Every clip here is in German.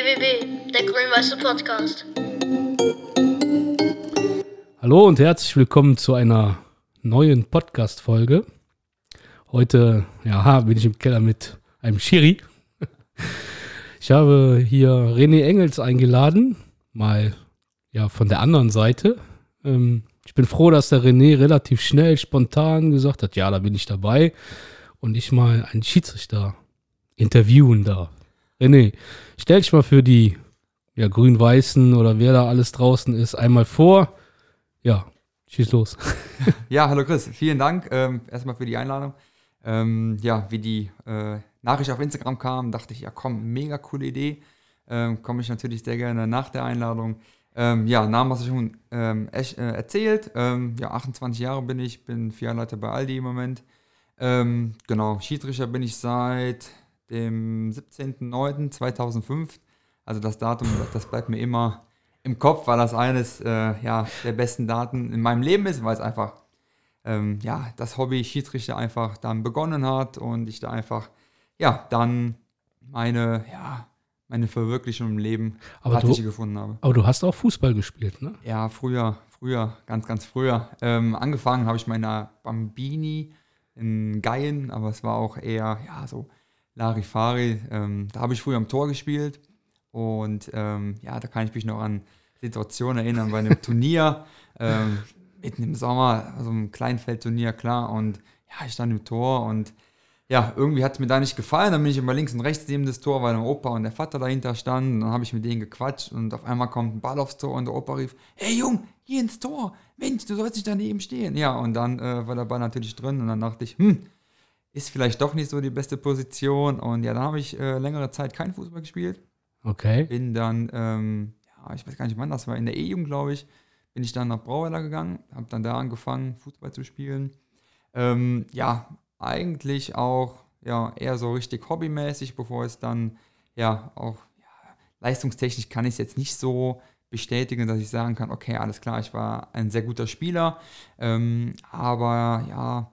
GWB, der grün-weiße Podcast. Hallo und herzlich willkommen zu einer neuen Podcast-Folge. Heute, ja, bin ich im Keller mit einem Schiri. Ich habe hier René Engels eingeladen, mal ja von der anderen Seite. Ähm, ich bin froh, dass der René relativ schnell, spontan gesagt hat, ja, da bin ich dabei und ich mal einen Schiedsrichter interviewen darf. René, stell dich mal für die ja, Grün-Weißen oder wer da alles draußen ist, einmal vor. Ja, schieß los. Ja, hallo Chris, vielen Dank ähm, erstmal für die Einladung. Ähm, ja, wie die äh, Nachricht auf Instagram kam, dachte ich, ja komm, mega coole Idee. Ähm, Komme ich natürlich sehr gerne nach der Einladung. Ähm, ja, Namen hast du schon ähm, echt, äh, erzählt. Ähm, ja, 28 Jahre bin ich, bin Filialleiter bei Aldi im Moment. Ähm, genau, Schiedsrichter bin ich seit dem 17.09.2005. Also das Datum, das bleibt mir immer im Kopf, weil das eines äh, ja, der besten Daten in meinem Leben ist, weil es einfach ähm, ja, das Hobby Schiedsrichter einfach dann begonnen hat und ich da einfach ja, dann meine, ja, meine Verwirklichung im Leben Aber du- gefunden habe. Aber du hast auch Fußball gespielt, ne? Ja, früher, früher, ganz, ganz früher. Ähm, angefangen habe ich meiner Bambini in Geien, aber es war auch eher, ja, so Larifari. Ähm, da habe ich früher am Tor gespielt und ähm, ja, da kann ich mich noch an Situationen erinnern bei einem Turnier, ähm, mitten im Sommer, so einem Kleinfeldturnier, klar, und ja, ich stand im Tor und ja, irgendwie hat es mir da nicht gefallen. Dann bin ich immer links und rechts neben das Tor, weil der Opa und der Vater dahinter standen. Dann habe ich mit denen gequatscht und auf einmal kommt ein Ball aufs Tor und der Opa rief: Hey Jung, hier ins Tor! Mensch, du sollst nicht daneben stehen. Ja, und dann äh, war der Ball natürlich drin und dann dachte ich: Hm, ist vielleicht doch nicht so die beste Position. Und ja, dann habe ich äh, längere Zeit kein Fußball gespielt. Okay. Bin dann, ähm, ja, ich weiß gar nicht wann, das war in der E-Jugend, glaube ich, bin ich dann nach Brauweiler gegangen, habe dann da angefangen, Fußball zu spielen. Ähm, ja, eigentlich auch ja, eher so richtig hobbymäßig, bevor es dann ja auch ja, leistungstechnisch kann ich es jetzt nicht so bestätigen, dass ich sagen kann, okay, alles klar, ich war ein sehr guter Spieler, ähm, aber ja,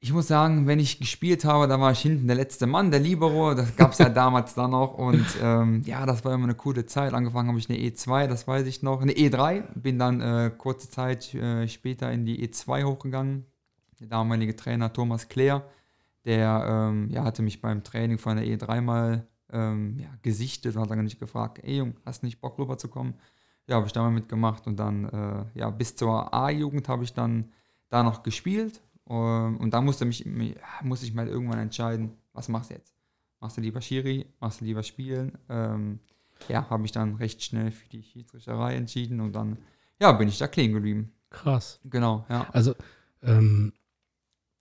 ich muss sagen, wenn ich gespielt habe, da war ich hinten der letzte Mann, der Libero. Das gab es ja damals dann noch. Und ähm, ja, das war immer eine coole Zeit. Angefangen habe ich eine E2, das weiß ich noch. Eine E3. Bin dann äh, kurze Zeit äh, später in die E2 hochgegangen. Der damalige Trainer Thomas Claire, der ähm, ja, hatte mich beim Training von der E3 mal ähm, ja, gesichtet und hat dann nicht gefragt, ey Jung, hast du nicht Bock rüberzukommen? Ja, habe ich da mal mitgemacht und dann, äh, ja, bis zur A-Jugend habe ich dann da noch gespielt. Ähm, Und da musste, mich, musste ich mal irgendwann entscheiden, was machst du jetzt? Machst du lieber Schiri, machst du lieber Spielen? Ähm, ja, habe ich dann recht schnell für die Schiedsrichterei entschieden und dann, ja, bin ich da kleben geblieben. Krass. Genau, ja. Also, ähm,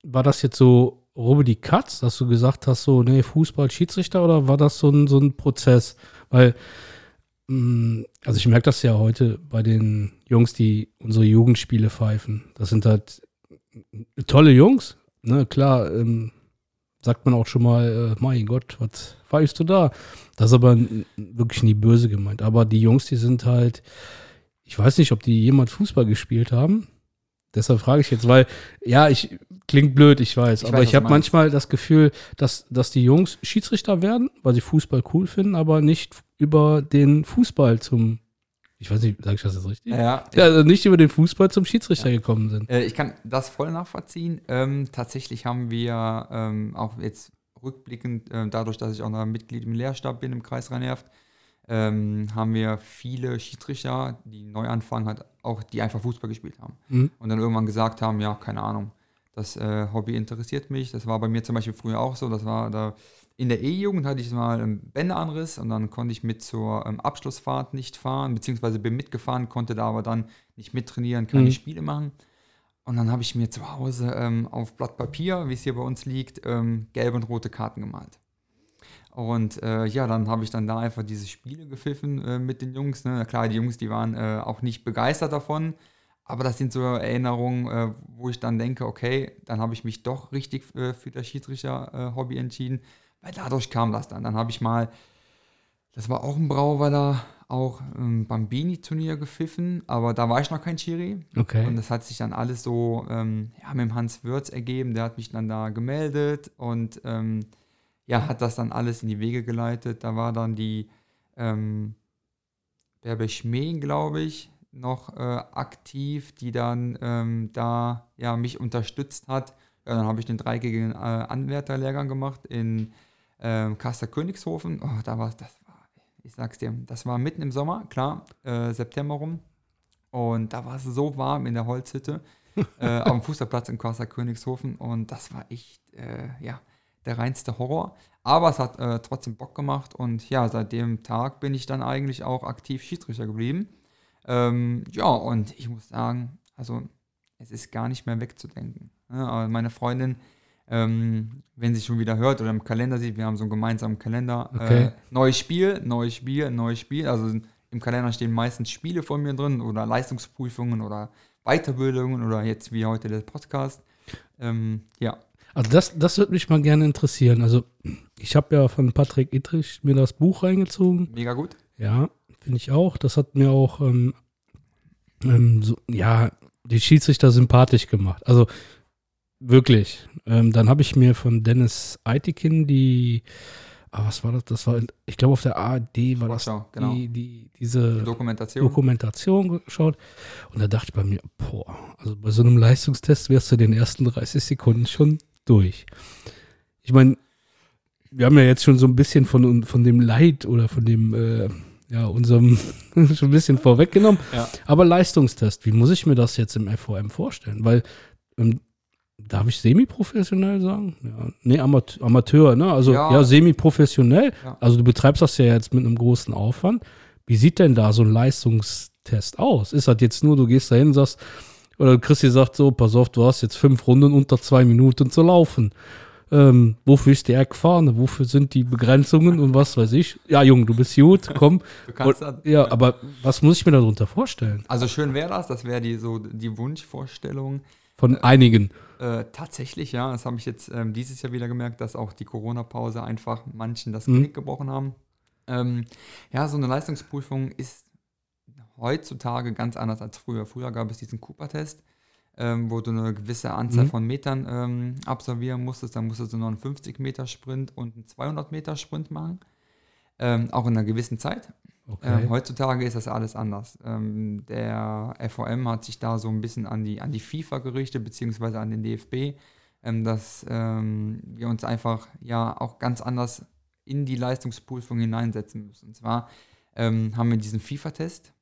war das jetzt so Robert Katz, dass du gesagt hast, so, nee, Fußball, Schiedsrichter, oder war das so ein, so ein Prozess? Weil, mh, also ich merke das ja heute bei den Jungs, die unsere Jugendspiele pfeifen. Das sind halt tolle Jungs, ne, klar, ähm, sagt man auch schon mal, äh, mein Gott, was pfeifst du da? Das ist aber wirklich nie böse gemeint. Aber die Jungs, die sind halt, ich weiß nicht, ob die jemals Fußball gespielt haben. Deshalb frage ich jetzt, weil, ja, ich klingt blöd, ich weiß, Ich aber weiß, ich habe manchmal das Gefühl, dass, dass die Jungs Schiedsrichter werden, weil sie Fußball cool finden, aber nicht über den Fußball zum, ich weiß nicht, sage ich das jetzt richtig? Ja, Ja, also nicht über den Fußball zum Schiedsrichter gekommen sind. Äh, ich kann das voll nachvollziehen. Ähm, tatsächlich haben wir ähm, auch jetzt rückblickend, äh, dadurch, dass ich auch noch Mitglied im Lehrstab bin im Kreis Rhein-Erft, ähm, haben wir viele Schiedsrichter, die neu anfangen hat, auch die einfach Fußball gespielt haben. Mhm. Und dann irgendwann gesagt haben, ja, keine Ahnung, das äh, Hobby interessiert mich. Das war bei mir zum Beispiel früher auch so. Das war da in der E-Jugend hatte ich mal einen Bänderanriss und dann konnte ich mit zur ähm, Abschlussfahrt nicht fahren, beziehungsweise bin mitgefahren, konnte da aber dann nicht mittrainieren, keine Mhm. Spiele machen. Und dann habe ich mir zu Hause ähm, auf Blatt Papier, wie es hier bei uns liegt, ähm, gelbe und rote Karten gemalt. Und äh, ja, dann habe ich dann da einfach diese Spiele gepfiffen äh, mit den Jungs. Ne? Na klar, die Jungs, die waren äh, auch nicht begeistert davon. Aber das sind so Erinnerungen, äh, wo ich dann denke, okay, dann habe ich mich doch richtig äh, für das Schiedsrichter-Hobby entschieden. Weil dadurch kam das dann. Dann habe ich mal, das war auch ein Brauweiler, auch ein Bambini-Turnier gepfiffen, aber da war ich noch kein Schiri. Okay. Und das hat sich dann alles so ähm, ja, mit dem Hans Würz ergeben. Der hat mich dann da gemeldet und ähm, ja, hat das dann alles in die Wege geleitet. Da war dann die ähm, Berbe Schmeen, glaube ich, noch äh, aktiv, die dann ähm, da ja, mich unterstützt hat. Ja, dann habe ich den dreigigen äh, Anwärterlehrgang gemacht in ähm, Kaster Königshofen. Oh, da war das war, ich sag's dir, das war mitten im Sommer, klar, äh, September rum. Und da war es so warm in der Holzhütte äh, auf dem Fußballplatz in Kaster Königshofen. Und das war echt, äh, ja, der reinste Horror. Aber es hat äh, trotzdem Bock gemacht und ja, seit dem Tag bin ich dann eigentlich auch aktiv Schiedsrichter geblieben. Ähm, ja, und ich muss sagen, also es ist gar nicht mehr wegzudenken. Ne? Aber meine Freundin, ähm, wenn sie schon wieder hört oder im Kalender sieht, wir haben so einen gemeinsamen Kalender, Okay. äh, neues Spiel, neues Spiel, neues Spiel. Also im Kalender stehen meistens Spiele von mir drin oder Leistungsprüfungen oder Weiterbildungen oder jetzt wie heute der Podcast. Ähm, ja, Also das, das würde mich mal gerne interessieren. Also ich habe ja von Patrick Ittrich mir das Buch reingezogen. mega gut. Ja, finde ich auch. Das hat mir auch, ähm, ähm, so, ja, die Schiedsrichter sympathisch gemacht. Also wirklich. Ähm, dann habe ich mir von Dennis Eitikin die, ah, was war das? Das war, ich glaube auf der ARD war das Vorschau, genau. die, die, diese Dokumentation. Dokumentation geschaut. Und da dachte ich bei mir, boah, also bei so einem Leistungstest wärst du den ersten 30 Sekunden schon durch. Ich meine, wir haben ja jetzt schon so ein bisschen von, von dem Leid oder von dem, äh, ja, unserem schon ein bisschen vorweggenommen. Ja. Aber Leistungstest, wie muss ich mir das jetzt im FOM vorstellen? Weil, ähm, darf ich semi-professionell sagen? Ja, nee, Amat Amateur, ne? Also, ja, Ja. semi-professionell. Ja. Also, du betreibst das ja jetzt mit einem großen Aufwand. Wie sieht denn da so ein Leistungstest aus? Ist das jetzt nur, du gehst da hin und sagst, oder Christi sagt so, pass auf, du hast jetzt fünf Runden unter zwei Minuten zu laufen. Ähm, wofür ist die Eckfahne? Wofür sind die Begrenzungen und was weiß ich? Ja, Junge, du bist gut, komm. Du kannst Und, ja, aber was muss ich mir darunter vorstellen? Also schön wäre das, das wäre die so die Wunschvorstellung. Von einigen. Äh, tatsächlich, ja, das habe ich jetzt ähm, dieses Jahr wieder gemerkt, dass auch die Corona-Pause einfach manchen das Mhm. Genick gebrochen haben. Ähm, ja, so eine Leistungsprüfung ist heutzutage ganz anders als früher. Früher gab es diesen Cooper-Test, ähm, wo du eine gewisse Anzahl Mhm. von Metern ähm, absolvieren musstest. Dann musstest du noch einen 50-Meter-Sprint und einen 200-Meter-Sprint machen. Ähm, auch in einer gewissen Zeit. Okay. Ähm, heutzutage ist das alles anders. Ähm, der FOM hat sich da so ein bisschen an die, an die FIFA gerichtet, beziehungsweise an den DFB, ähm, dass ähm, wir uns einfach ja auch ganz anders in die Leistungsprüfung hineinsetzen müssen. Und zwar ähm, haben wir diesen FIFA-Test,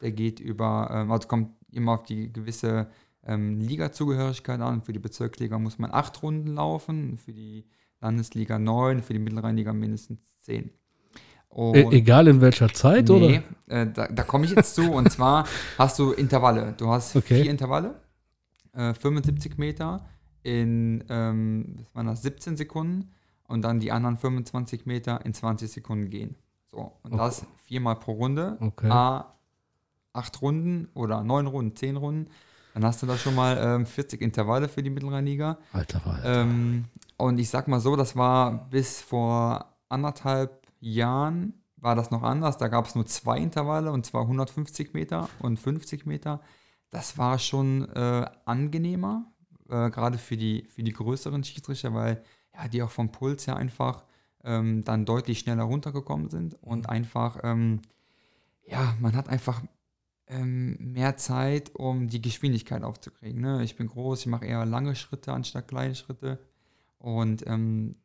der geht über, ähm, also kommt immer auf die gewisse Liga-Zugehörigkeit an. Für die Bezirksliga muss man acht Runden laufen, für die Landesliga neun, für die Mittelrheinliga mindestens zehn. E egal in welcher Zeit, Nee, oder? äh, da, da komme ich jetzt zu. Und zwar hast du Intervalle. Du hast Okay. vier Intervalle, äh, 75 Meter in ähm, was waren das, 17 Sekunden und dann die anderen 25 Meter in 20 Sekunden gehen. So, und Okay. das viermal pro Runde. Okay. A, acht Runden oder neun Runden, zehn Runden. Dann hast du da schon mal ähm, 40 Intervalle für die Mittelrheinliga. Alter Wald. Ähm, und ich sag mal so, das war bis vor anderthalb Jahren war das noch anders. Da gab es nur zwei Intervalle und zwar 150 Meter und 50 Meter. Das war schon äh, angenehmer, äh, gerade für die, für die größeren Schiedsrichter, weil ja, die auch vom Puls her einfach ähm, dann deutlich schneller runtergekommen sind und einfach, ähm, ja, man hat einfach ähm, mehr Zeit, um die Geschwindigkeit aufzukriegen. Ne? Ich bin groß, ich mache eher lange Schritte anstatt kleine Schritte. Und ähm,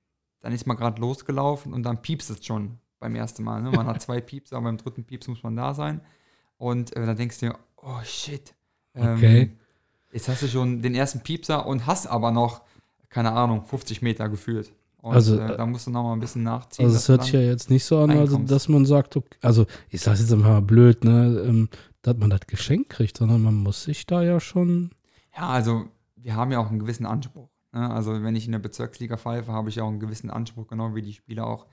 dann ist man gerade losgelaufen und dann piepst es schon beim ersten Mal. Ne? Man hat zwei Pieps, aber beim dritten Pieps muss man da sein. Und äh, dann denkst du dir, oh shit. ähm, Okay. Jetzt hast du schon den ersten Piepser und hast aber noch, keine Ahnung, 50 Meter gefühlt. Und Also, äh, da musst du noch mal ein bisschen nachziehen. Also es hört sich ja jetzt nicht so an, also, dass man sagt, okay, also ich sage jetzt einfach mal blöd, ne, ähm, dass man das Geschenk kriegt, sondern man muss sich da ja schon. Ja, also wir haben ja auch einen gewissen Anspruch. Ne? Also wenn ich in der Bezirksliga pfeife, habe ich auch einen gewissen Anspruch, genau wie die Spieler auch.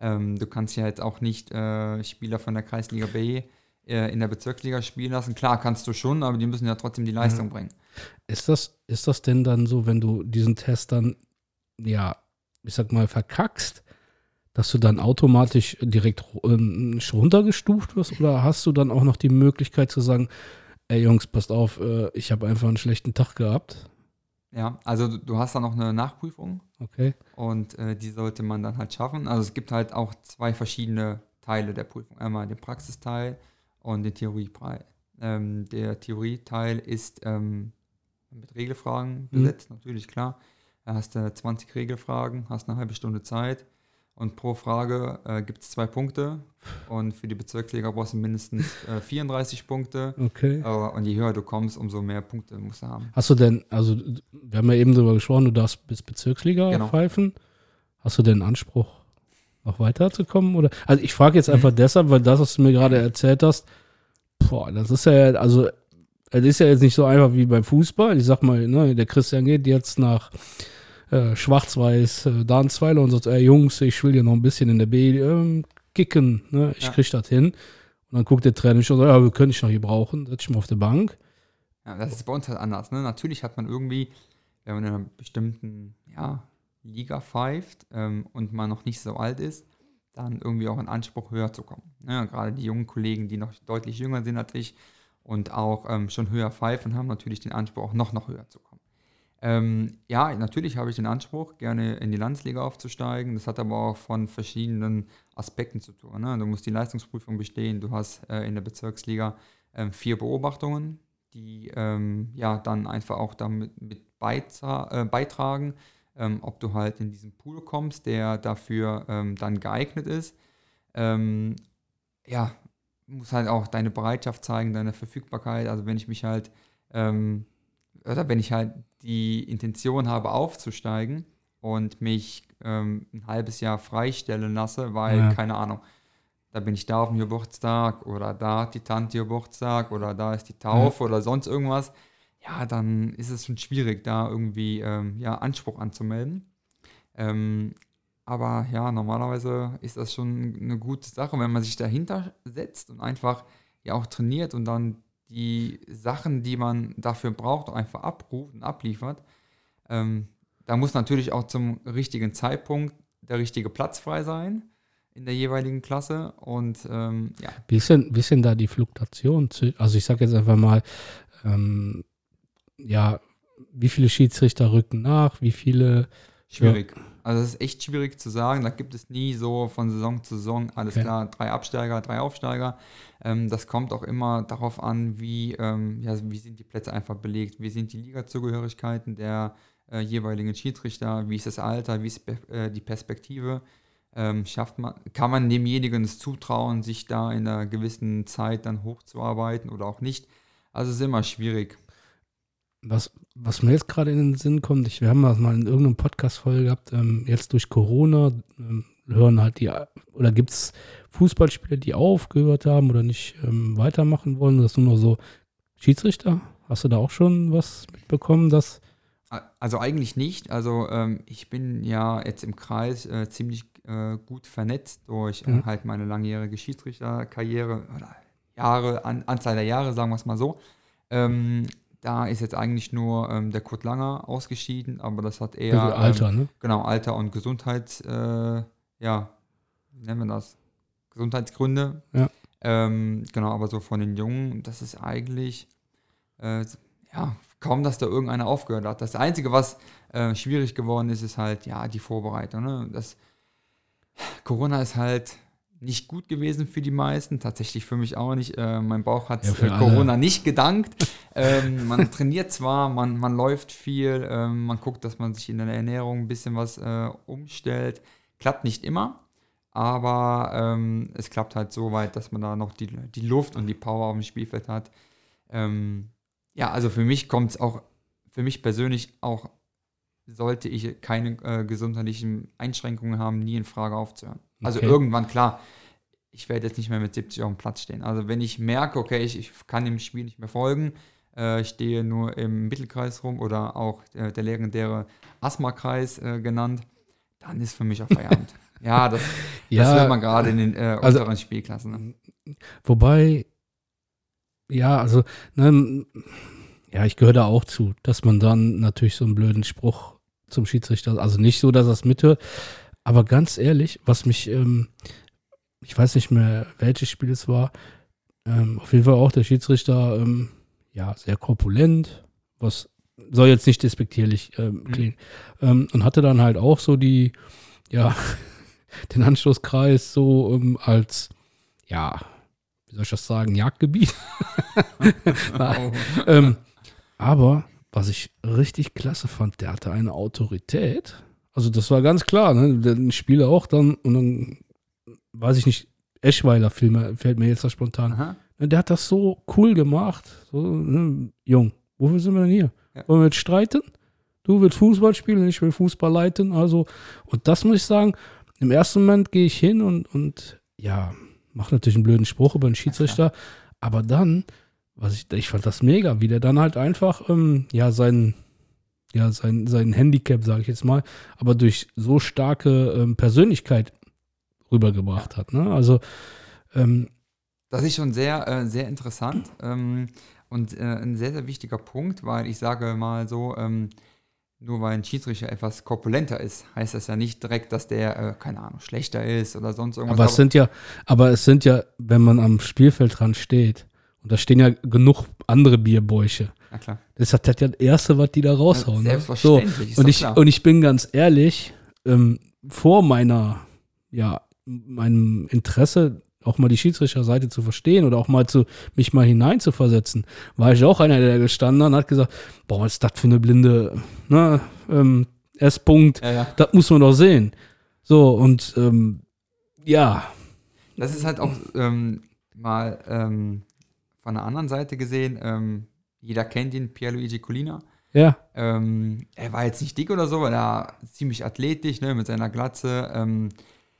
Ähm, du kannst ja jetzt auch nicht äh, Spieler von der Kreisliga B äh, in der Bezirksliga spielen lassen. Klar, kannst du schon, aber die müssen ja trotzdem die Leistung bringen. Ist das, ist das denn dann so, wenn du diesen Test dann, ja, ich sag mal, verkackst, dass du dann automatisch direkt ähm, runtergestuft wirst? Oder hast du dann auch noch die Möglichkeit zu sagen, ey Jungs, passt auf, äh, ich habe einfach einen schlechten Tag gehabt? Ja, also du, du hast da noch eine Nachprüfung Okay. und äh, die sollte man dann halt schaffen. Also es gibt halt auch zwei verschiedene Teile der Prüfung. Einmal den Praxisteil und den Theorieteil. Ähm, der Theorieteil ist ähm, mit Regelfragen Mhm. besetzt, natürlich klar. Da hast du 20 Regelfragen, hast eine halbe Stunde Zeit und pro Frage äh, gibt es zwei Punkte. Und für die Bezirksliga brauchst du mindestens äh, 34 Punkte. Okay. Aber, und je höher du kommst, umso mehr Punkte musst du haben. Hast du denn, also wir haben ja eben darüber gesprochen, du darfst bis Bezirksliga Genau. pfeifen. Hast du denn Anspruch, noch weiterzukommen? Oder? Also ich frage jetzt Mhm. einfach deshalb, weil das, was du mir gerade erzählt hast, boah, das ist ja, also es ist ja jetzt nicht so einfach wie beim Fußball. Ich sag mal, ne, der Christian geht jetzt nach äh, Schwarz-Weiß, äh, Darnsweiler und sagt, ey Jungs, ich will hier noch ein bisschen in der B ähm, kicken, ne? ich Ja. krieg das hin. Und dann guckt der Trainer schon so, ja, wir können dich noch hier brauchen, setz dich mal auf der Bank. Ja, das ist bei uns halt anders. Ne? Natürlich hat man irgendwie, wenn man in einer bestimmten ja, Liga pfeift ähm, und man noch nicht so alt ist, dann irgendwie auch einen Anspruch höher zu kommen. Ne? Gerade die jungen Kollegen, die noch deutlich jünger sind als ich und auch ähm, schon höher pfeifen, haben natürlich den Anspruch, auch noch, noch höher zu kommen. Ähm, ja, natürlich habe ich den Anspruch, gerne in die Landesliga aufzusteigen. Das hat aber auch von verschiedenen Aspekten zu tun. Ne? Du musst die Leistungsprüfung bestehen. Du hast äh, in der Bezirksliga ähm, vier Beobachtungen, die ähm, ja dann einfach auch damit mit beitra äh, beitragen, ähm, ob du halt in diesen Pool kommst, der dafür ähm, dann geeignet ist. Ähm, ja, muss halt auch deine Bereitschaft zeigen, deine Verfügbarkeit. Also wenn ich mich halt ähm, oder wenn ich halt die Intention habe, aufzusteigen und mich ähm, ein halbes Jahr freistellen lasse, weil, Ja. keine Ahnung, da bin ich da auf dem Geburtstag oder da hat die Tante Geburtstag oder da ist die Taufe oder sonst irgendwas, ja, dann ist es schon schwierig, da irgendwie ähm, ja, Anspruch anzumelden. Ähm, aber ja, normalerweise ist das schon eine gute Sache, wenn man sich dahinter setzt und einfach ja auch trainiert und dann die Sachen, die man dafür braucht, auch einfach abruft und abliefert. Ähm, da muss natürlich auch zum richtigen Zeitpunkt der richtige Platz frei sein in der jeweiligen Klasse. Und ähm, ja, Wie ist denn, wie ist denn da die Fluktuation? Also ich sage jetzt einfach mal, ähm, ja, wie viele Schiedsrichter rücken nach, wie viele, schwierig. Also es ist echt schwierig zu sagen. Da gibt es nie so von Saison zu Saison, alles Okay. klar, drei Absteiger, drei Aufsteiger. Ähm, das kommt auch immer darauf an, wie, ähm, ja, wie sind die Plätze einfach belegt, wie sind die Ligazugehörigkeiten der äh, jeweiligen Schiedsrichter, wie ist das Alter, wie ist äh, die Perspektive. Ähm, schafft man, kann man demjenigen es zutrauen, sich da in einer gewissen Zeit dann hochzuarbeiten oder auch nicht? Also es ist immer schwierig. Was, was mir jetzt gerade in den Sinn kommt, ich, wir haben das mal in irgendeinem Podcast-Folge gehabt, ähm, jetzt durch Corona ähm, hören halt die, oder gibt es Fußballspieler, die aufgehört haben oder nicht ähm, weitermachen wollen, das ist nur noch so Schiedsrichter? Hast du da auch schon was mitbekommen, dass Also eigentlich nicht. Also ähm, ich bin ja jetzt im Kreis äh, ziemlich äh, gut vernetzt durch äh, Mhm. halt meine langjährige Schiedsrichterkarriere oder Jahre, an, Anzahl der Jahre, sagen wir es mal so. Ähm, da ist jetzt eigentlich nur ähm, der Kurt Langer ausgeschieden, aber das hat eher also Alter, ähm, ne? genau Alter und Gesundheits, äh, ja, wie nennen wir das? Gesundheitsgründe. Ja. Ähm, genau, aber so von den Jungen, das ist eigentlich äh, ja, kaum, dass da irgendeiner aufgehört hat. Das Einzige, was äh, schwierig geworden ist, ist halt, ja, die Vorbereitung. Ne? Das, Corona ist halt nicht gut gewesen für die meisten, tatsächlich für mich auch nicht. Äh, mein Bauch hat Ja, für äh, alle. Corona nicht gedankt. ähm, man trainiert zwar, man, man läuft viel, ähm, man guckt, dass man sich in der Ernährung ein bisschen was äh, umstellt. Klappt nicht immer, aber ähm, es klappt halt so weit, dass man da noch die, die Luft und die Power auf dem Spielfeld hat. Ähm, ja, also für mich kommt es auch, für mich persönlich auch, sollte ich keine äh, gesundheitlichen Einschränkungen haben, nie in Frage aufzuhören. Also Okay. irgendwann, klar, ich werde jetzt nicht mehr mit 70 auf dem Platz stehen. Also wenn ich merke, okay, ich, ich kann dem Spiel nicht mehr folgen, äh, ich stehe nur im Mittelkreis rum oder auch der, der legendäre Asthma-Kreis äh, genannt, dann ist für mich auch Feierabend. ja, das, das hört man gerade in den äh, also- unteren Spielklassen. Ne? Wobei, ja, also, ne, ja, ich gehöre da auch zu, dass man dann natürlich so einen blöden Spruch zum Schiedsrichter, also nicht so, dass er es mithört, aber ganz ehrlich, was mich, ähm, ich weiß nicht mehr, welches Spiel es war, ähm, auf jeden Fall auch der Schiedsrichter, ähm, ja, sehr korpulent, was soll jetzt nicht despektierlich ähm, klingen, ähm, und hatte dann halt auch so die, ja, den Anschlusskreis so ähm, als, ja, wie soll ich das sagen, Jagdgebiet. Nein. ähm, aber was ich richtig klasse fand, der hatte eine Autorität. Also das war ganz klar, ne? Der Spieler auch dann und dann weiß ich nicht, Eschweiler Film fällt mir jetzt da spontan. Aha. Ne, Der hat das so cool gemacht. So, ne? Jung, wofür sind wir denn hier? Ja. Wollen wir jetzt streiten? Du willst Fußball spielen, ich will Fußball leiten. Also, und das muss ich sagen, im ersten Moment gehe ich hin und, und ja, mache natürlich einen blöden Spruch über den Schiedsrichter. Aber dann, was ich, ich fand das mega, wie der dann halt einfach, ähm, ja, sein, ja, sein, sein Handicap, sage ich jetzt mal, aber durch so starke ähm, Persönlichkeit rübergebracht hat. Ne? Also, ähm, Das ist schon sehr, äh, sehr interessant ähm, und äh, ein sehr, sehr wichtiger Punkt, weil ich sage mal so, ähm, nur weil ein Schiedsrichter etwas korpulenter ist, heißt das ja nicht direkt, dass der, äh, keine Ahnung, schlechter ist oder sonst irgendwas. Aber es sind ja, aber es sind ja, wenn man am Spielfeldrand steht, und da stehen ja genug andere Bierbäuche. Na klar. Das ist halt das Erste, was die da raushauen. Ja, ne? So. selbstverständlich, ist Und doch ich, klar. und ich bin ganz ehrlich, ähm, vor meiner, ja, meinem Interesse, auch mal die Schiedsrichterseite zu verstehen oder auch mal zu, mich mal hineinzuversetzen, war ich auch einer, der gestanden hat und hat gesagt, boah, was ist das für eine blinde, ne, ähm, S-Punkt, Ja, ja. das muss man doch sehen. So, und ähm, ja, Das ist halt auch ähm, mal ähm, von der anderen Seite gesehen. Ähm, jeder kennt ihn, Pierluigi Colina. ja, Ähm, er war jetzt nicht dick oder so, weil er ziemlich athletisch, ne, mit seiner Glatze. Ähm,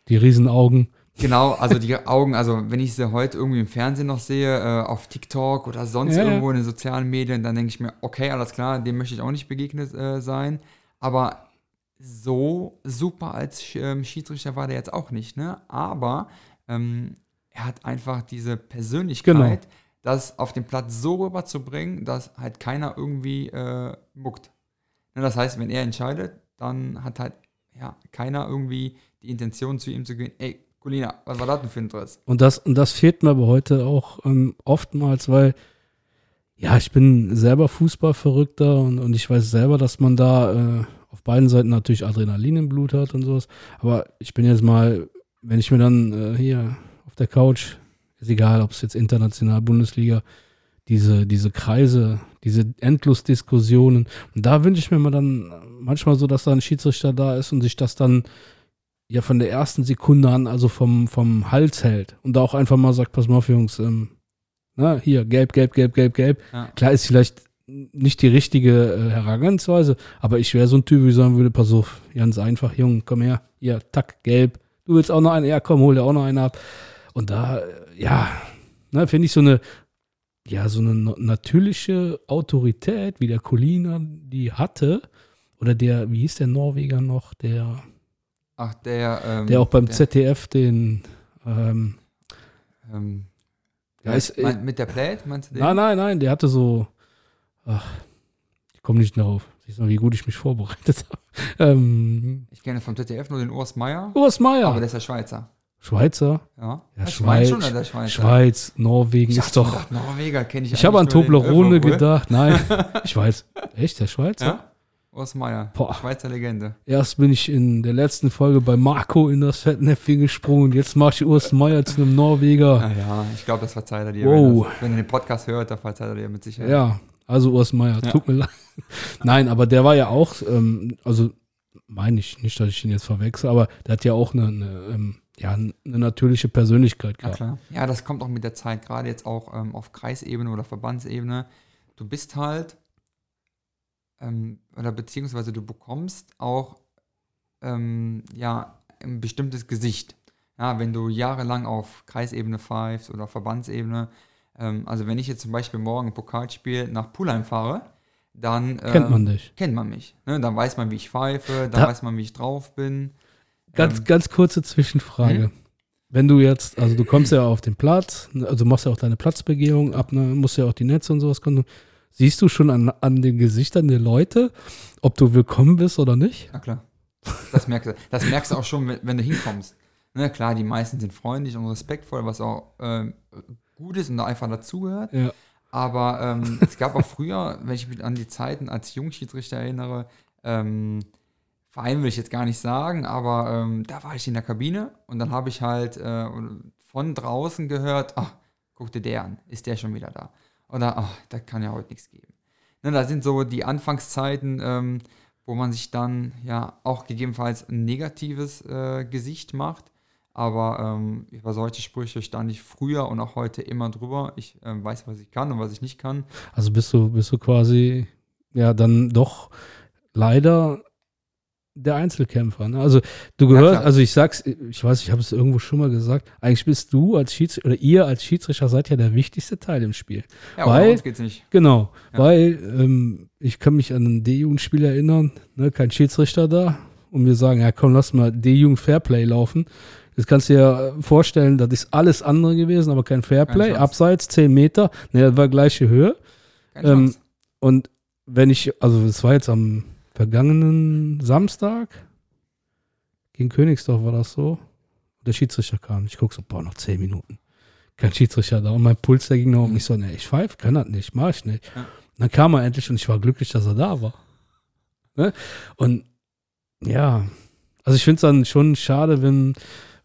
die Riesenaugen. genau, also die Augen, also wenn ich sie heute irgendwie im Fernsehen noch sehe, äh, auf TikTok oder sonst Ja, ja. irgendwo in den sozialen Medien, dann denke ich mir, okay, alles klar, dem möchte ich auch nicht begegnet äh, sein. Aber so super als ähm, Schiedsrichter war der jetzt auch nicht, ne? Aber ähm, er hat einfach diese Persönlichkeit, Genau. Das auf den Platz so rüberzubringen, dass halt keiner irgendwie äh, muckt. Ne, das heißt, wenn er entscheidet, dann hat halt ja, keiner irgendwie die Intention zu ihm zu gehen, ey, Colina, was war das denn für ein Dress? Und das, und das fehlt mir aber heute auch ähm, oftmals, weil, ja, ich bin selber Fußballverrückter und, und ich weiß selber, dass man da äh, auf beiden Seiten natürlich Adrenalin im Blut hat und sowas. Aber ich bin jetzt mal, wenn ich mir dann äh, hier auf der Couch, ist egal, ob es jetzt international, Bundesliga, diese, diese Kreise, diese Endlosdiskussionen. Und da wünsche ich mir mal dann manchmal so, dass da ein Schiedsrichter da ist und sich das dann ja von der ersten Sekunde an, also vom, vom Hals hält und da auch einfach mal sagt, pass mal auf, Jungs, ähm, na, hier, gelb, gelb, gelb, gelb, gelb. Ja. Klar ist vielleicht nicht die richtige äh, Herangehensweise, aber ich wäre so ein Typ, wie ich sagen würde, pass auf, ganz einfach, Junge, komm her, hier, tack, gelb. Du willst auch noch einen, ja, komm, hol dir auch noch einen ab. Und da, äh, ja, ne, finde ich so eine, ja, so eine natürliche Autorität, wie der Colina die hatte, oder der, wie hieß der Norweger noch, der, Ach, der, ähm, der auch beim der, ZDF den, ähm, ähm, Ja, ist- mein, mit der Plate, meinst du den? nein, nein, nein, der hatte so, ach, ich komme nicht darauf. Siehst du mal, wie gut ich mich vorbereitet habe. Ähm, Ich kenne vom ZDF nur den Urs Meier, Urs Meier, aber der ist ja Schweizer. Schweizer, Ja, Ja, Schweiz, schon, Schweizer. Schweiz, Norwegen ist doch. gedacht, Norweger kenne ich Ich habe an Toblerone gedacht. Nein, ich weiß. Echt, der Schweizer? Ja? Urs Meier, Boah. Schweizer Legende. Erst bin ich in der letzten Folge bei Marco in das Fettnäpfchen gesprungen. Jetzt mache ich Urs Meier zu einem Norweger. Naja, ich glaube, das verzeiht er dir. Wow. Wenn, das, wenn den Podcast hört, dann verzeiht er dir mit Sicherheit. Ja, also Urs Meier, Ja. tut mir leid. Nein, aber der war ja auch, ähm, also meine ich nicht, dass ich ihn jetzt verwechsel, aber der hat ja auch eine, eine, ähm, ja, eine natürliche Persönlichkeit Ja, gehabt. klar. Ja, das kommt auch mit der Zeit, gerade jetzt auch ähm, auf Kreisebene oder Verbandsebene. Du bist halt, ähm, oder beziehungsweise du bekommst auch, ähm, ja, ein bestimmtes Gesicht. Ja, wenn du jahrelang auf Kreisebene pfeifst oder Verbandsebene, ähm, also wenn ich jetzt zum Beispiel morgen ein Pokalspiel nach Pulheim fahre, dann Kennt man ähm, dich. kennt man mich. Ne? Dann weiß man, wie ich pfeife, dann Da- weiß man, wie ich drauf bin. Ganz, Ähm, ganz kurze Zwischenfrage. Wenn du jetzt, also du kommst ja auf den Platz, also machst ja auch deine Platzbegehung ab, ne, musst ja auch die Netze und sowas können. Siehst du schon an, an den Gesichtern der Leute, ob du willkommen bist oder nicht? Na klar. Das merkst du, das merkst du auch schon, wenn, wenn du hinkommst. Ne, klar, die meisten sind freundlich und respektvoll, was auch ähm, gut ist und da einfach dazugehört. Ja. Aber ähm, es gab auch früher, wenn ich mich an die Zeiten als Jungschiedsrichter erinnere, ähm, Verein will ich jetzt gar nicht sagen, aber ähm, da war ich in der Kabine und dann habe ich halt äh, von draußen gehört, ach, guck dir der an, ist der schon wieder da? Oder, ach, da kann ja heute nichts geben. Ne, das sind so die Anfangszeiten, ähm, wo man sich dann ja auch gegebenenfalls ein negatives äh, Gesicht macht. Aber ähm, über solche Sprüche stand ich früher und auch heute immer drüber. Ich äh, weiß, was ich kann und was ich nicht kann. Also bist du, bist du quasi ja dann doch leider der Einzelkämpfer. Ne? Also du gehörst, klar. also ich sag's, ich weiß, ich habe es irgendwo schon mal gesagt, eigentlich bist du als Schiedsrichter oder ihr als Schiedsrichter seid ja der wichtigste Teil im Spiel. Ja, Weil- ohne uns geht's nicht. Genau, Ja. weil ähm, ich kann mich an ein D-Jugendspiel erinnern, ne, kein Schiedsrichter da und mir sagen, ja komm, lass mal D-Jugend Fairplay laufen. Das kannst du dir ja vorstellen, das ist alles andere gewesen, aber kein Fairplay, abseits, 10 Meter, ne, das war gleiche Höhe. Ähm. Und wenn ich, also es war jetzt am vergangenen Samstag, gegen Königsdorf war das so, der Schiedsrichter kam. Ich gucke so, boah, noch zehn Minuten. Kein Schiedsrichter da. Und mein Puls, der ging noch um. Ich so, ne, ich pfeife, kann das nicht, mach ich nicht. Ja. Dann kam er endlich und ich war glücklich, dass er da war. Ne? Und ja, also ich finde es dann schon schade, wenn,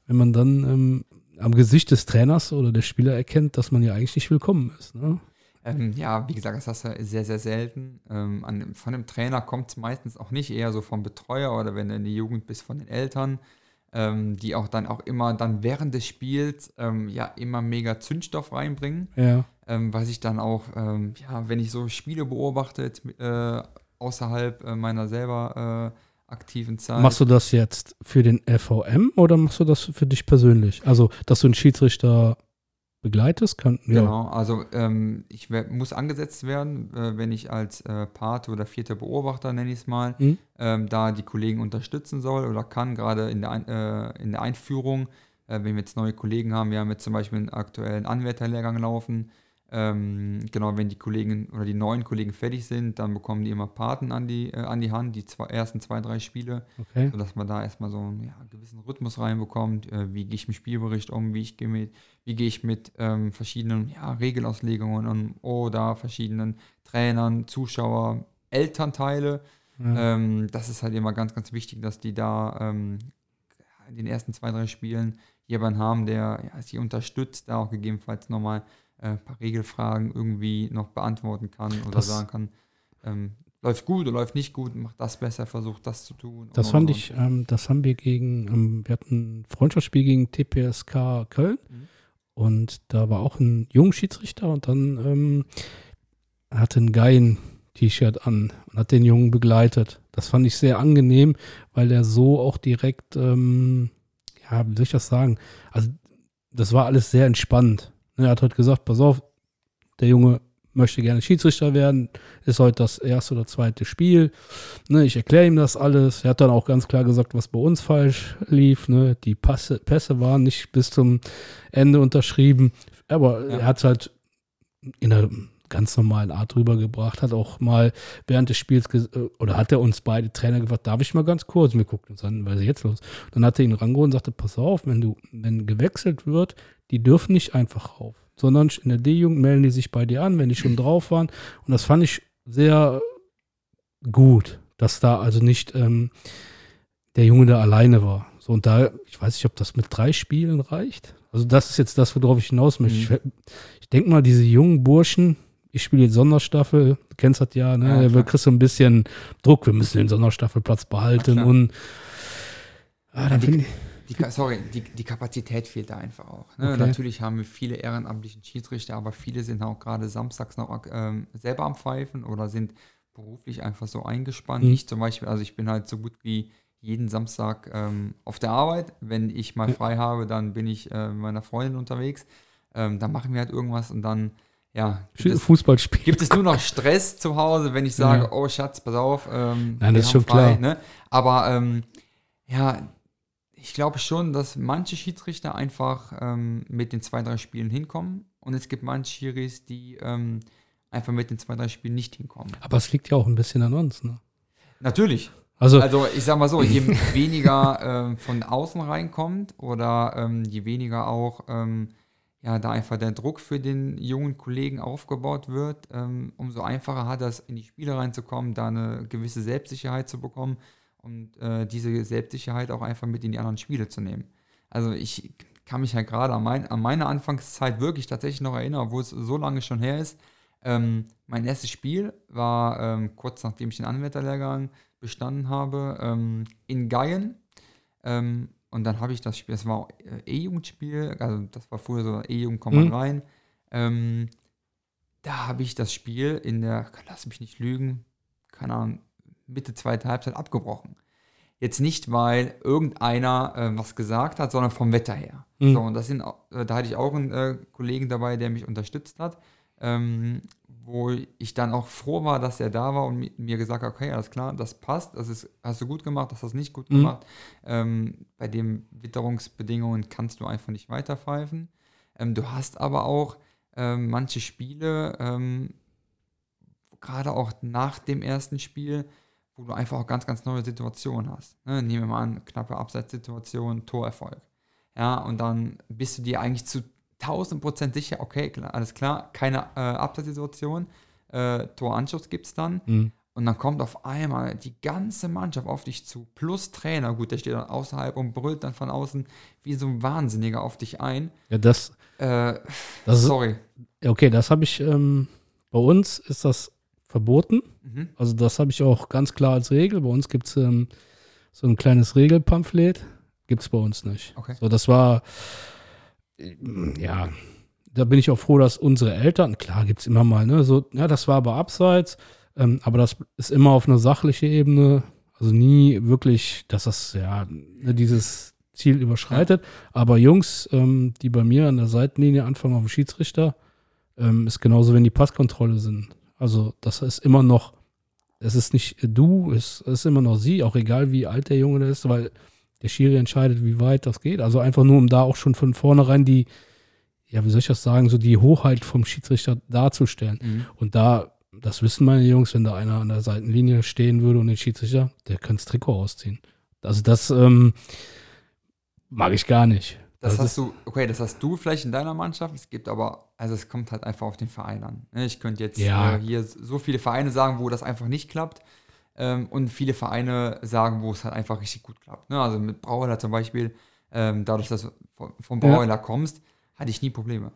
wenn man dann ähm, am Gesicht des Trainers oder der Spieler erkennt, dass man ja eigentlich nicht willkommen ist. Ne? Ähm, ja, wie gesagt, das hast du sehr, sehr selten. Ähm, an, von dem Trainer kommt es meistens auch nicht, eher so vom Betreuer oder wenn du in der Jugend bist, von den Eltern, ähm, die auch dann auch immer dann während des Spiels ähm, ja immer mega Zündstoff reinbringen, Ja. ähm, was ich dann auch, ähm, ja, wenn ich so Spiele beobachtet, äh, außerhalb äh, meiner selber äh, aktiven Zeit. Machst du das jetzt für den FVM oder machst du das für dich persönlich? Also, dass du einen Schiedsrichter begleitest, kann. Ja. Genau, also ähm, ich muss angesetzt werden, äh, wenn ich als äh, Pate oder vierter Beobachter, nenne ich es mal, Mhm. ähm, da die Kollegen unterstützen soll oder kann, gerade in der, äh, in der Einführung, äh, wenn wir jetzt neue Kollegen haben, wir haben jetzt zum Beispiel einen aktuellen Anwärterlehrgang laufen, ähm, genau, wenn die Kollegen oder die neuen Kollegen fertig sind, dann bekommen die immer Paten an die, äh, an die Hand, die zwei, ersten zwei, drei Spiele Okay. sodass man da erstmal so einen ja, gewissen Rhythmus reinbekommt. Äh, wie gehe ich mit Spielbericht um, wie, ich gehe mit, wie gehe ich mit ähm, verschiedenen ja, Regelauslegungen um oder verschiedenen Trainern, Zuschauer, Elternteile. Ja. Ähm, das ist halt immer ganz, ganz wichtig, dass die da ähm, in den ersten zwei, drei Spielen jemanden haben, der ja, sie unterstützt, da auch gegebenenfalls nochmal äh, ein paar Regelfragen irgendwie noch beantworten kann oder Das- sagen kann, ähm, läuft gut oder läuft nicht gut, macht das besser, versucht das zu tun. Das und, fand und, ich, ähm, das haben wir gegen, ähm, wir hatten ein Freundschaftsspiel gegen TPSK Köln Mhm. und da war auch ein junger Schiedsrichter und dann ähm, hatte ein ein T-Shirt an und hat den Jungen begleitet. Das fand ich sehr angenehm, weil er so auch direkt, ähm, ja, wie soll ich das sagen? Also, das war alles sehr entspannt. Er hat halt gesagt, pass auf, der Junge möchte gerne Schiedsrichter werden, ist heute das erste oder zweite Spiel. Ne, ich erkläre ihm das alles. Er hat dann auch ganz klar gesagt, was bei uns falsch lief. Ne? Die Passe, Pässe waren nicht bis zum Ende unterschrieben. Aber Ja. er hat halt in einer ganz normalen Art rübergebracht, hat auch mal während des Spiels, äh, oder hat er uns beide Trainer gefragt, darf ich mal ganz kurz? Und wir guckten uns an, was ist jetzt los? Dann hat er ihn rangeholt und sagte, pass auf, wenn du, wenn gewechselt wird, die dürfen nicht einfach rauf, sondern in der D-Jugend melden die sich bei dir an, wenn die schon drauf waren. Und das fand ich sehr gut, dass da also nicht ähm, der Junge da alleine war. So, und da, ich weiß nicht, ob das mit drei Spielen reicht. Also, das ist jetzt das, worauf ich hinaus möchte. Mhm. Ich, ich denke mal, diese jungen Burschen, ich spiele jetzt Sonderstaffel, du kennst das ja, ne? Ja, da kriegst du ein bisschen Druck, wir müssen den Sonderstaffelplatz behalten klar. und ah, dann die- finde ich, Die, sorry, die, die Kapazität fehlt da einfach auch. Ne? Okay. Natürlich haben wir viele ehrenamtlichen Schiedsrichter, aber viele sind auch gerade samstags noch ähm, selber am Pfeifen oder sind beruflich einfach so eingespannt. Mhm. Ich zum Beispiel, also ich bin halt so gut wie jeden Samstag ähm, auf der Arbeit. Wenn ich mal frei habe, dann bin ich äh, mit meiner Freundin unterwegs. Ähm, dann machen wir halt irgendwas und dann, ja, Fußballspiel. gibt es nur noch Stress zu Hause, wenn ich sage, Ja. oh Schatz, pass auf. Ähm, Nein, das ist schon klar. Ne? Aber ähm, ja, ich glaube schon, dass manche Schiedsrichter einfach ähm, mit den zwei, drei Spielen hinkommen und es gibt manche Schiris, die ähm, einfach mit den zwei, drei Spielen nicht hinkommen. Aber es liegt ja auch ein bisschen an uns, ne? Natürlich. Also, Also ich sag mal so, je weniger ähm, von außen reinkommt oder ähm, je weniger auch ähm, ja, da einfach der Druck für den jungen Kollegen aufgebaut wird, ähm, umso einfacher hat es, in die Spiele reinzukommen, da eine gewisse Selbstsicherheit zu bekommen und äh, diese Selbstsicherheit auch einfach mit in die anderen Spiele zu nehmen. Also ich kann mich ja gerade an, mein, an meine Anfangszeit wirklich tatsächlich noch erinnern, obwohl es so lange schon her ist. Ähm, mein erstes Spiel war ähm, kurz nachdem ich den Anwärterlehrgang bestanden habe, ähm, in Geien. Ähm, und dann habe ich das Spiel, das war äh, E-Jugendspiel, also das war früher so E-Jugend, kommt man Mhm. rein. Ähm, da habe ich das Spiel in der, lass mich nicht lügen, keine Ahnung, Mitte zweite Halbzeit abgebrochen. Jetzt nicht, weil irgendeiner äh, was gesagt hat, sondern vom Wetter her. Mhm. So, und das sind, äh, da hatte ich auch einen äh, Kollegen dabei, der mich unterstützt hat, ähm, wo ich dann auch froh war, dass er da war und mi- mir gesagt hat, okay, alles klar, das passt, das ist, hast du gut gemacht, das hast du nicht gut Mhm. gemacht. Ähm, bei den Witterungsbedingungen kannst du einfach nicht weiterpfeifen. Ähm, du hast aber auch ähm, manche Spiele, ähm, gerade auch nach dem ersten Spiel, wo du einfach auch ganz, ganz neue Situationen hast. Ne? Nehmen wir mal an, knappe Abseitssituation, Torerfolg. Ja, und dann bist du dir eigentlich zu 1000 Prozent sicher, okay, klar, alles klar, keine äh, Abseitssituation, äh, Toranschluss gibt es dann. Mhm. Und dann kommt auf einmal die ganze Mannschaft auf dich zu, plus Trainer, gut, der steht dann außerhalb und brüllt dann von außen wie so ein Wahnsinniger auf dich ein. Ja, das, Äh, das ist, sorry. okay, das habe ich, ähm, bei uns ist das verboten. Mhm. Also das habe ich auch ganz klar als Regel. Bei uns gibt es ähm, so ein kleines Regelpamphlet. Gibt es bei uns nicht. Okay. So, das war, äh, ja, da bin ich auch froh, dass unsere Eltern, klar gibt es immer mal, ne, so, ja, das war aber abseits, ähm, aber das ist immer auf einer sachlichen Ebene, also nie wirklich, dass das, ja, ne, dieses Ziel überschreitet. Aber Jungs, ähm, die bei mir an der Seitenlinie anfangen auf dem Schiedsrichter, ähm, ist genauso, wenn die Passkontrolle sind. Also das ist immer noch, es ist nicht du, es ist immer noch sie, auch egal wie alt der Junge ist, weil der Schiri entscheidet, wie weit das geht. Also einfach nur, um da auch schon von vornherein die, ja, wie soll ich das sagen, so die Hoheit vom Schiedsrichter darzustellen. Mhm. Und da, das wissen meine Jungs, wenn da einer an der Seitenlinie stehen würde und den Schiedsrichter, der könnte das Trikot ausziehen. Also das ähm, mag ich gar nicht. Das, Das hast du, okay, das hast du vielleicht in deiner Mannschaft. Es gibt aber, also es kommt halt einfach auf den Verein an. ne? Ich könnte jetzt Ja. äh, hier so viele Vereine sagen, wo das einfach nicht klappt. Ähm, und viele Vereine sagen, wo es halt einfach richtig gut klappt. Ne? Also mit Brauerler zum Beispiel, ähm, dadurch, dass du von- vom Ja. Brauerler kommst, hatte ich nie Probleme.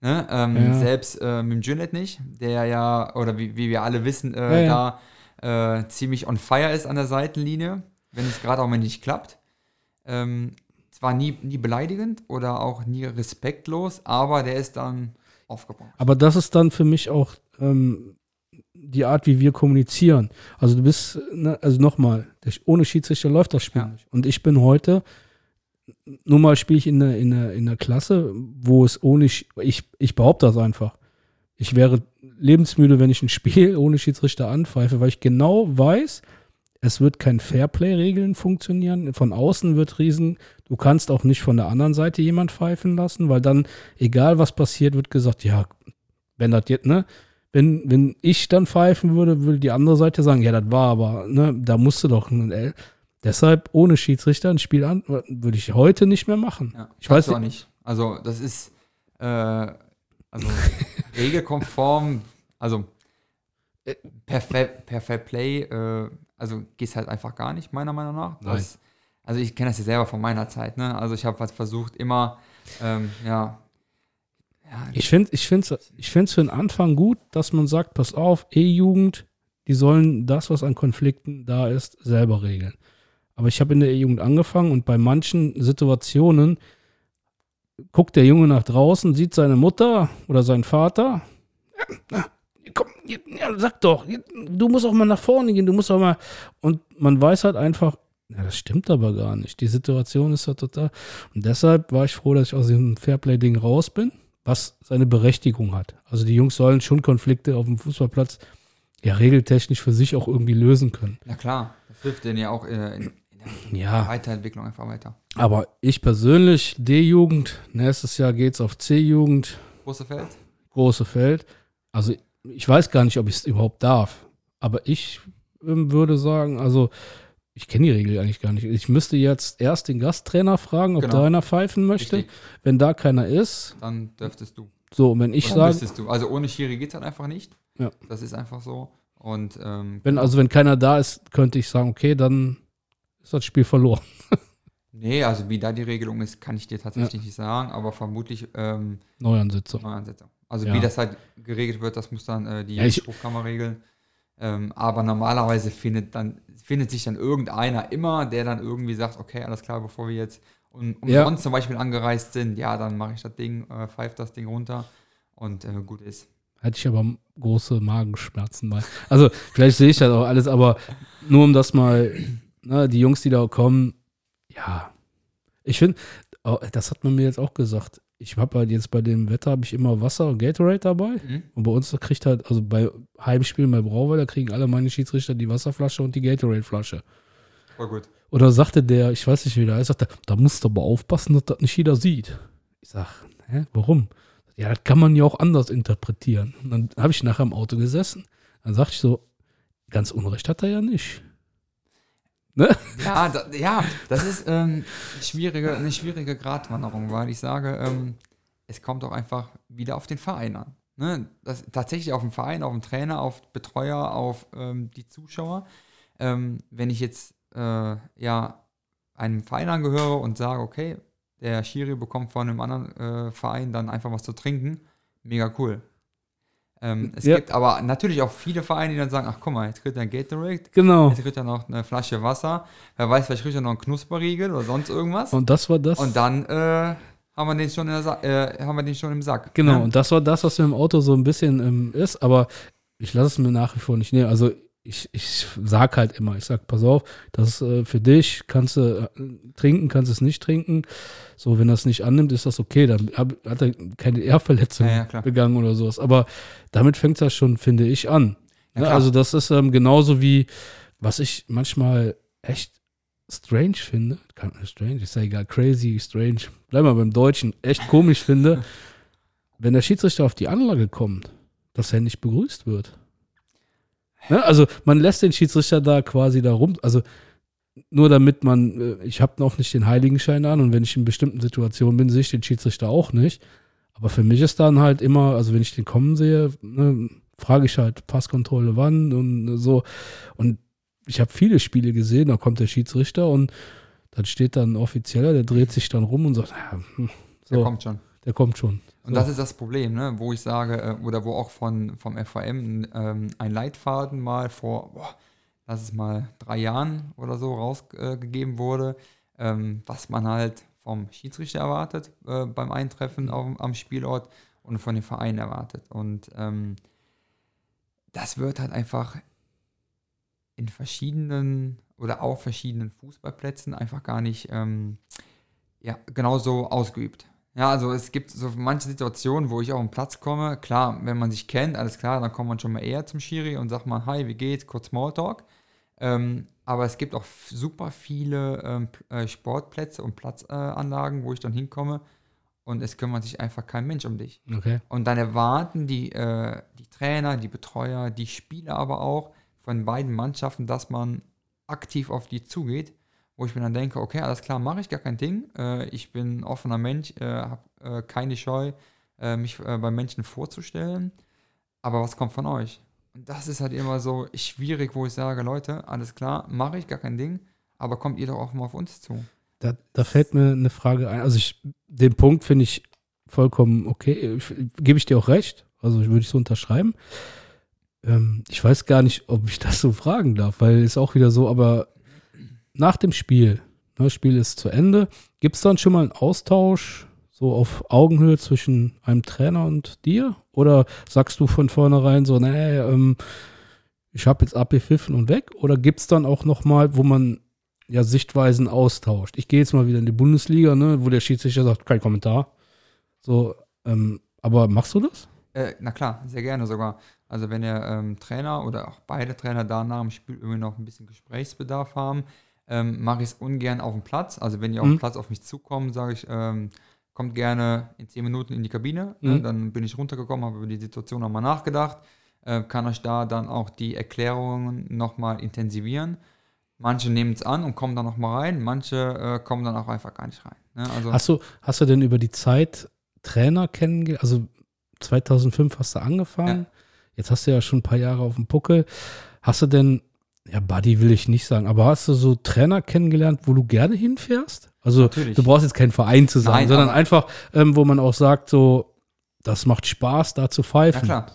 Ne? Ähm, Ja. Selbst äh, mit dem Junet nicht, der ja, oder wie, wie wir alle wissen, äh, Ja, da ziemlich on fire ist an der Seitenlinie, wenn es gerade auch mal nicht klappt. Ähm, zwar nie, nie beleidigend oder auch nie respektlos, aber der ist dann aufgebaut. Aber das ist dann für mich auch ähm, die Art, wie wir kommunizieren. Also du bist, ne, also nochmal, ohne Schiedsrichter läuft das Spiel Ja. nicht. Und ich bin heute, nun mal spiele ich in der, in, der, in der Klasse, wo es ohne, ich, ich behaupte das einfach. Ich wäre lebensmüde, wenn ich ein Spiel ohne Schiedsrichter anpfeife, weil ich genau weiß, es wird kein Fairplay-Regeln funktionieren. Von außen wird riesen, du kannst auch nicht von der anderen Seite jemand pfeifen lassen, weil dann, egal was passiert, wird gesagt, ja, wenn das jetzt, ne, wenn, wenn ich dann pfeifen würde, würde die andere Seite sagen, ja, das war aber, ne, da musste doch ein L. Deshalb ohne Schiedsrichter ein Spiel an, würde ich heute nicht mehr machen. Ja, Ich weiß auch nicht. Also das ist äh, also regelkonform, also äh, per, Fair, per Fair Play, äh, also geht halt einfach gar nicht, meiner Meinung nach. Das, also ich kenne das ja selber von meiner Zeit, ne? Also ich habe halt versucht, immer, ähm, ja, ja, Ich finde es ich find's, ich find's für den Anfang gut, dass man sagt, pass auf, E-Jugend, die sollen das, was an Konflikten da ist, selber regeln. Aber ich habe in der E-Jugend angefangen und bei manchen Situationen guckt der Junge nach draußen, sieht seine Mutter oder seinen Vater. Ja, komm, ja, sag doch, du musst auch mal nach vorne gehen, du musst auch mal. Und man weiß halt einfach, ja, das stimmt aber gar nicht. Die Situation ist ja total. Und deshalb war ich froh, dass ich aus diesem Fairplay-Ding raus bin, was seine Berechtigung hat. Also die Jungs sollen schon Konflikte auf dem Fußballplatz ja regeltechnisch für sich auch irgendwie lösen können. na klar, das hilft denen ja auch äh, in, in der Ja, Weiterentwicklung einfach weiter. aber ich persönlich, D-Jugend, nächstes Jahr geht's auf C-Jugend, Große Feld? große Feld. Also ich weiß gar nicht, ob ich es überhaupt darf. Aber ich ähm, würde sagen, also ich kenne die Regel eigentlich gar nicht. Ich müsste jetzt erst den Gasttrainer fragen, ob Genau. da einer pfeifen möchte. Richtig. Wenn da keiner ist, Dann dürftest du. so, und wenn ich sage, müsstest du. Also ohne Schiri geht es halt einfach nicht. Ja. Das ist einfach so. Und ähm, wenn, also wenn keiner da ist, könnte ich sagen, okay, dann ist das Spiel verloren. Nee, also wie da die Regelung ist, kann ich dir tatsächlich nicht sagen, aber vermutlich ähm, Neuansetzung. Neuansetzung. Also Ja. wie das halt geregelt wird, das muss dann äh, die Ja, Spruchkammer regeln. Ähm, aber normalerweise findet dann findet sich dann irgendeiner immer, der dann irgendwie sagt, okay, alles klar, bevor wir jetzt um, Ja. umsonst zum Beispiel angereist sind, ja, dann mache ich das Ding, äh, pfeife das Ding runter und äh, gut ist. Hätte ich aber große Magenschmerzen bei. Also, vielleicht sehe ich das auch alles, aber nur um das mal, ne, die Jungs, die da kommen, ja. Ich finde, oh, das hat man mir jetzt auch gesagt. Ich habe halt jetzt bei dem Wetter habe ich immer Wasser und Gatorade dabei. Und bei uns da kriegt halt, also bei Heimspielen bei Brauweiler kriegen alle meine Schiedsrichter die Wasserflasche und die Gatorade-Flasche. Voll gut. Oder sagte der, ich weiß nicht wie der heißt, sagte, da musst du aber aufpassen, dass das nicht jeder sieht. Ich sag, hä, warum? Ja, das kann man ja auch anders interpretieren. Und dann habe ich nachher im Auto gesessen. Dann sagte ich so, ganz Unrecht hat er ja nicht. Ja, da, ja, das ist ähm, schwierige, eine schwierige Gratwanderung, weil ich sage, ähm, es kommt auch einfach wieder auf den Verein an. Ne? Das, tatsächlich auf den Verein, auf den Trainer, auf Betreuer, auf ähm, die Zuschauer. Ähm, wenn ich jetzt äh, ja einem Verein angehöre und sage, okay, der Schiri bekommt von einem anderen äh, Verein dann einfach was zu trinken, mega cool. Ähm, es Ja. gibt aber natürlich auch viele Vereine, die dann sagen, ach guck mal, jetzt kriegt er ein Gatorade, Genau. Jetzt kriegt er noch eine Flasche Wasser. Wer weiß, vielleicht kriegt er noch einen Knusperriegel oder sonst irgendwas. Und, Und das war das. dann äh, haben, wir den schon in der Sa äh, haben wir den schon im Sack. Genau, Ne? und das war das, was mir im Auto so ein bisschen ähm, ist, aber ich lasse es mir nach wie vor nicht nehmen. Also ich, ich sag halt immer, ich sag, pass auf, das ist äh, für dich, kannst du äh, trinken, kannst es nicht trinken. So, wenn es nicht annimmt, ist das okay. Dann hab, hat er keine Ehrverletzung Ja, ja, begangen oder sowas. Aber damit fängt das schon, finde ich, an. Ja, Ne? also das ist ähm, genauso wie, was ich manchmal echt strange finde, kann, strange, ist ja egal, crazy, strange, bleib mal beim Deutschen, echt komisch finde, wenn der Schiedsrichter auf die Anlage kommt, dass er nicht begrüßt wird. Ne? Also man lässt den Schiedsrichter da quasi da rum, also nur damit man, äh, ich habe noch nicht den Heiligenschein an und wenn ich in bestimmten Situationen bin, sehe ich den Schiedsrichter auch nicht. Aber für mich ist dann halt immer, also wenn ich den kommen sehe, ne, frage ich halt Passkontrolle wann und so. Und ich habe viele Spiele gesehen, da kommt der Schiedsrichter und dann steht dann ein Offizieller, der dreht sich dann rum und sagt, ja, hm, so, Der kommt schon. Der kommt schon. Und So. das ist das Problem, ne? wo ich sage, äh, oder wo auch von, vom FVM ähm, ein Leitfaden mal vor, boah, lass es mal drei Jahren oder so rausgegeben wurde, ähm, was man halt vom Schiedsrichter erwartet äh, beim Eintreffen auf, am Spielort und von den Vereinen erwartet. Und ähm, das wird halt einfach in verschiedenen oder auf verschiedenen Fußballplätzen einfach gar nicht ähm, ja, genauso ausgeübt. Ja, also es gibt so manche Situationen, wo ich auf den Platz komme. Klar, wenn man sich kennt, alles klar, dann kommt man schon mal eher zum Schiri und sagt mal, hi, wie geht's, kurz Smalltalk. Ähm, aber es gibt auch super viele ähm, äh, Sportplätze und Platzanlagen, äh, wo ich dann hinkomme und es kümmert sich einfach kein Mensch um dich. Okay. Und dann erwarten die, äh, die Trainer, die Betreuer, die Spieler aber auch von beiden Mannschaften, dass man aktiv auf die zugeht, wo ich mir dann denke, okay, alles klar, mache ich gar kein Ding. Äh, ich bin offener Mensch, äh, habe äh, keine Scheu, äh, mich äh, bei Menschen vorzustellen. Aber was kommt von euch? Und das ist halt immer so schwierig, wo ich sage, Leute, alles klar, mache ich gar kein Ding, aber kommt ihr doch auch mal auf uns zu. Da, da fällt mir eine Frage ein. Also ich, den Punkt finde ich vollkommen okay. Ich- Gebe ich dir auch recht. Also würde ich so unterschreiben. Ähm, ich weiß gar nicht, ob ich das so fragen darf, weil es auch wieder so, aber nach dem Spiel, ne, das Spiel ist zu Ende, gibt es dann schon mal einen Austausch so auf Augenhöhe zwischen einem Trainer und dir? Oder sagst du von vornherein so, nee, ähm, ich habe jetzt abgepfiffen und weg? Oder gibt es dann auch noch mal, wo man ja, Sichtweisen austauscht. Ich gehe jetzt mal wieder in die Bundesliga, ne, wo der Schiedsrichter sagt, kein Kommentar. So, ähm, aber machst du das? Äh, na klar, sehr gerne sogar. Also wenn der ähm, Trainer oder auch beide Trainer da nach dem Spiel irgendwie noch ein bisschen Gesprächsbedarf haben, ähm, mache ich es ungern auf dem Platz. Also wenn die auf Mhm. dem Platz auf mich zukommen, sage ich, ähm, kommt gerne in 10 Minuten in die Kabine. Ne? Mhm. Dann bin ich runtergekommen, habe über die Situation nochmal nachgedacht, äh, kann euch da dann auch die Erklärungen nochmal intensivieren. Manche nehmen es an und kommen dann nochmal rein, manche äh, kommen dann auch einfach gar nicht rein. Ne? Also, Hast du, hast du denn über die Zeit Trainer kennengelernt? Also 2005 hast du angefangen. Jetzt hast du ja schon ein paar Jahre auf dem Puckel. Hast du denn ja, Buddy will ich nicht sagen, aber hast du so Trainer kennengelernt, wo du gerne hinfährst? Also Natürlich. du brauchst jetzt keinen Verein zu sagen, Nein, sondern einfach, ähm, wo man auch sagt, so, das macht Spaß, da zu Ja pfeifen. klar,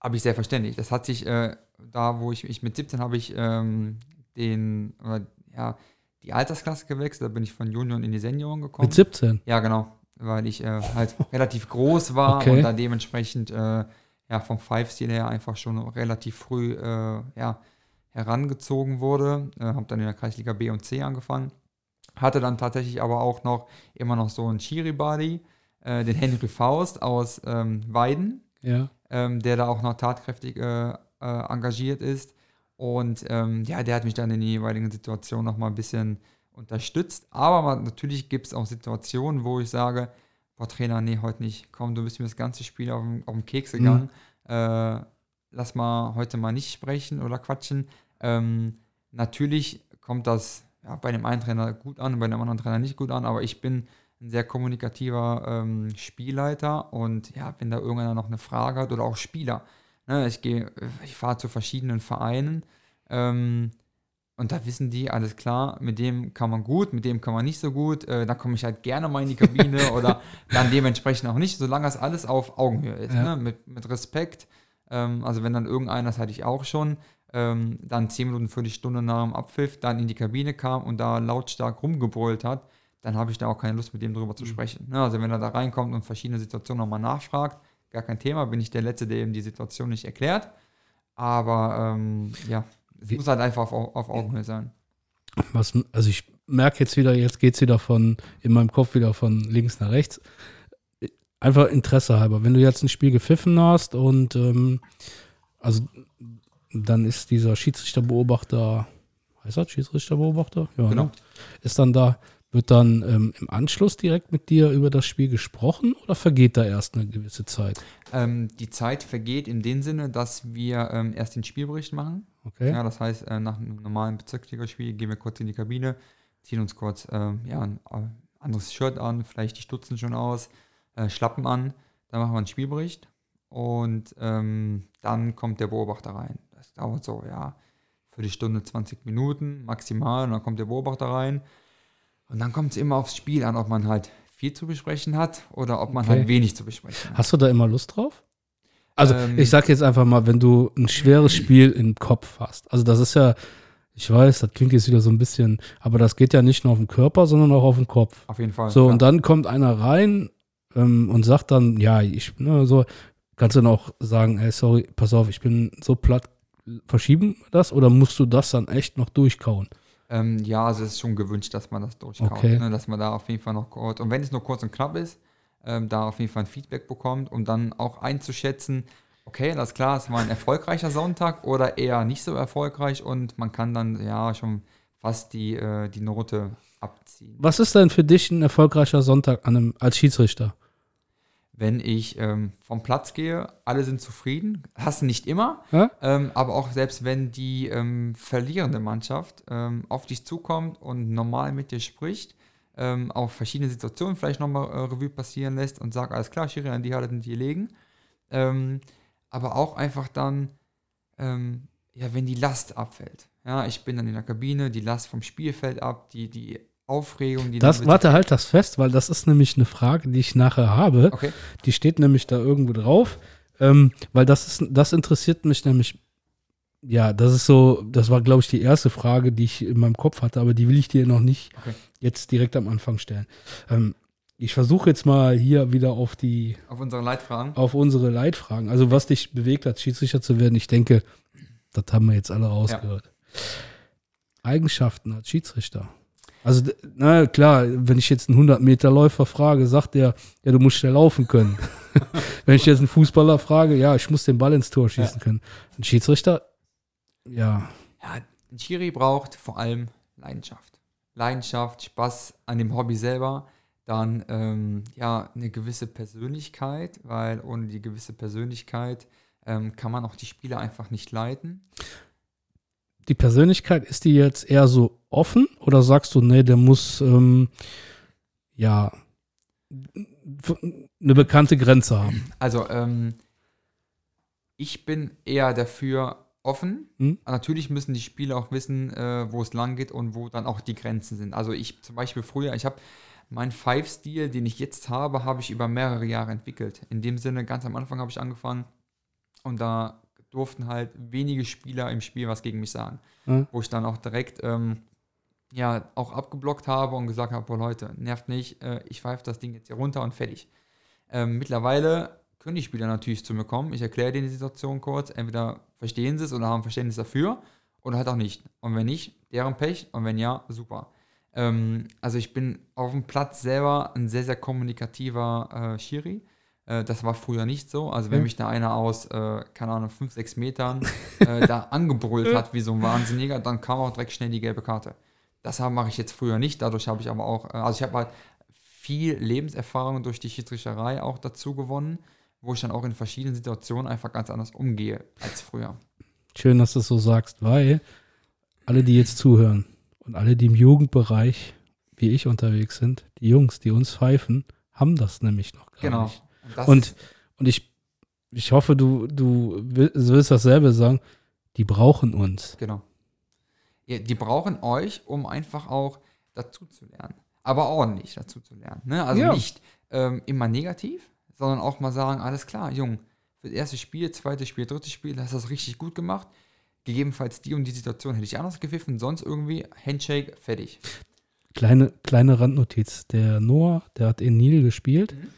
habe ich selbstverständlich. Das hat sich äh, da, wo ich, ich mit 17 habe ich ähm, den, oder, ja, die Altersklasse gewechselt, da bin ich von Junior in die Senioren gekommen. Mit 17. Ja, genau, weil ich äh, halt relativ groß war Okay. und dann dementsprechend äh, ja, vom Five-Stil her einfach schon relativ früh äh, ja, herangezogen wurde. Äh, habe dann in der Kreisliga B und C angefangen. Hatte dann tatsächlich aber auch noch immer noch so einen Chiri-Buddy, äh, den Henry Faust aus ähm, Weiden, Ja. ähm, der da auch noch tatkräftig äh, äh, engagiert ist. Und ähm, ja, der hat mich dann in die jeweiligen Situationen nochmal ein bisschen unterstützt. Aber man, natürlich gibt es auch Situationen, wo ich sage, boah, Trainer, nee, heute nicht. Komm, du bist mir das ganze Spiel auf den, auf den Keks gegangen. Äh, lass mal heute mal nicht sprechen oder quatschen. Ähm, natürlich kommt das ja, bei dem einen Trainer gut an, bei dem anderen Trainer nicht gut an, aber ich bin ein sehr kommunikativer ähm, Spielleiter und ja, wenn da irgendeiner noch eine Frage hat oder auch Spieler, ne, ich gehe, ich fahre zu verschiedenen Vereinen ähm, und da wissen die, alles klar, mit dem kann man gut, mit dem kann man nicht so gut, äh, da komme ich halt gerne mal in die Kabine oder dann dementsprechend auch nicht, solange das alles auf Augenhöhe ist, Ja. ne, mit, mit Respekt. Ähm, also wenn dann irgendeiner, das hatte ich auch schon, ähm, dann zehn Minuten, Viertelstunde nach dem Abpfiff dann in die Kabine kam und da lautstark rumgebrüllt hat, dann habe ich da auch keine Lust, mit dem drüber Mhm. zu sprechen. Ne? Also wenn er da reinkommt und verschiedene Situationen nochmal nachfragt, gar kein Thema, bin ich der Letzte, der ihm die Situation nicht erklärt. Aber ähm, ja, es Wie- muss halt einfach auf, auf Augenhöhe sein. Was, also ich merke jetzt wieder, jetzt geht es wieder von, in meinem Kopf wieder von links nach rechts. Einfach Interesse halber. Wenn du jetzt ein Spiel gepfiffen hast und ähm, also dann ist dieser Schiedsrichterbeobachter, heißt das Schiedsrichterbeobachter? Ja, Genau. ne? Ist dann da, wird dann ähm, im Anschluss direkt mit dir über das Spiel gesprochen oder vergeht da erst eine gewisse Zeit? Ähm, die Zeit vergeht in dem Sinne, dass wir ähm, erst den Spielbericht machen. Okay. Ja, das heißt, äh, nach einem normalen Bezirksligaspiel gehen wir kurz in die Kabine, ziehen uns kurz ähm, ja, ein äh, anderes Shirt an, vielleicht die Stutzen schon aus, äh, Schlappen an, dann machen wir einen Spielbericht und ähm, dann kommt der Beobachter rein. Das dauert so, ja, für die Stunde 20 Minuten maximal und dann kommt der Beobachter rein und dann kommt es immer aufs Spiel an, ob man halt viel zu besprechen hat oder ob man Okay. halt wenig zu besprechen hat. Hast du da immer Lust drauf? Also Ähm, ich sag jetzt einfach mal, wenn du ein schweres Spiel im Kopf hast. Also das ist ja, ich weiß, das klingt jetzt wieder so ein bisschen, aber das geht ja nicht nur auf den Körper, sondern auch auf den Kopf. Auf jeden Fall. So, klar. und dann kommt einer rein ähm, und sagt dann, ja, ich, ne, so, kannst du dann auch sagen, ey, sorry, pass auf, ich bin so platt, verschieben das oder musst du das dann echt noch durchkauen? Ähm, ja, also es ist schon gewünscht, dass man das durchkaut, Okay. ne, dass man da auf jeden Fall noch kurz, und wenn es nur kurz und knapp ist, ähm, da auf jeden Fall ein Feedback bekommt, um dann auch einzuschätzen, okay, das ist klar, es war ein erfolgreicher Sonntag oder eher nicht so erfolgreich und man kann dann ja schon fast die, äh, die Note abziehen. Was ist denn für dich ein erfolgreicher Sonntag an einem, als Schiedsrichter? Wenn ich ähm, vom Platz gehe, alle sind zufrieden, hast du nicht immer, Ja? Ähm, aber auch selbst wenn die ähm, verlierende Mannschaft ähm, auf dich zukommt und normal mit dir spricht, ähm, auf verschiedene Situationen vielleicht nochmal äh, Revue passieren lässt und sagt, alles klar, Schiri, an die halten die legen. Ähm, aber auch einfach dann, ja, wenn die Last abfällt. Ja, ich bin dann in der Kabine, die Last vom Spiel fällt ab, die, die Aufregung, die Das, warte, halt das fest, weil das ist nämlich eine Frage, die ich nachher habe. Okay. Die steht nämlich da irgendwo drauf, ähm, weil das ist, das interessiert mich nämlich. Ja, das ist so, das war, glaube ich, die erste Frage, die ich in meinem Kopf hatte, aber die will ich dir noch nicht Okay. jetzt direkt am Anfang stellen. Ähm, ich versuche jetzt mal hier wieder auf die, Auf unsere Leitfragen. auf unsere Leitfragen. Also was dich bewegt hat, Schiedsrichter zu werden, ich denke, das haben wir jetzt alle rausgehört. Eigenschaften als Schiedsrichter. Also, na klar, wenn ich jetzt einen 100-Meter-Läufer frage, sagt der, ja, du musst schnell laufen können. wenn ich jetzt einen Fußballer frage, ja, ich muss den Ball ins Tor schießen können. Ein Schiedsrichter, ja, Ja, ein Schiri braucht vor allem Leidenschaft. Leidenschaft, Spaß an dem Hobby selber, dann ähm, ja eine gewisse Persönlichkeit, weil ohne die gewisse Persönlichkeit ähm, kann man auch die Spieler einfach nicht leiten. Die Persönlichkeit, ist die jetzt eher so offen oder sagst du, nee, der muss, ähm, ja, eine bekannte Grenze haben? Also ähm, ich bin eher dafür, offen. Hm? Natürlich müssen die Spieler auch wissen, äh, wo es lang geht und wo dann auch die Grenzen sind. Also ich zum Beispiel früher, ich habe meinen Five-Stil, den ich jetzt habe, habe ich über mehrere Jahre entwickelt. In dem Sinne, ganz am Anfang habe ich angefangen und da durften halt wenige Spieler im Spiel was gegen mich sagen. Ja. Wo ich dann auch direkt ähm, ja auch abgeblockt habe und gesagt habe, boah Leute, nervt nicht, äh, ich pfeife das Ding jetzt hier runter und fertig. Ähm, mittlerweile können die Spieler natürlich zu mir kommen. Ich erkläre denen die Situation kurz. Entweder verstehen sie es oder haben Verständnis dafür oder halt auch nicht. Und wenn nicht, deren Pech. Und wenn ja, super. Ähm, also ich bin auf dem Platz selber ein sehr, sehr kommunikativer äh, Schiri. Äh, das war früher nicht so. Also wenn Ja. mich da einer aus, äh, keine Ahnung, 5, 6 Metern äh, da angebrüllt hat wie so ein Wahnsinniger, dann kam auch direkt schnell die gelbe Karte. Das mache ich jetzt früher nicht. Dadurch habe ich aber auch, äh, also ich habe halt viel Lebenserfahrung durch die Schiedsrichterei auch dazu gewonnen, wo ich dann auch in verschiedenen Situationen einfach ganz anders umgehe als früher. Schön, dass du es so sagst, weil alle, die jetzt zuhören und alle, die im Jugendbereich wie ich unterwegs sind, die Jungs, die uns pfeifen, haben das nämlich noch gar Genau. nicht. Und, und ich, ich hoffe, du, du will- willst dasselbe sagen. Die brauchen uns. Genau. Ja, die brauchen euch, um einfach auch dazu zu lernen. Aber ordentlich dazu zu lernen. Ne? Also Ja. nicht ähm, immer negativ, sondern auch mal sagen, alles klar, Jung, für das erste Spiel, zweites Spiel, drittes Spiel, hast du das richtig gut gemacht. Gegebenenfalls die und die Situation hätte ich anders gepfiffen, sonst irgendwie Handshake, fertig. Kleine, kleine Randnotiz. Der Noah, der hat in Nil gespielt. Mhm.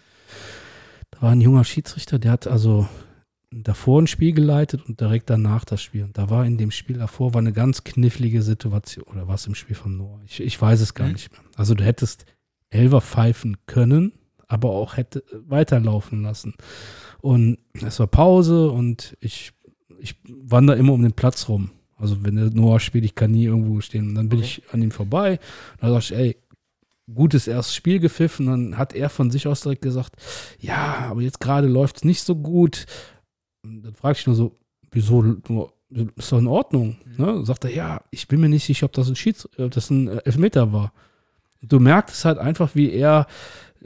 Da war ein junger Schiedsrichter, der hat also davor ein Spiel geleitet und direkt danach das Spiel. Und da war in dem Spiel davor war eine ganz knifflige Situation. Oder was im Spiel von Noah? Ich, ich weiß es gar Mhm. nicht mehr. Also du hättest Elver pfeifen können, aber auch hätte weiterlaufen lassen. Und es war Pause und ich, ich wandere immer um den Platz rum. Also wenn der Noah spielt, ich kann nie irgendwo stehen. Und dann bin Okay. ich an ihm vorbei. Und dann sag ich, ey, gutes erstes Spiel gepfiffen. Dann hat er von sich aus direkt gesagt, ja, aber jetzt gerade läuft es nicht so gut. Und dann frage ich nur so, wieso, ist doch in Ordnung. Mhm. Ne? Sagt er, ja, ich bin mir nicht sicher, ob das ein Schieds ob das ein äh, Elfmeter war. Du merkst es halt einfach, wie er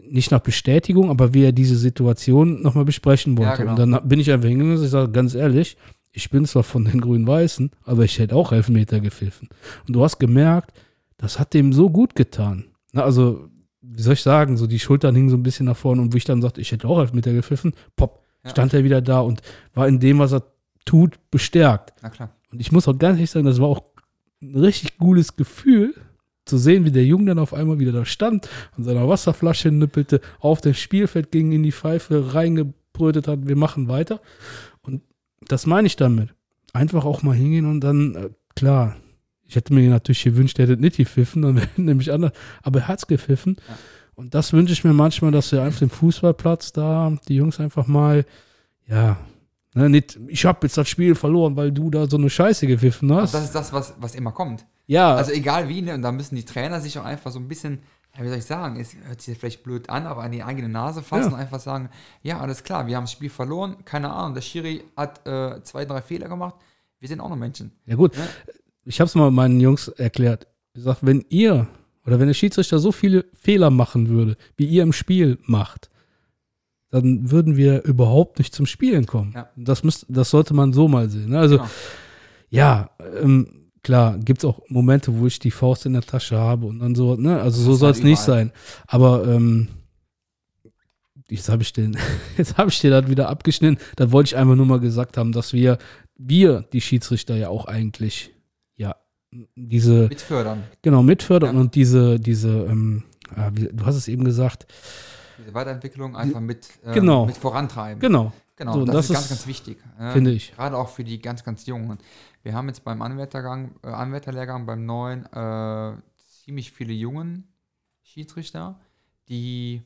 nicht nach Bestätigung, aber wie er diese Situation nochmal besprechen wollte. Ja, genau. Und dann bin ich einfach hingegangen und ich sage ganz ehrlich, ich bin zwar von den Grün-Weißen, aber ich hätte auch Elfmeter gepfiffen. Und du hast gemerkt, das hat dem so gut getan. Na, also, wie soll ich sagen, so die Schultern hingen so ein bisschen nach vorne und wie ich dann sagte, ich hätte auch Elfmeter gepfiffen, pop, Ja. stand er wieder da und war in dem, was er tut, bestärkt. Na klar. Und ich muss auch ganz ehrlich sagen, das war auch ein richtig cooles Gefühl, zu sehen, wie der Junge dann auf einmal wieder da stand und seiner Wasserflasche nippelte, auf das Spielfeld ging, in die Pfeife reingebrötet hat, wir machen weiter. Und das meine ich damit. Einfach auch mal hingehen und dann, äh, klar, ich hätte mir natürlich gewünscht, er hätte nicht gepfiffen, dann wäre nämlich anders, aber er hat es gepfiffen. Ja. Und das wünsche ich mir manchmal, dass wir auf dem Fußballplatz da die Jungs einfach mal, ja, ne, nicht, ich habe jetzt das Spiel verloren, weil du da so eine Scheiße gepfiffen Aber hast. das ist das, was, was immer kommt. ja, Also egal wie, ne? Und da müssen die Trainer sich auch einfach so ein bisschen, ja, wie soll ich sagen, es hört sich vielleicht blöd an, aber an die eigene Nase fassen Ja. und einfach sagen, ja, alles klar, wir haben das Spiel verloren, keine Ahnung, der Schiri hat äh, zwei, drei Fehler gemacht, wir sind auch noch Menschen. ja gut. Ja. Ich habe es mal meinen Jungs erklärt. Ich sag, wenn ihr oder wenn der Schiedsrichter so viele Fehler machen würde, wie ihr im Spiel macht, dann würden wir überhaupt nicht zum Spielen kommen. Ja. Das, müsst, das sollte man so mal sehen. ne? Also, Genau. ja, ähm, klar, gibt es auch Momente, wo ich die Faust in der Tasche habe und dann so, ne? Also Das so soll halt es nicht überall. sein. Aber ähm, jetzt habe ich den, jetzt habe ich dir das wieder abgeschnitten. Da wollte ich einfach nur mal gesagt haben, dass wir, wir, die Schiedsrichter ja auch eigentlich, diese, Mit fördern. genau, mitfördern Ja. und diese, diese, ähm, ah, wie, du hast es eben gesagt, Diese Weiterentwicklung einfach mit, ähm, Genau. mit vorantreiben. genau, Genau, So, das, das ist ganz, ist- ganz wichtig. Ähm, finde ich. Gerade auch für die ganz, ganz Jungen. Wir haben jetzt beim Anwärtergang, äh, Anwärterlehrgang, beim neuen, äh, ziemlich viele jungen Schiedsrichter, die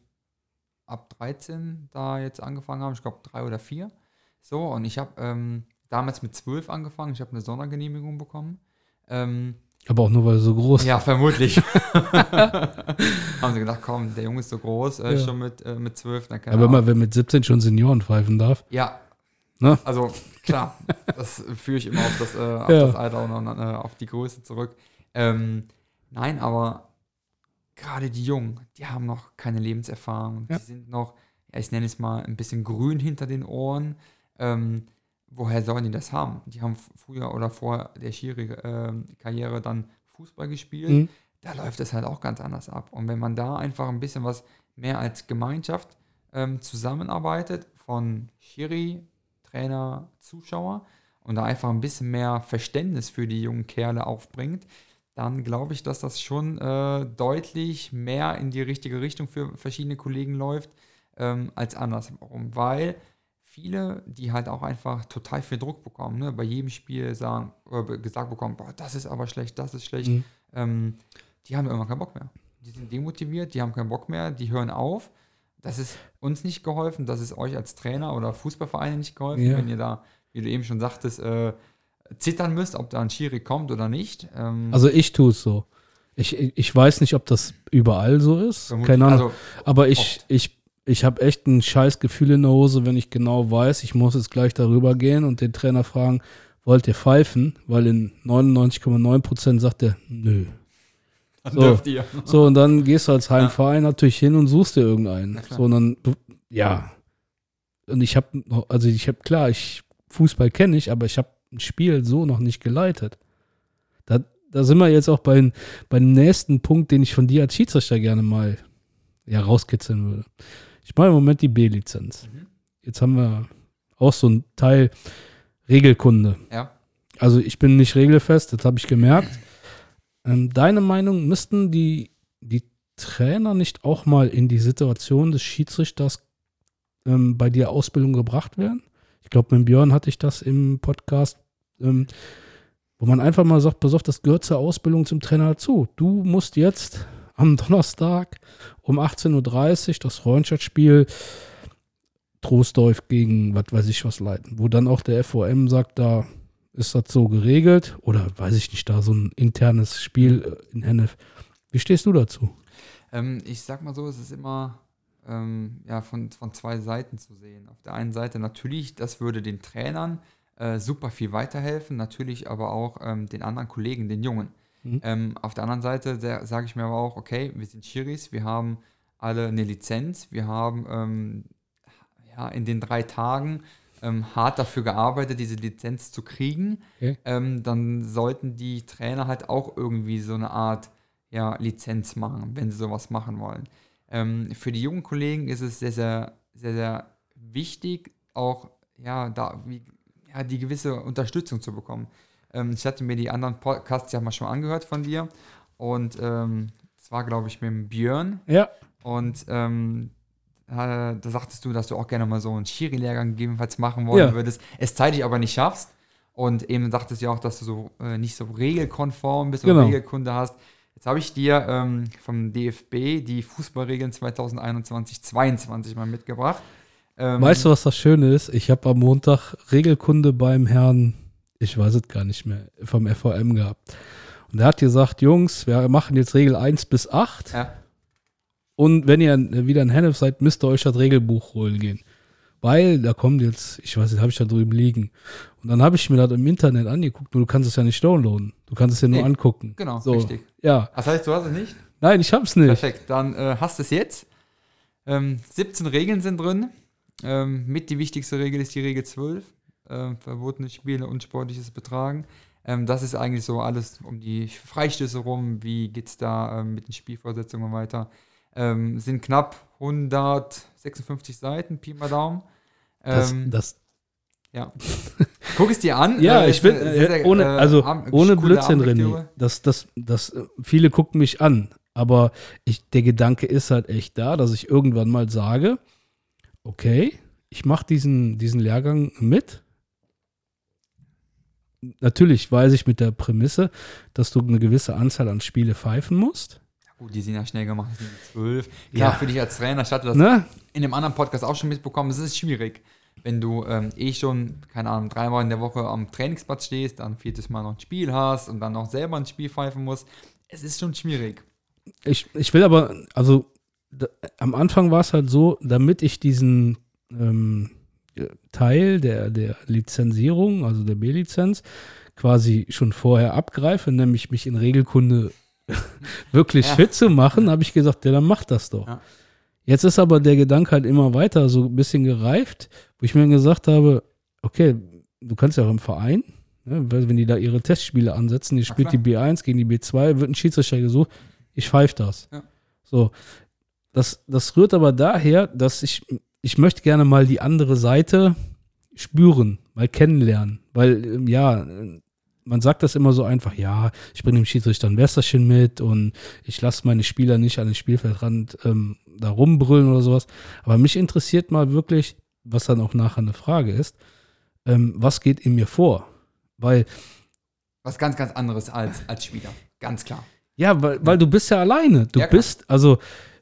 ab 13 da jetzt angefangen haben. Ich glaube, drei oder vier. So, und ich habe ähm, damals mit 12 angefangen. Ich habe eine Sondergenehmigung bekommen. Ähm, aber auch nur, weil er so groß ja, vermutlich. haben sie gedacht, komm, der Junge ist so groß, äh, Ja. schon mit, äh, mit 12. Dann kann Aber er immer, wenn mit 17 schon Senioren pfeifen darf. ja. Ne? Also klar, das führe ich immer auf das, äh, auf Ja. das Alter und äh, auf die Größe zurück. Ähm, nein, aber gerade die Jungen, die haben noch keine Lebenserfahrung. Ja. Die sind noch, ja, ich nenne es mal, ein bisschen grün hinter den Ohren. Ähm, woher sollen die das haben? Die haben früher oder vor der Schiri-Karriere dann Fußball gespielt. Mhm. Da läuft es halt auch ganz anders ab. Und wenn man da einfach ein bisschen was mehr als Gemeinschaft ähm, zusammenarbeitet, von Schiri, Trainer, Zuschauer, und da einfach ein bisschen mehr Verständnis für die jungen Kerle aufbringt, dann glaube ich, dass das schon äh, deutlich mehr in die richtige Richtung für verschiedene Kollegen läuft ähm, als andersherum. Weil viele, die halt auch einfach total viel Druck bekommen, ne? bei jedem Spiel sagen, gesagt bekommen, boah, das ist aber schlecht, das ist schlecht, Mhm. ähm, die haben irgendwann keinen Bock mehr. Die sind demotiviert, die haben keinen Bock mehr, die hören auf. Das ist uns nicht geholfen, das ist euch als Trainer oder Fußballvereine nicht geholfen, Ja. wenn ihr da, wie du eben schon sagtest, äh, zittern müsst, ob da ein Schiri kommt oder nicht. Ähm, Also ich tue es so. Ich, ich weiß nicht, ob das überall so ist. Keine Ahnung. also, Aber ich, oft. ich, ich habe echt ein scheiß Gefühl in der Hose, wenn ich genau weiß, ich muss jetzt gleich darüber gehen und den Trainer fragen, wollt ihr pfeifen? Weil in 99,9 Prozent sagt er, nö. so. dürft ihr. So, und dann gehst du als Heimverein natürlich hin und suchst dir irgendeinen. So, und dann, ja. Und ich habe, also ich habe, klar, ich, Fußball kenne ich, aber ich habe ein Spiel so noch nicht geleitet. Da, da sind wir jetzt auch bei, bei dem nächsten Punkt, den ich von dir als Schiedsrichter gerne mal ja, rauskitzeln würde. Ich mache im Moment die B-Lizenz. Mhm. Jetzt haben wir auch so einen Teil Regelkunde. Ja. Also ich bin nicht regelfest, das habe ich gemerkt. Ähm, deine Meinung, müssten die, die Trainer nicht auch mal in die Situation des Schiedsrichters ähm, bei dir Ausbildung gebracht werden? Ich glaube, mit Björn hatte ich das im Podcast, ähm, wo man einfach mal sagt, pass auf, das gehört zur Ausbildung zum Trainer dazu. Du musst jetzt am Donnerstag um 18.30 Uhr das Freundschaftsspiel Trostdorf gegen was weiß ich was leiten, wo dann auch der FOM sagt, da ist das so geregelt oder weiß ich nicht, da so ein internes Spiel äh, in Hennef. Wie stehst du dazu? Ähm, ich sag mal so, es ist immer ähm, ja, von, von zwei Seiten zu sehen. Auf der einen Seite natürlich, das würde den Trainern äh, super viel weiterhelfen, natürlich aber auch ähm, den anderen Kollegen, den Jungen. Mhm. Ähm, auf der anderen Seite sage ich mir aber auch, okay, wir sind Schiris, wir haben alle eine Lizenz, wir haben ähm, ja, in den drei Tagen ähm, hart dafür gearbeitet, diese Lizenz zu kriegen. Okay. Ähm, dann sollten die Trainer halt auch irgendwie so eine Art ja, Lizenz machen, wenn sie sowas machen wollen. Ähm, für die jungen Kollegen ist es sehr, sehr, sehr, sehr wichtig, auch ja, da, wie, ja, die gewisse Unterstützung zu bekommen. Ähm, ich hatte mir die anderen Podcasts ja mal schon angehört von dir und ähm, das war, glaube ich, mit dem Björn Ja, und ähm, äh, da sagtest du, dass du auch gerne mal so einen Schiri-Lehrgang gegebenenfalls machen wollen Ja. würdest, es zeitlich aber nicht schaffst. Und eben sagtest du ja auch, dass du so äh, nicht so regelkonform bist Genau. Regelkunde hast. Jetzt habe ich dir ähm, vom DFB die Fußballregeln 2021-22 mal mitgebracht. Ähm, weißt du, was das Schöne ist? Ich habe am Montag Regelkunde beim Herrn, ich weiß es gar nicht mehr, vom FVM gehabt. Und er hat gesagt, Jungs, wir machen jetzt Regel 1 bis 8. Ja, Und wenn ihr wieder in Hennef seid, müsst ihr euch das Regelbuch holen gehen. Weil da kommt jetzt, ich weiß nicht, habe ich da drüben liegen. Und dann habe ich mir das im Internet angeguckt, nur du kannst es ja nicht downloaden. Du kannst es ja nur Nee, angucken. genau, so. richtig. Ja. Das heißt, du hast es nicht? Nein, ich hab's nicht. Perfekt, dann äh, hast du es jetzt. Ähm, 17 Regeln sind drin. Ähm, mit die wichtigste Regel ist die Regel 12. Ähm, verbotene Spiele, unsportliches Betragen. Ähm, das ist eigentlich so alles um die Freistöße rum. Wie geht es da ähm, mit den Spielvorsetzungen weiter? Ähm, sind knapp 156 Seiten, Pi mal Daumen. Das, Ähm, das, ja. Guck es dir an. ja, Äh, ich bin, äh, ohne, äh, also ohne Blödsinn, René. Das, das, das, äh, viele gucken mich an, aber ich, der Gedanke ist halt echt da, dass ich irgendwann mal sage, okay, ich mache diesen, diesen Lehrgang mit. Natürlich weiß ich mit der Prämisse, dass du eine gewisse Anzahl an Spiele pfeifen musst. Gut, die sind ja schnell gemacht, das sind 12. Ja. Klar, für dich als Trainer, ich hatte das Ne? in dem anderen Podcast auch schon mitbekommen, es ist schwierig. Wenn du ähm, eh schon, keine Ahnung, dreimal in der Woche am Trainingsplatz stehst, dann viertes Mal noch ein Spiel hast und dann noch selber ein Spiel pfeifen musst. Es ist schon schwierig. Ich, ich will aber, also da, am Anfang war es halt so, damit ich diesen ähm, äh, Teil der, der Lizenzierung, also der B-Lizenz, quasi schon vorher abgreife, nämlich mich in Regelkunde wirklich Ja. fit zu machen, habe ich gesagt, ja, dann mach das doch. Ja. Jetzt ist aber der Gedanke halt immer weiter so ein bisschen gereift, wo ich mir gesagt habe, okay, du kannst ja auch im Verein, ne, wenn die da ihre Testspiele ansetzen, die spielt die B1 gegen die B2, wird ein Schiedsrichter gesucht, ich pfeife das. Ja. So. Das, das rührt aber daher, dass ich, ich möchte gerne mal die andere Seite spüren, mal kennenlernen. Weil, ähm, ja, man sagt das immer so einfach, ja, ich bringe dem Schiedsrichter ein Wässerchen mit und ich lasse meine Spieler nicht an den Spielfeldrand ähm, da rumbrüllen oder sowas. Aber mich interessiert mal wirklich, was dann auch nachher eine Frage ist, ähm, was geht in mir vor? Weil, Was ganz, ganz anderes als, als Spieler. Ganz klar. ja, weil, weil du bist ja alleine. Du Ja, bist, also,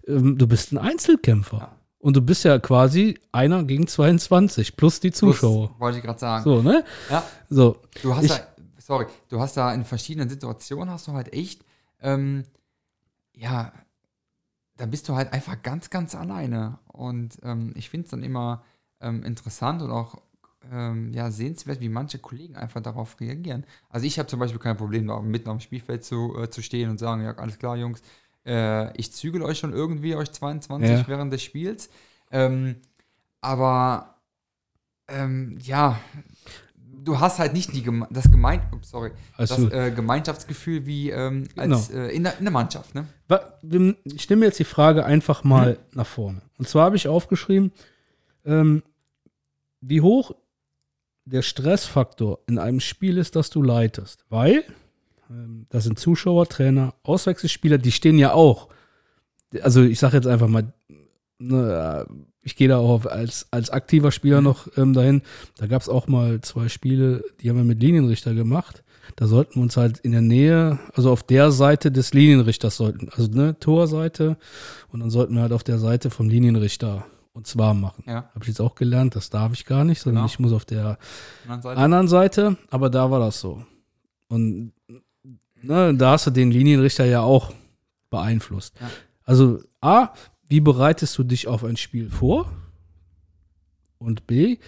ähm, du bist ein Einzelkämpfer. Ja. Und du bist ja quasi einer gegen 22 plus die Zuschauer. Plus, wollte ich gerade sagen. So, ne? Ja, So. du hast Ich- da, sorry, du hast da in verschiedenen Situationen hast du halt echt, ähm, ja, da bist du halt einfach ganz, ganz alleine. Und ähm, ich finde es dann immer ähm, interessant und auch ähm, ja, sehenswert, wie manche Kollegen einfach darauf reagieren. Also ich habe zum Beispiel kein Problem, da mitten am Spielfeld zu, äh, zu stehen und sagen, ja, alles klar, Jungs, äh, ich zügel euch schon irgendwie, euch 22 Ja. während des Spiels. Ähm, aber ähm, ja, du hast halt nicht die Geme das Gemein sorry, Alles das äh, Gemeinschaftsgefühl wie ähm, als, Genau. äh, in, der, in der Mannschaft. Ne? Ich nehme jetzt die Frage einfach mal nach vorne. Und zwar habe ich aufgeschrieben, ähm, wie hoch der Stressfaktor in einem Spiel ist, das du leitest. Weil ähm, das sind Zuschauer, Trainer, Auswechselspieler, die stehen ja auch. Also ich sage jetzt einfach mal, ne, äh, ich gehe da auch als, als aktiver Spieler noch ähm, dahin. Da gab es auch mal zwei Spiele, die haben wir mit Linienrichter gemacht. Da sollten wir uns halt in der Nähe, also auf der Seite des Linienrichters sollten, also ne, Torseite und dann sollten wir halt auf der Seite vom Linienrichter uns warm machen. Ja. Habe ich jetzt auch gelernt, das darf ich gar nicht, sondern Genau. ich muss auf der Anderen Seite. anderen Seite, aber da war das so. Und ne, da hast du den Linienrichter ja auch beeinflusst. Ja. Also A, wie bereitest du dich auf ein Spiel vor? Und B,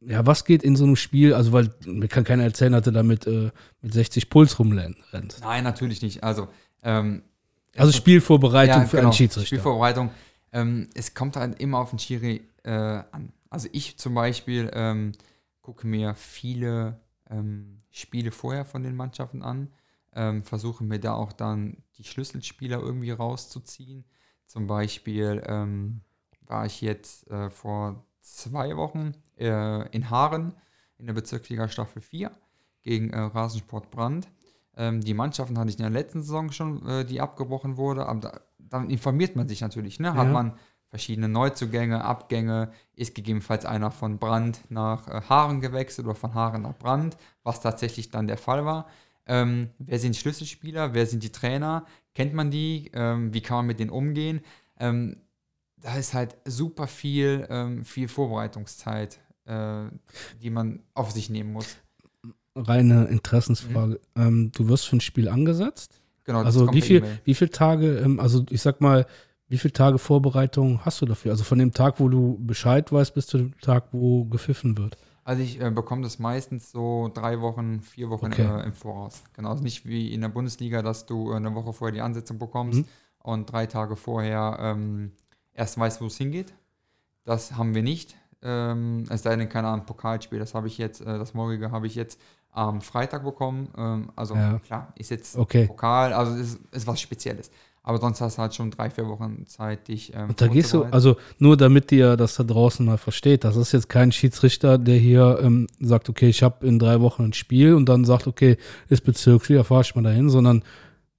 ja, was geht in so einem Spiel, also weil mir kann keiner erzählen, dass du damit äh, mit 60 Puls rumrennst. Nein, natürlich nicht. Also, ähm, Also Spielvorbereitung Ja, für genau, einen Schiedsrichter. Spielvorbereitung. Ähm, es kommt halt immer auf den Schiri äh, an. Also ich zum Beispiel ähm, gucke mir viele ähm, Spiele vorher von den Mannschaften an, ähm, versuche mir da auch dann die Schlüsselspieler irgendwie rauszuziehen. Zum Beispiel ähm, war ich jetzt äh, vor zwei Wochen äh, in Haaren in der Bezirksliga Staffel 4 gegen äh, Rasensport Brand. Ähm, die Mannschaften hatte ich in der letzten Saison schon, äh, die abgebrochen wurde, aber da, dann informiert man sich natürlich. Ne? Hat Ja. man verschiedene Neuzugänge, Abgänge, ist gegebenenfalls einer von Brand nach äh, Haaren gewechselt oder von Haaren nach Brand, was tatsächlich dann der Fall war. Ähm, wer sind Schlüsselspieler, wer sind die Trainer, kennt man die, ähm, wie kann man mit denen umgehen? Ähm, da ist halt super viel, ähm, viel Vorbereitungszeit, äh, die man auf sich nehmen muss. Reine Interessensfrage. Ähm, du wirst für ein Spiel angesetzt? Genau, das Also wie viel, E-Mail. wie viele Tage, ähm, also ich sag mal, wie viele Tage Vorbereitung hast du dafür? Also von dem Tag, wo du Bescheid weißt, bis zu dem Tag, wo gepfiffen wird. Also ich äh, bekomme das meistens so drei Wochen, vier Wochen Okay. äh, im Voraus. Genau, also nicht wie in der Bundesliga, dass du äh, eine Woche vorher die Ansetzung bekommst Mhm. und drei Tage vorher ähm, erst weißt, wo es hingeht. Das haben wir nicht. Ähm, es sei denn, keine Ahnung, Pokalspiel, das habe ich jetzt, äh, das morgige habe ich jetzt am Freitag bekommen. Ähm, also Ja. klar, ist jetzt Okay. Pokal, also ist, ist was Spezielles. Aber sonst hast du halt schon drei, vier Wochen Zeit, dich ähm, Und da gehst du, also nur damit ihr das da draußen mal versteht, das ist jetzt kein Schiedsrichter, der hier ähm, sagt, okay, ich habe in drei Wochen ein Spiel und dann sagt, okay, ist Bezirksliga, fahr ich mal dahin, sondern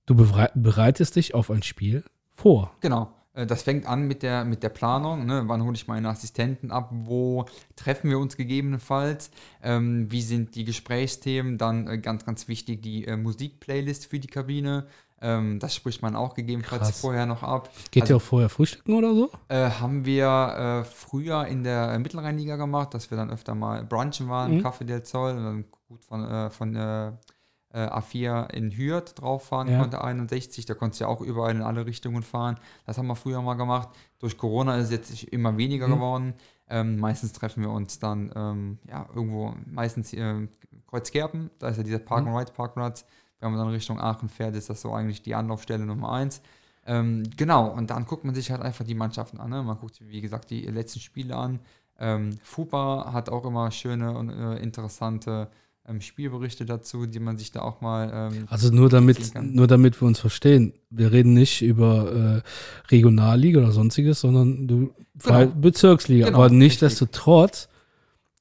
du berei- bereitest dich auf ein Spiel vor. Genau. Äh, Das fängt an mit der, mit der Planung. Ne? Wann hole ich meine Assistenten ab? Wo treffen wir uns gegebenenfalls? Ähm, wie sind die Gesprächsthemen? Dann äh, ganz, ganz wichtig die äh, Musikplaylist für die Kabine. Ähm, das spricht man auch gegebenenfalls Krass. vorher noch ab. Geht Also- ihr auch vorher frühstücken oder so? Äh, haben wir äh, früher in der äh, Mittelrheinliga gemacht, dass wir dann öfter mal brunchen waren, Mhm. Café del Zoll und dann gut von, äh, von äh, äh, A4 in Hürth drauf fahren Ja. konnte, 61. Da konntest du ja auch überall in alle Richtungen fahren. Das haben wir früher mal gemacht. Durch Corona ist es jetzt immer weniger Mhm. geworden. Ähm, meistens treffen wir uns dann ähm, ja, irgendwo, meistens äh, Kreuzgerben, da ist ja dieser Park Mhm. and Ride Parkplatz. Wenn man dann Richtung Aachen fährt, ist das so eigentlich die Anlaufstelle Nummer eins. Ähm, genau, und dann guckt man sich halt einfach die Mannschaften an. Ne? Man guckt, wie gesagt, die letzten Spiele an. Ähm, FUPA hat auch immer schöne und äh, interessante ähm, Spielberichte dazu, die man sich da auch mal. Ähm, Also nur damit, nur damit wir uns verstehen. Wir reden nicht über äh, Regionalliga oder sonstiges, sondern du Genau. Bezirksliga. Genau, Aber nichtsdestotrotz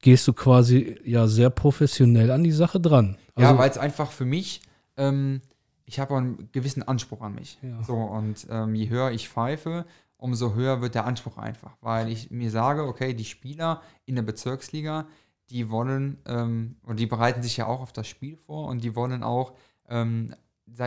gehst du quasi ja sehr professionell an die Sache dran. Also, ja, weil es einfach für mich, ähm, ich habe einen gewissen Anspruch an mich. Ja. So, und ähm, je höher ich pfeife, umso höher wird der Anspruch einfach. Weil ich mir sage, okay, die Spieler in der Bezirksliga, die wollen, ähm, und die bereiten sich ja auch auf das Spiel vor und die wollen auch ähm,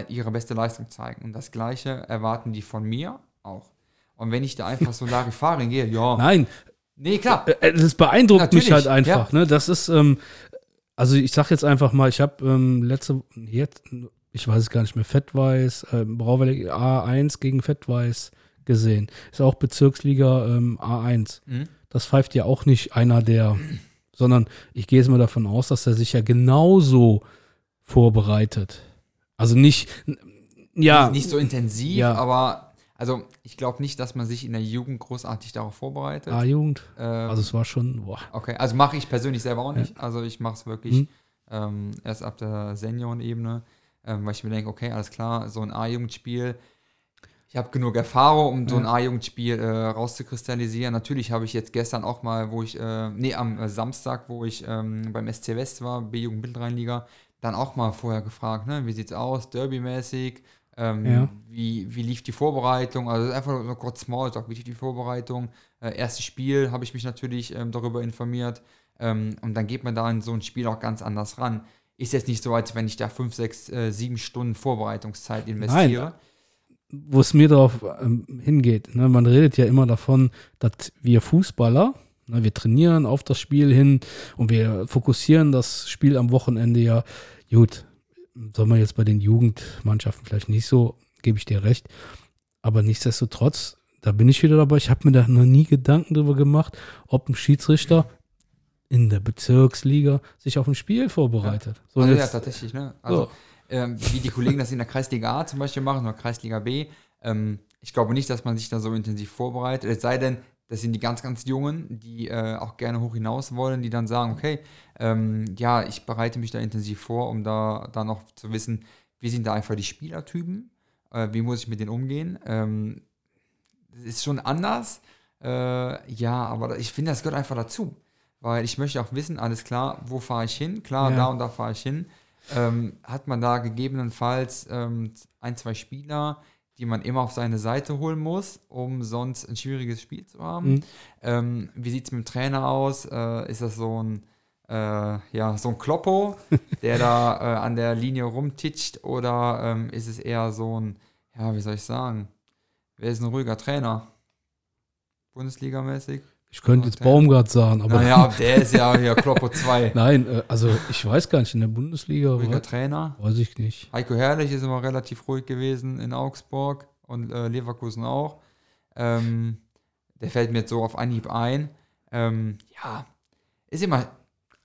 ihre beste Leistung zeigen. Und das Gleiche erwarten die von mir auch. Und wenn ich da einfach so Larifari gehe, ja, nein, nee, klar, Äh, Das beeindruckt Natürlich, mich halt einfach. ja. Ne? Das ist, ähm, also ich sag jetzt einfach mal, ich habe ähm, letzte, jetzt, ich weiß es gar nicht mehr, Fettweiß, ähm, Brauwelle A1 gegen Fettweiß gesehen. Ist auch Bezirksliga ähm, A1. Mhm. Das pfeift ja auch nicht einer der, sondern ich gehe jetzt mal davon aus, dass er sich ja genauso vorbereitet. Also nicht, ja, nicht so intensiv, Ja. aber also ich glaube nicht, dass man sich in der Jugend großartig darauf vorbereitet. A-Jugend. Ähm, Also es war schon, boah. okay, also mache ich persönlich selber auch nicht. Also ich mache es wirklich Mhm. ähm, erst ab der Seniorenebene, ähm, weil ich mir denke, okay, alles klar, so ein A-Jugendspiel. Ich habe genug Erfahrung, um so ein Ja. A-Jugendspiel äh, rauszukristallisieren. Natürlich habe ich jetzt gestern auch mal, wo ich, äh, nee, am äh, Samstag, wo ich ähm, beim SC West war, B-Jugend Bildrheinliga, dann auch mal vorher gefragt, ne, wie sieht's aus, Derby-mäßig, ähm, Ja. wie, wie lief die Vorbereitung, also einfach so kurz Smalltalk, wie lief die Vorbereitung, äh, erstes Spiel habe ich mich natürlich ähm, darüber informiert ähm, und dann geht man da in so ein Spiel auch ganz anders ran. Ist jetzt nicht so, als wenn ich da fünf, sechs, äh, sieben Stunden Vorbereitungszeit investiere. wo es mir darauf ähm, hingeht. Ne? Man redet ja immer davon, dass wir Fußballer, ne, wir trainieren auf das Spiel hin und wir fokussieren das Spiel am Wochenende ja. Gut, soll man jetzt bei den Jugendmannschaften vielleicht nicht so, gebe ich dir recht. Aber nichtsdestotrotz, da bin ich wieder dabei. Ich habe mir da noch nie Gedanken drüber gemacht, ob ein Schiedsrichter in der Bezirksliga sich auf ein Spiel vorbereitet. So Also ja, tatsächlich, ne? Also, So. ähm, wie die Kollegen das in der Kreisliga A zum Beispiel machen oder Kreisliga B. Ähm, ich glaube nicht, dass man sich da so intensiv vorbereitet. Es sei denn, das sind die ganz, ganz Jungen, die äh, auch gerne hoch hinaus wollen, die dann sagen, okay, ähm, ja, ich bereite mich da intensiv vor, um da dann noch zu wissen, wie sind da einfach die Spielertypen, äh, wie muss ich mit denen umgehen. Ähm, das ist schon anders, äh, ja, aber ich finde, das gehört einfach dazu. Weil ich möchte auch wissen, alles klar, wo fahre ich hin? Klar, Ja. da und da fahre ich hin. Ähm, hat man da gegebenenfalls ähm, ein, zwei Spieler, die man immer auf seine Seite holen muss, um sonst ein schwieriges Spiel zu haben? Mhm. Ähm, wie sieht es mit dem Trainer aus? Äh, ist das so ein, äh, ja, so ein Kloppo, der da äh, an der Linie rumtitscht? Oder ähm, ist es eher so ein, ja, wie soll ich sagen, wer ist ein ruhiger Trainer? Bundesligamäßig? Ich könnte jetzt Okay. Baumgart sagen, aber Naja, der ist ja hier Kloppo 2. nein, äh, also ich weiß gar nicht, in der Bundesliga Ruhiger Trainer. weiß ich nicht. Heiko Herrlich ist immer relativ ruhig gewesen in Augsburg und äh, Leverkusen auch. Ähm, der fällt mir jetzt so auf Anhieb ein. Ähm, ja, ist immer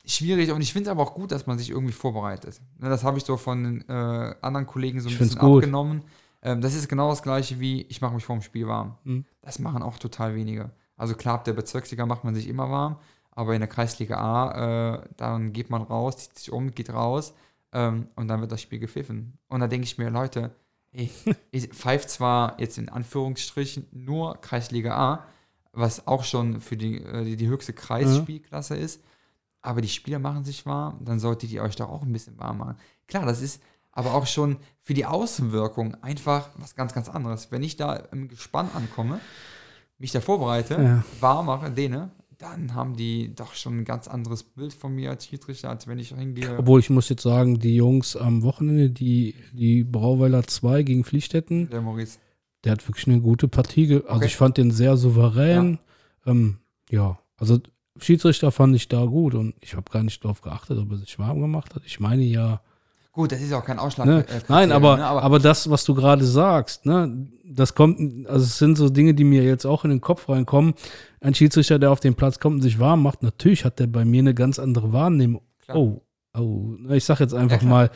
schwierig und ich finde es aber auch gut, dass man sich irgendwie vorbereitet. Ne, das habe ich so von äh, anderen Kollegen so ein Ich bisschen abgenommen. Ähm, das ist genau das gleiche wie ich mache mich vorm Spiel warm. Mhm. Das machen auch total wenige. Also klar, ab der Bezirksliga macht man sich immer warm, aber in der Kreisliga A, äh, dann geht man raus, zieht sich um, geht raus ähm, und dann wird das Spiel gepfiffen. Und da denke ich mir, Leute, ey, ich pfeift zwar jetzt in Anführungsstrichen nur Kreisliga A, was auch schon für die, äh, die, die höchste Kreisspielklasse ist, aber die Spieler machen sich warm, dann solltet ihr euch doch auch ein bisschen warm machen. Klar, das ist aber auch schon für die Außenwirkung einfach was ganz, ganz anderes. Wenn ich da im Gespann ankomme, mich da vorbereite, Ja. warm mache, dehne, dann haben die doch schon ein ganz anderes Bild von mir als Schiedsrichter, als wenn ich hingehe. Obwohl ich muss jetzt sagen, die Jungs am Wochenende, die, die Brauweiler 2 gegen Pflichtstätten, Der Maurice. der hat wirklich eine gute Partie. Also Okay. ich fand den sehr souverän. Ja, ähm, ja also Schiedsrichter fand ich da gut und ich habe gar nicht drauf geachtet, ob er sich warm gemacht hat. Ich meine ja. Gut, das ist auch kein Ausschlag. Ne? äh, Nein, aber, ne? aber, das, was du gerade sagst, ne, das kommt, also es sind so Dinge, die mir jetzt auch in den Kopf reinkommen. Ein Schiedsrichter, der auf den Platz kommt und sich warm macht, natürlich hat der bei mir eine ganz andere Wahrnehmung. Klar. Oh, oh, ich sag jetzt einfach klar. mal,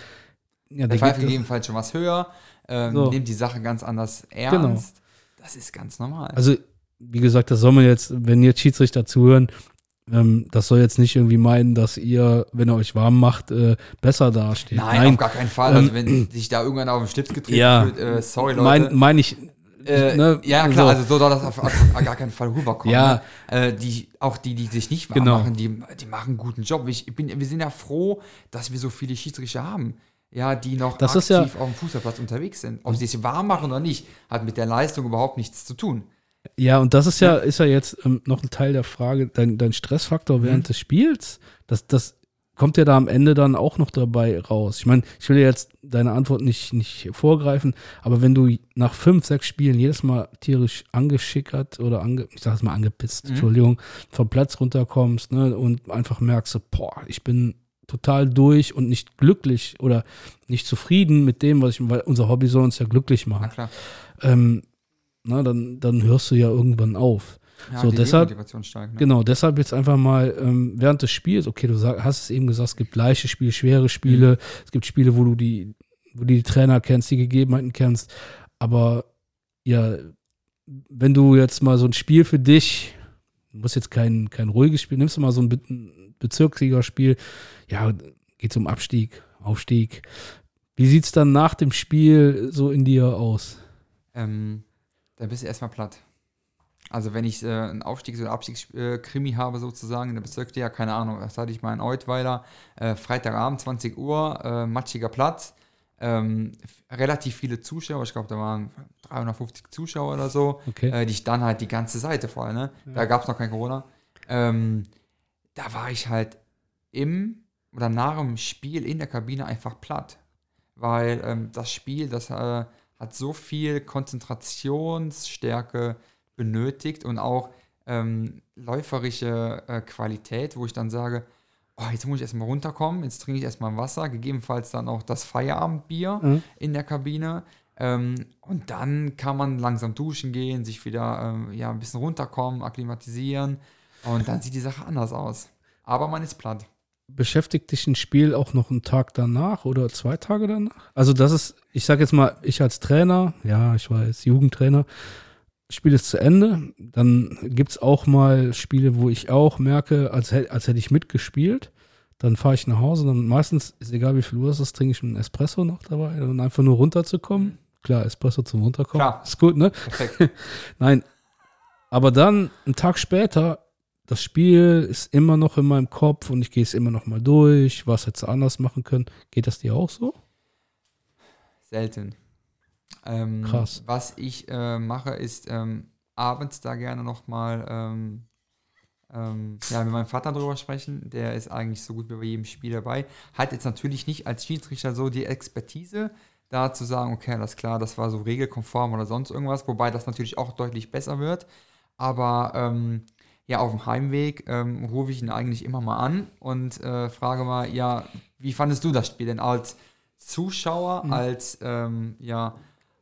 ja, der der pfeift gegebenenfalls schon was höher, ähm, So. nimmt die Sache ganz anders ernst. Das ist ganz normal. also wie gesagt, das soll man jetzt, wenn jetzt Schiedsrichter zuhören, ähm, das soll jetzt nicht irgendwie meinen, dass ihr, wenn ihr euch warm macht, äh, besser dasteht. Nein, auf gar keinen Fall. Also wenn sich da irgendwann auf den Schlips getreten Ja. fühlt, äh, sorry Leute. Meine mein ich, Äh, ne, ja, klar, so. also so soll das auf, auf, auf gar keinen Fall rüberkommen. Ja. Ne? Äh, die, auch die, die sich nicht warm Genau. machen, die, die machen einen guten Job. Ich bin, wir sind ja froh, dass wir so viele Schiedsrichter haben, ja, die noch Das aktiv ja- auf dem Fußballplatz unterwegs sind. Ob sie sich warm machen oder nicht, hat mit der Leistung überhaupt nichts zu tun. Ja, und das ist ja, ist ja jetzt ähm, noch ein Teil der Frage, dein, dein Stressfaktor während des Spiels, das, das kommt ja da am Ende dann auch noch dabei raus. Ich meine, ich will dir jetzt deine Antwort nicht, nicht vorgreifen, aber wenn du nach fünf, sechs Spielen jedes Mal tierisch angeschickert oder ange, ich sag es mal angepisst, Entschuldigung, vom Platz runterkommst ne, und einfach merkst, boah, ich bin total durch und nicht glücklich oder nicht zufrieden mit dem, was ich, weil unser Hobby soll uns ja glücklich machen. Ähm, na, dann, dann hörst du ja irgendwann auf. Ja, So, deshalb- steigt. Ne? Genau, deshalb jetzt einfach mal ähm, während des Spiels, okay, du sag, hast es eben gesagt, es gibt leichte Spiele, schwere Spiele, es gibt Spiele, wo du die, wo du die Trainer kennst, die Gegebenheiten kennst, aber ja, wenn du jetzt mal so ein Spiel für dich, du musst jetzt kein, kein ruhiges Spiel, nimmst du mal so ein, Be ein Bezirksligaspiel, ja, geht um Abstieg, Aufstieg. Wie sieht es dann nach dem Spiel so in dir aus? ähm, dann bist du erstmal platt. Also wenn ich äh, einen Aufstiegs- oder Abstiegskrimi habe sozusagen in der Bezirksliga, keine Ahnung, das hatte ich mal in Eutweiler, äh, Freitagabend, 20 Uhr, äh, matschiger Platz, ähm, relativ viele Zuschauer, ich glaube, da waren 350 Zuschauer oder so, Okay. äh, die dann halt die ganze Seite voll, ne? Da gab es noch kein Corona. Ähm, da war ich halt im oder nach dem Spiel in der Kabine einfach platt. Weil ähm, das Spiel, das äh, hat so viel Konzentrationsstärke benötigt und auch ähm, läuferische äh, Qualität, wo ich dann sage, oh, jetzt muss ich erstmal runterkommen, jetzt trinke ich erstmal Wasser, gegebenenfalls dann auch das Feierabendbier Mhm. in der Kabine. Ähm, und dann kann man langsam duschen gehen, sich wieder ähm, ja, ein bisschen runterkommen, akklimatisieren. Und dann sieht die Sache anders aus. Aber man ist platt. Beschäftigt dich ein Spiel auch noch einen Tag danach oder zwei Tage danach? Also das ist, ich sage jetzt mal, ich als Trainer, ja, ich war jetzt Jugendtrainer, Spiel ist zu Ende, dann gibt es auch mal Spiele, wo ich auch merke, als, als hätte ich mitgespielt. Dann fahre ich nach Hause, dann meistens, ist egal wie viel Uhr es ist, trinke ich einen Espresso noch dabei, um einfach nur runterzukommen. Klar, Espresso zum Runterkommen. Klar. Ist gut, ne? Perfekt. Nein. Aber dann, einen Tag später, das Spiel ist immer noch in meinem Kopf und ich gehe es immer noch mal durch. Was hätte anders machen können? Geht das dir auch so? Selten. Ähm, Krass. Was ich äh, mache, ist ähm, abends da gerne nochmal ähm, ähm, ja, mit meinem Vater drüber sprechen. Der ist eigentlich so gut wie bei jedem Spiel dabei. Hat jetzt natürlich nicht als Schiedsrichter so die Expertise, da zu sagen, okay, alles klar, das war so regelkonform oder sonst irgendwas, wobei das natürlich auch deutlich besser wird. Aber ähm, ja, auf dem Heimweg ähm, rufe ich ihn eigentlich immer mal an und äh, frage mal, ja, wie fandest du das Spiel denn als Zuschauer, als ähm, ja,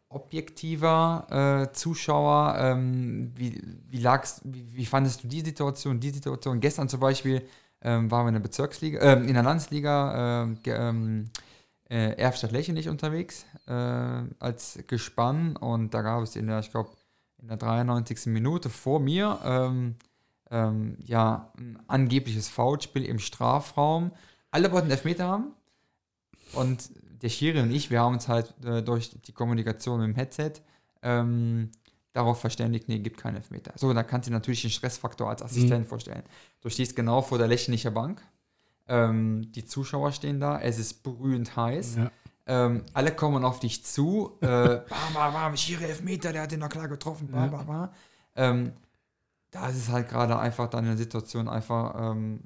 objektiver äh, Zuschauer? Ähm, wie, wie, lagst, wie, wie fandest du die Situation, die Situation? Gestern zum Beispiel ähm, waren wir in der Bezirksliga, ähm, in der Landesliga, ähm, ähm, äh, Erfstadt-Lächenich unterwegs äh, als Gespann und da gab es in der, ich glaube, in der 93. Minute vor mir ähm, ähm, ja, ein angebliches Foulspiel im Strafraum. Alle wollten Elfmeter haben und der Schiri und ich, wir haben uns halt äh, durch die Kommunikation mit dem Headset ähm, darauf verständigt, nee, gibt keinen Elfmeter. So, da kannst du dir natürlich den Stressfaktor als Assistent vorstellen. Du stehst genau vor der Lächenlicher Bank. Ähm, die Zuschauer stehen da, es ist brühend heiß. Ja. Ähm, alle kommen auf dich zu. Äh, bam, bam, bam, Schiri Elfmeter, der hat den noch klar getroffen. Bam, bam, bam. Ähm, da ist es halt gerade einfach dann in der Situation einfach ähm,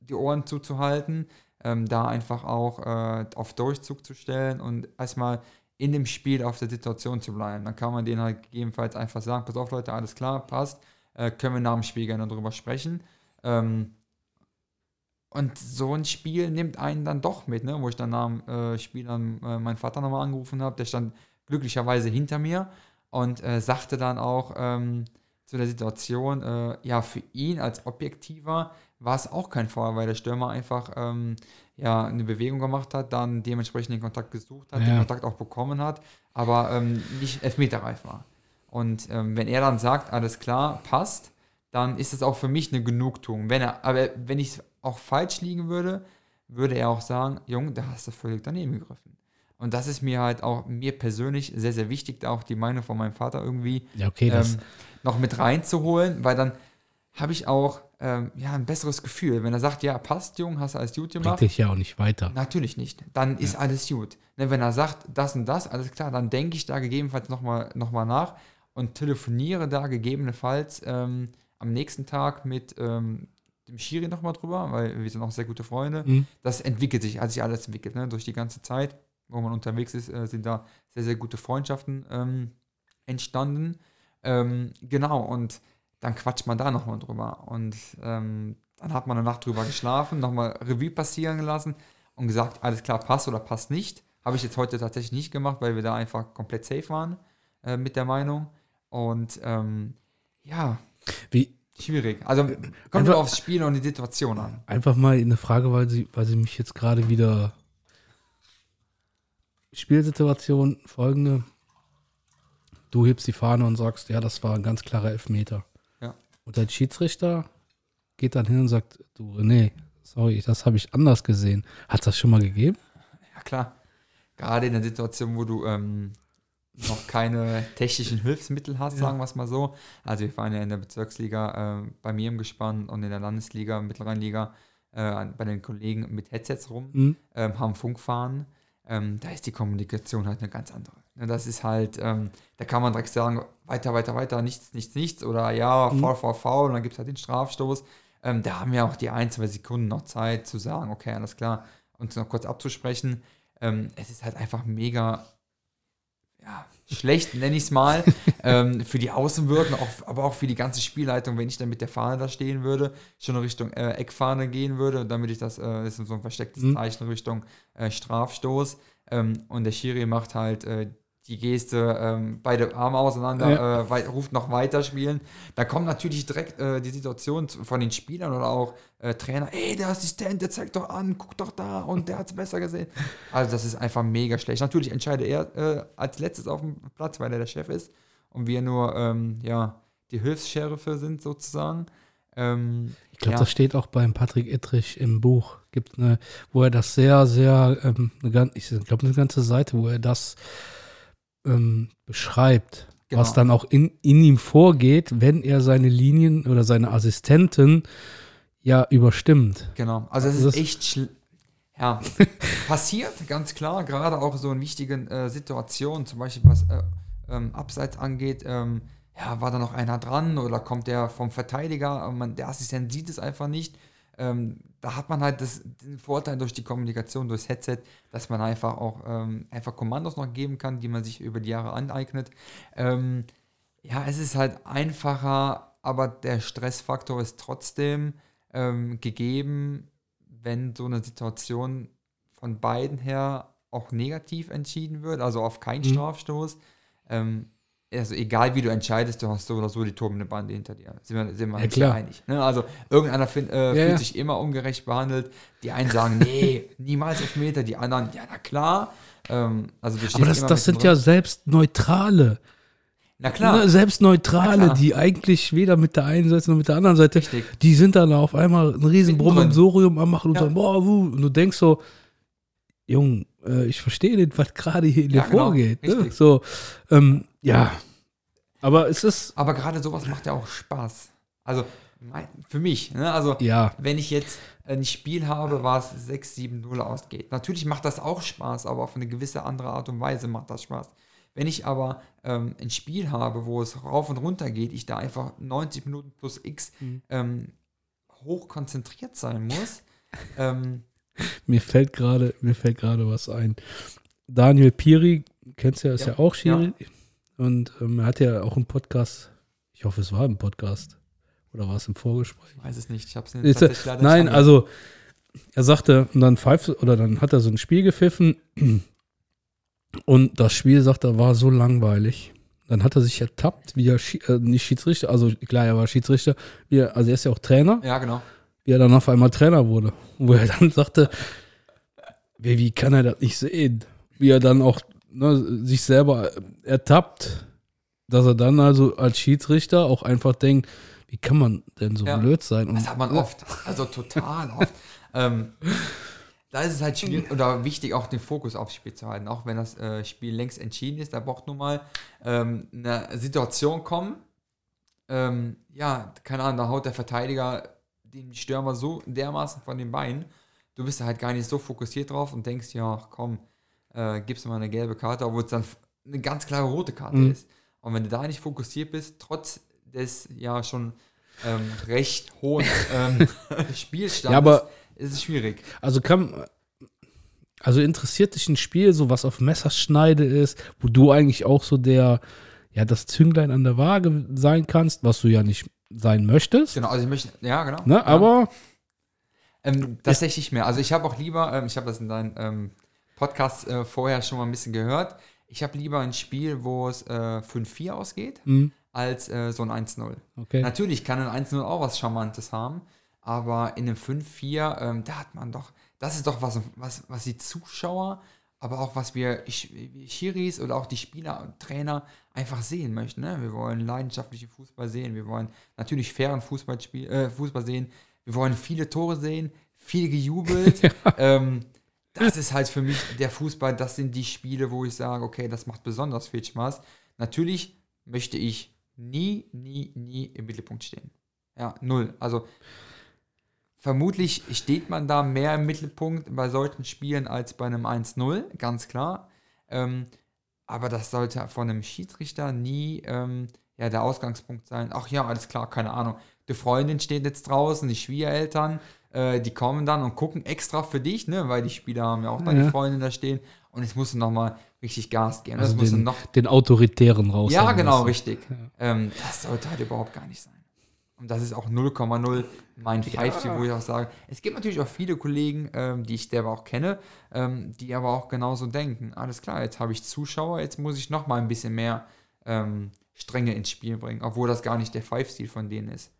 die Ohren zuzuhalten, ähm, da einfach auch äh, auf Durchzug zu stellen und erstmal in dem Spiel auf der Situation zu bleiben. Dann kann man denen halt gegebenenfalls einfach sagen, pass auf Leute, alles klar, passt, äh, können wir nach dem Spiel gerne darüber sprechen. Ähm, und so ein Spiel nimmt einen dann doch mit, ne? wo ich dann nach dem äh, Spiel dann äh, meinen Vater nochmal angerufen habe, der stand glücklicherweise hinter mir und äh, sagte dann auch ähm, zu der Situation, äh, ja, für ihn als Objektiver war es auch kein Foul, weil der Stürmer einfach ähm, ja, eine Bewegung gemacht hat, dann dementsprechend den Kontakt gesucht hat, den Ja. Kontakt auch bekommen hat, aber ähm, nicht elfmeterreif war. Und ähm, wenn er dann sagt, alles klar, passt, dann ist es auch für mich eine Genugtuung. Wenn er, aber wenn ich auch falsch liegen würde, würde er auch sagen, Junge, da hast du völlig daneben gegriffen. Und das ist mir halt auch mir persönlich sehr, sehr wichtig, da auch die Meinung von meinem Vater irgendwie Ja, okay, ähm, noch mit reinzuholen, weil dann habe ich auch ähm, ja, ein besseres Gefühl. Wenn er sagt, ja, passt, Junge, hast du alles gut bringt gemacht, dich ja auch nicht weiter. Natürlich nicht. Dann ist alles gut. Ne, wenn er sagt, das und das, alles klar, dann denke ich da gegebenenfalls nochmal noch mal nach und telefoniere da gegebenenfalls ähm, am nächsten Tag mit ähm, dem Schiri nochmal drüber, weil wir sind auch sehr gute Freunde. Mhm. Das entwickelt sich, hat sich alles entwickelt. Ne? Durch die ganze Zeit, wo man unterwegs ist, äh, sind da sehr, sehr gute Freundschaften ähm, entstanden. Ähm, genau, und dann quatscht man da nochmal drüber. Und ähm, dann hat man eine Nacht drüber geschlafen, nochmal Revue passieren gelassen und gesagt, alles klar, passt oder passt nicht. Habe ich jetzt heute tatsächlich nicht gemacht, weil wir da einfach komplett safe waren äh, mit der Meinung. Und ähm, ja, Wie, schwierig. Also kommt Einfach- aufs Spiel und die Situation an. einfach mal eine Frage, weil sie, weil sie mich jetzt gerade wieder. Spielsituation folgende. Du hebst die Fahne und sagst, ja, das war ein ganz klarer Elfmeter. Ja. Und der Schiedsrichter geht dann hin und sagt, du, nee, sorry, das habe ich anders gesehen. Hat das schon mal gegeben? Ja, klar. Gerade in der Situation, wo du ähm, noch keine technischen Hilfsmittel hast, sagen wir es mal so. Also wir fahren ja in der Bezirksliga äh, bei mir im Gespann und in der Landesliga, Mittelrheinliga äh, bei den Kollegen mit Headsets rum, Mhm. ähm, haben Funkfahren. Ähm, da ist die Kommunikation halt eine ganz andere. Ne, Das ist halt, ähm, da kann man direkt sagen, weiter, weiter, weiter, nichts, nichts, nichts oder ja, Mhm. faul und dann gibt es halt den Strafstoß. Ähm, da haben wir auch die ein, zwei Sekunden noch Zeit zu sagen, okay, alles klar, uns noch kurz abzusprechen. Ähm, es ist halt einfach mega ja, schlecht, nenne ich es mal, ähm, für die Außenwirkung, auch, aber auch für die ganze Spielleitung, wenn ich dann mit der Fahne da stehen würde, schon in Richtung äh, Eckfahne gehen würde, damit ich das, äh, das ist so ein verstecktes Mhm. Zeichen Richtung äh, Strafstoß. Ähm, und der Schiri macht halt äh, die Geste, ähm, beide Arme auseinander, Ja. äh, wei- ruft noch weiterspielen. Da kommt natürlich direkt äh, die Situation von den Spielern oder auch äh, Trainer, ey, der Assistent, der zeigt doch an, guck doch da und der hat es besser gesehen. Also das ist einfach mega schlecht. Natürlich entscheidet er äh, als letztes auf dem Platz, weil er der Chef ist und wir nur ähm, ja, die Hilfsscherife sind sozusagen. Ähm, Ich glaube, ja. das steht auch beim Patrick Ittrich im Buch. Gibt eine, wo er das sehr, sehr, ähm, eine, ich glaube, eine ganze Seite, wo er das ähm, beschreibt, was Genau. dann auch in, in ihm vorgeht, wenn er seine Linien oder seine Assistenten ja überstimmt. Genau, also es Also ist echt ja, passiert, ganz klar, gerade auch so in wichtigen äh, Situationen, zum Beispiel was äh, ähm, Abseits angeht, ähm, ja, war da noch einer dran oder kommt der vom Verteidiger, aber man, der Assistent sieht es einfach nicht. Ähm, da hat man halt das, den Vorteil durch die Kommunikation, durchs Headset, dass man einfach auch ähm, einfach Kommandos noch geben kann, die man sich über die Jahre aneignet. Ähm, ja, es ist halt einfacher, aber der Stressfaktor ist trotzdem ähm, gegeben, wenn so eine Situation von beiden her auch negativ entschieden wird, also auf keinen Mhm. Strafstoß. Also egal wie du entscheidest, du hast so oder so die tobende Bande hinter dir. Sind wir, sind wir Ja, uns klar. einig. Ne? Also irgendeiner find, äh, Ja, fühlt ja. sich immer ungerecht behandelt. Die einen sagen, nee, niemals auf Meter. Die anderen, ja, na klar. Ähm, also Aber das, das sind ja selbst Neutrale. Na klar. Ne, selbst Neutrale, klar. die eigentlich weder mit der einen Seite noch mit der anderen Seite, Richtig. die sind dann auf einmal ein riesen Mittendrin. Brommensorium am machen und Ja. sagen, boah, wuh. und du denkst so, Jung, äh, ich verstehe nicht, was gerade hier in dir Ja, genau, vorgeht. Ne? So, ähm, ja. Aber es ist, Aber gerade sowas macht ja auch Spaß. Also mein, für mich, ne? also ja, wenn ich jetzt ein Spiel habe, was 6-7-0 ausgeht. Natürlich macht das auch Spaß, aber auf eine gewisse andere Art und Weise macht das Spaß. Wenn ich aber ähm, ein Spiel habe, wo es rauf und runter geht, ich da einfach 90 Minuten plus X Mhm. ähm, hoch konzentriert sein muss, ähm, mir fällt gerade, mir fällt gerade was ein. Daniel Piri, kennst du ja, ist ja, Ja, auch Schiri. Und ähm, er hat ja auch einen Podcast, ich hoffe, es war ein Podcast. Oder war es im Vorgespräch? weiß es nicht, ich habe es Ist tatsächlich leider nein, nicht also er sagte, und dann pfeift, oder dann hat er so ein Spiel gepfiffen und das Spiel, sagt er, war so langweilig. Dann hat er sich ertappt, wie er, äh, nicht Schiedsrichter, also klar, er war Schiedsrichter, er, also er ist ja auch Trainer, Ja, genau. Wie er dann auf einmal Trainer wurde. Wo er dann sagte, wie, wie kann er das nicht sehen? Wie er dann auch ne, sich selber ertappt, dass er dann also als Schiedsrichter auch einfach denkt, Wie kann man denn so Ja. blöd sein? Und, Das hat man oft, also total oft. ähm, da ist es halt schwierig oder wichtig, auch den Fokus aufs Spiel zu halten. Auch wenn das äh, Spiel längst entschieden ist, da braucht nur mal ähm, eine Situation kommen. Ähm, ja, keine Ahnung, da haut der Verteidiger den Stürmer so dermaßen von den Beinen. Du bist da halt gar nicht so fokussiert drauf und denkst, ja, komm, äh, gibst du mal eine gelbe Karte, obwohl es dann eine ganz klare rote Karte Mhm. ist. Und wenn du da nicht fokussiert bist, trotz des ja schon ähm, recht hohen ähm, Spielstandes, Ja, aber- ist es schwierig. Also kann, also interessiert dich ein Spiel, so was auf Messerschneide ist, wo du eigentlich auch so der, ja, das Zünglein an der Waage sein kannst, was du ja nicht sein möchtest. Genau, also ich möchte, ja, genau. Ne? Aber Ähm, tatsächlich mehr. Also ich habe auch lieber, ähm, ich habe das in deinem ähm, Podcast äh, vorher schon mal ein bisschen gehört, ich habe lieber ein Spiel, wo es äh, 5-4 ausgeht, hm, als äh, so ein 1-0. okay. Natürlich kann ein 1-0 auch was Charmantes haben, aber in einem 5-4, ähm, da hat man doch, das ist doch was, was, was die Zuschauer, aber auch was wir Sch- Schiris oder auch die Spieler und Trainer einfach sehen möchten. Ne? Wir wollen leidenschaftlichen Fußball sehen, wir wollen natürlich fairen Fußball, äh, Fußball sehen, wir wollen viele Tore sehen, viel gejubelt. ähm, das ist halt für mich der Fußball, das sind die Spiele, wo ich sage, okay, das macht besonders viel Spaß. Natürlich möchte ich nie, nie, nie im Mittelpunkt stehen. Ja, null. Also vermutlich steht man da mehr im Mittelpunkt bei solchen Spielen als bei einem 1-0, ganz klar. Ähm, aber das sollte von einem Schiedsrichter nie ähm, ja, der Ausgangspunkt sein. Ach ja, alles klar, keine Ahnung. Die Freundin steht jetzt draußen, die Schwiegereltern, äh, die kommen dann und gucken extra für dich, ne, weil die Spieler haben ja auch dann Ja. die Freundin da stehen. Und jetzt musst du nochmal richtig Gas geben. Also das den, noch den Autoritären raus. ja, genau, richtig. Ähm, das sollte halt überhaupt gar nicht sein. Und das ist auch 0,0 mein Pfeifstil, wo ich auch sage, es gibt natürlich auch viele Kollegen, ähm, die ich selber auch kenne, ähm, die aber auch genauso denken. Alles klar, jetzt habe ich Zuschauer, jetzt muss ich noch mal ein bisschen mehr ähm, Strenge ins Spiel bringen, obwohl das gar nicht der Pfeifstil von denen ist.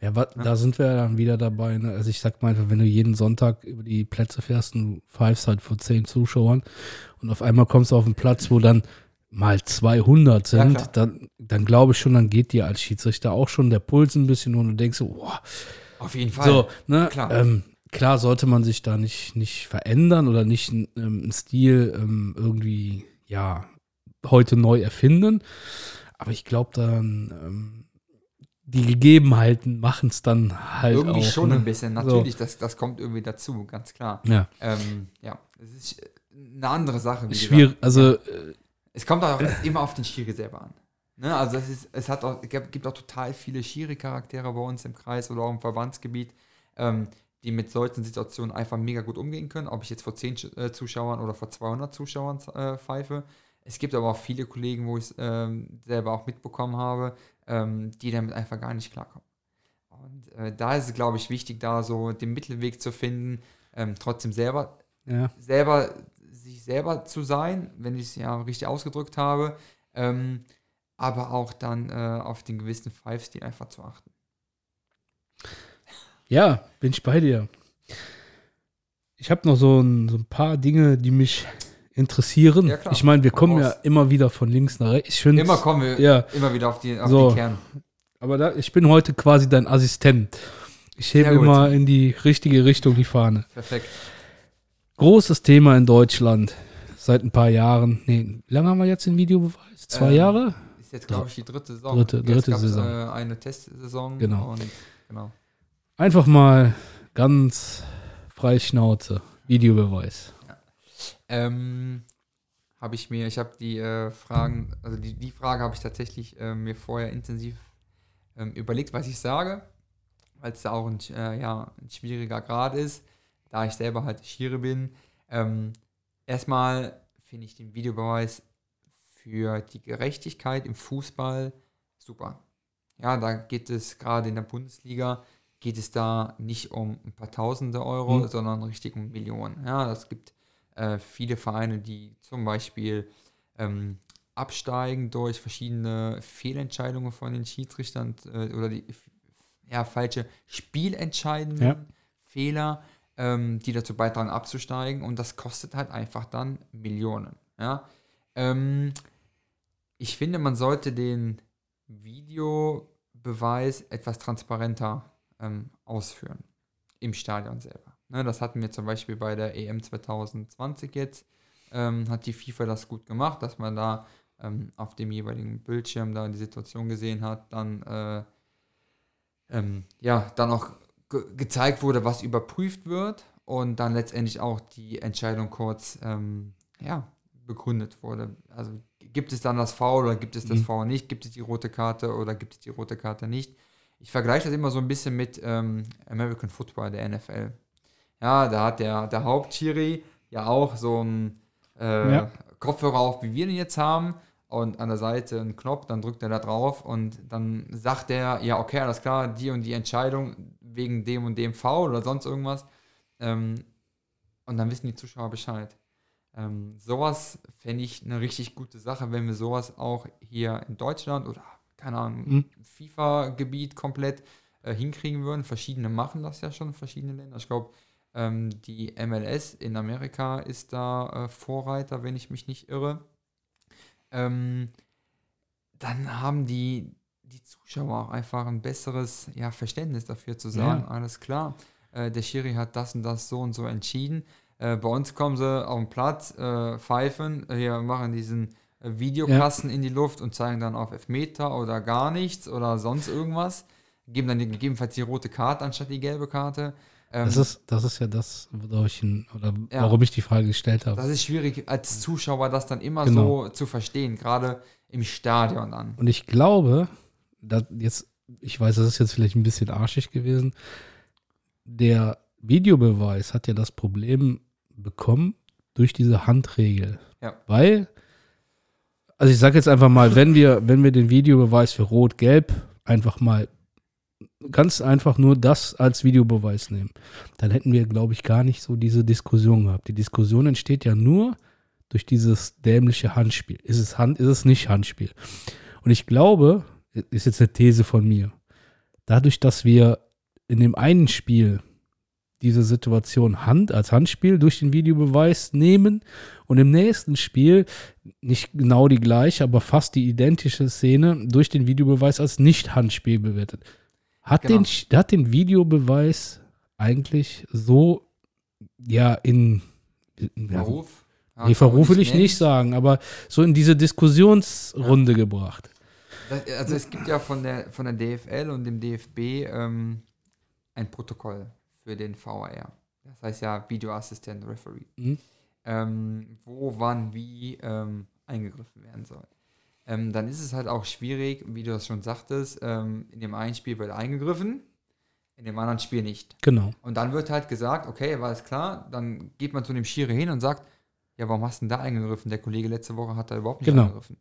Ja, wa- da sind wir dann wieder dabei. Ne? Also ich sag mal einfach, wenn du jeden Sonntag über die Plätze fährst und du pfeifst halt vor zehn Zuschauern und auf einmal kommst du auf einen Platz, wo dann mal 200 Ja, sind, klar. dann, dann glaube ich schon, dann geht dir als Schiedsrichter auch schon der Puls ein bisschen und du denkst so, boah, Auf jeden Fall. so, ne? Klar. Ähm, klar sollte man sich da nicht, nicht verändern oder nicht ähm, einen Stil ähm, irgendwie, ja, heute neu erfinden. Aber ich glaube dann, ähm, die Gegebenheiten machen es dann halt Irgendwie auch. schon ne? ein bisschen, natürlich, das, das kommt irgendwie dazu, ganz klar. Ja, Ähm, ja, es ist eine andere Sache. schwierig. Also, äh, Es kommt auch immer auf den Schiri selber an. Ne? Also das ist, es hat auch, es gibt auch total viele Schiri-Charaktere bei uns im Kreis oder auch im Verbandsgebiet, ähm, die mit solchen Situationen einfach mega gut umgehen können. Ob ich jetzt vor 10 Sch- äh, Zuschauern oder vor 200 Zuschauern äh, pfeife. Es gibt aber auch viele Kollegen, wo ich es ähm, selber auch mitbekommen habe, ähm, die damit einfach gar nicht klarkommen. Und äh, da ist es, glaube ich, wichtig, da so den Mittelweg zu finden, ähm, trotzdem selber ja. selber selber zu sein, wenn ich es ja richtig ausgedrückt habe, ähm, aber auch dann äh, auf den gewissen Pfeifstil einfach zu achten. ja, bin ich bei dir. Ich habe noch so ein, so ein paar Dinge, die mich interessieren. Ja, ich meine, wir kommen ja raus. immer wieder von links nach rechts. Ich Immer kommen wir Ja, immer wieder auf, die, auf So. den Kern. aber da, ich bin heute quasi dein Assistent. Ich hebe immer in die richtige Richtung die Fahne. Perfekt. Großes Thema in Deutschland seit ein paar Jahren. Nee, wie lange haben wir jetzt den Videobeweis? Zwei Ähm, Jahre? Ist jetzt, glaube ich, die dritte Saison. Dritte- Jetzt dritte gab's, Saison. Äh, eine Testsaison. Genau. Und, genau. Einfach mal ganz frei Schnauze. Videobeweis. Ähm, habe ich mir, ich habe die äh, Fragen, also die, die Frage habe ich tatsächlich äh, mir vorher intensiv ähm, überlegt, was ich sage, weil es da auch ein, äh, ja, ein schwieriger Grad ist, da ich selber halt Schiri bin. Ähm, erstmal finde ich den Videobeweis für die Gerechtigkeit im Fußball super. Ja, da geht es gerade in der Bundesliga, geht es da nicht um ein paar Tausende Euro, Mhm. sondern richtig um Millionen. Ja, es gibt äh, viele Vereine, die zum Beispiel ähm, absteigen durch verschiedene Fehlentscheidungen von den Schiedsrichtern äh, oder die ja, falsche Spielentscheidungen, Ja. Fehler, ähm, die dazu beitragen abzusteigen und das kostet halt einfach dann Millionen. Ja? Ähm, ich finde, man sollte den Videobeweis etwas transparenter ähm, ausführen im Stadion selber. Ne, das hatten wir zum Beispiel bei der EM 2020 jetzt, ähm, hat die FIFA das gut gemacht, dass man da ähm, auf dem jeweiligen Bildschirm da die Situation gesehen hat, dann äh, ähm, ja, dann auch ge gezeigt wurde, was überprüft wird und dann letztendlich auch die Entscheidung kurz ähm, ja, begründet wurde. Also gibt es dann das Foul oder gibt es das mhm. Foul nicht? Gibt es die rote Karte oder gibt es die rote Karte nicht? Ich vergleiche das immer so ein bisschen mit ähm, American Football, der NFL. Ja, da hat der, der Hauptchiri ja auch so einen äh, ja. Kopfhörer auf, wie wir den jetzt haben und an der Seite einen Knopf, dann drückt er da drauf und dann sagt er, ja, okay, alles klar, die und die Entscheidung wegen dem und dem Foul oder sonst irgendwas. Ähm, und dann wissen die Zuschauer Bescheid. Ähm, sowas fände ich eine richtig gute Sache, wenn wir sowas auch hier in Deutschland oder, keine Ahnung, mhm. FIFA-Gebiet komplett äh, hinkriegen würden. Verschiedene machen das ja schon, verschiedene Länder. Ich glaube, ähm, die MLS in Amerika ist da äh, Vorreiter, wenn ich mich nicht irre ähm, dann haben die, die Zuschauer auch einfach ein besseres ja, Verständnis dafür zu sagen, ja. alles klar, äh, der Schiri hat das und das so und so entschieden. Äh, bei uns kommen sie auf den Platz, äh, pfeifen, hier machen diesen äh, Videokasten ja. in die Luft und zeigen dann auf Elfmeter oder gar nichts oder sonst irgendwas. Geben dann gegebenenfalls die rote Karte anstatt die gelbe Karte. Ähm, das, ist, das ist ja das, ich, oder ja, warum ich die Frage gestellt habe. Das ist schwierig als Zuschauer, das dann immer genau. so zu verstehen, gerade im Stadion dann. Und ich glaube, jetzt, ich weiß, das ist jetzt vielleicht ein bisschen arschig gewesen, der Videobeweis hat ja das Problem bekommen durch diese Handregel. Ja. Weil, also ich sage jetzt einfach mal, wenn wir, wenn wir den Videobeweis für Rot-Gelb einfach mal ganz einfach nur das als Videobeweis nehmen, dann hätten wir, glaube ich, gar nicht so diese Diskussion gehabt. Die Diskussion entsteht ja nur durch dieses dämliche Handspiel. Ist es Hand, ist es nicht Handspiel? Und ich glaube, ist jetzt eine These von mir, dadurch, dass wir in dem einen Spiel diese Situation Hand als Handspiel durch den Videobeweis nehmen und im nächsten Spiel nicht genau die gleiche, aber fast die identische Szene durch den Videobeweis als Nicht-Handspiel bewertet. Hat, genau. den, hat den Videobeweis eigentlich so, ja, in. in Verruf? Ja, nee, Verruf will ich nicht, nicht sagen, aber so in diese Diskussionsrunde ja. gebracht. also es gibt ja von der, von der DFL und dem DFB ähm, ein Protokoll für den VAR. Das heißt ja Video Assistant Referee. Mhm. Ähm, wo, wann, wie ähm, eingegriffen werden soll ähm, dann ist es halt auch schwierig, wie du das schon sagtest, ähm, in dem einen Spiel wird eingegriffen, in dem anderen Spiel nicht. Genau. Und dann wird halt gesagt, okay, war es klar, dann geht man zu dem Schiri hin und sagt, ja, warum hast du denn da eingegriffen? Der Kollege letzte Woche hat da überhaupt nicht genau. eingegriffen.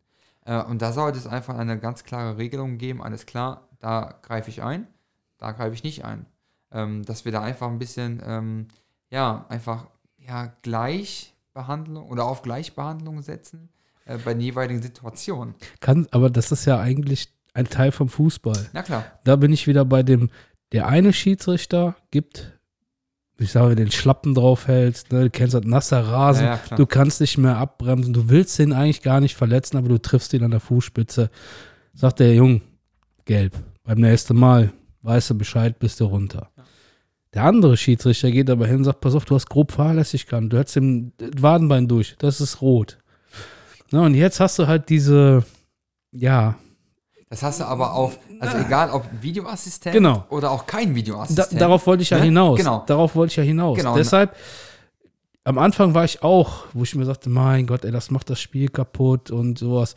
Äh, und da sollte es einfach eine ganz klare Regelung geben, alles klar, da greife ich ein, da greife ich nicht ein. Ähm, dass wir da einfach ein bisschen, ähm, ja, einfach, ja, Gleichbehandlung oder auf Gleichbehandlung setzen äh, bei den jeweiligen Situationen. Kann, aber das ist ja eigentlich ein Teil vom Fußball. Na klar. Da bin ich wieder bei dem, der eine Schiedsrichter gibt, ich sage, den Schlappen draufhältst, ne, du kennst das nasser Rasen, ja, ja, du kannst nicht mehr abbremsen, du willst den eigentlich gar nicht verletzen, aber du triffst ihn an der Fußspitze. Sagt der Junge, gelb. Beim nächsten Mal weißt du Bescheid, bist du runter. Ja. Der andere Schiedsrichter geht aber hin und sagt, pass auf, du hast grob Fahrlässigkeit, du hältst dem Wadenbein durch, das ist rot. Ne, und jetzt hast du halt diese, ja. Das hast du aber auf, also egal ob Videoassistent genau. oder auch kein Videoassistent. Da, darauf wollte ich ja ne? hinaus. Genau. Darauf wollte ich ja hinaus. Genau. Deshalb, am Anfang war ich auch, wo ich mir sagte, mein Gott, ey, das macht das Spiel kaputt und sowas.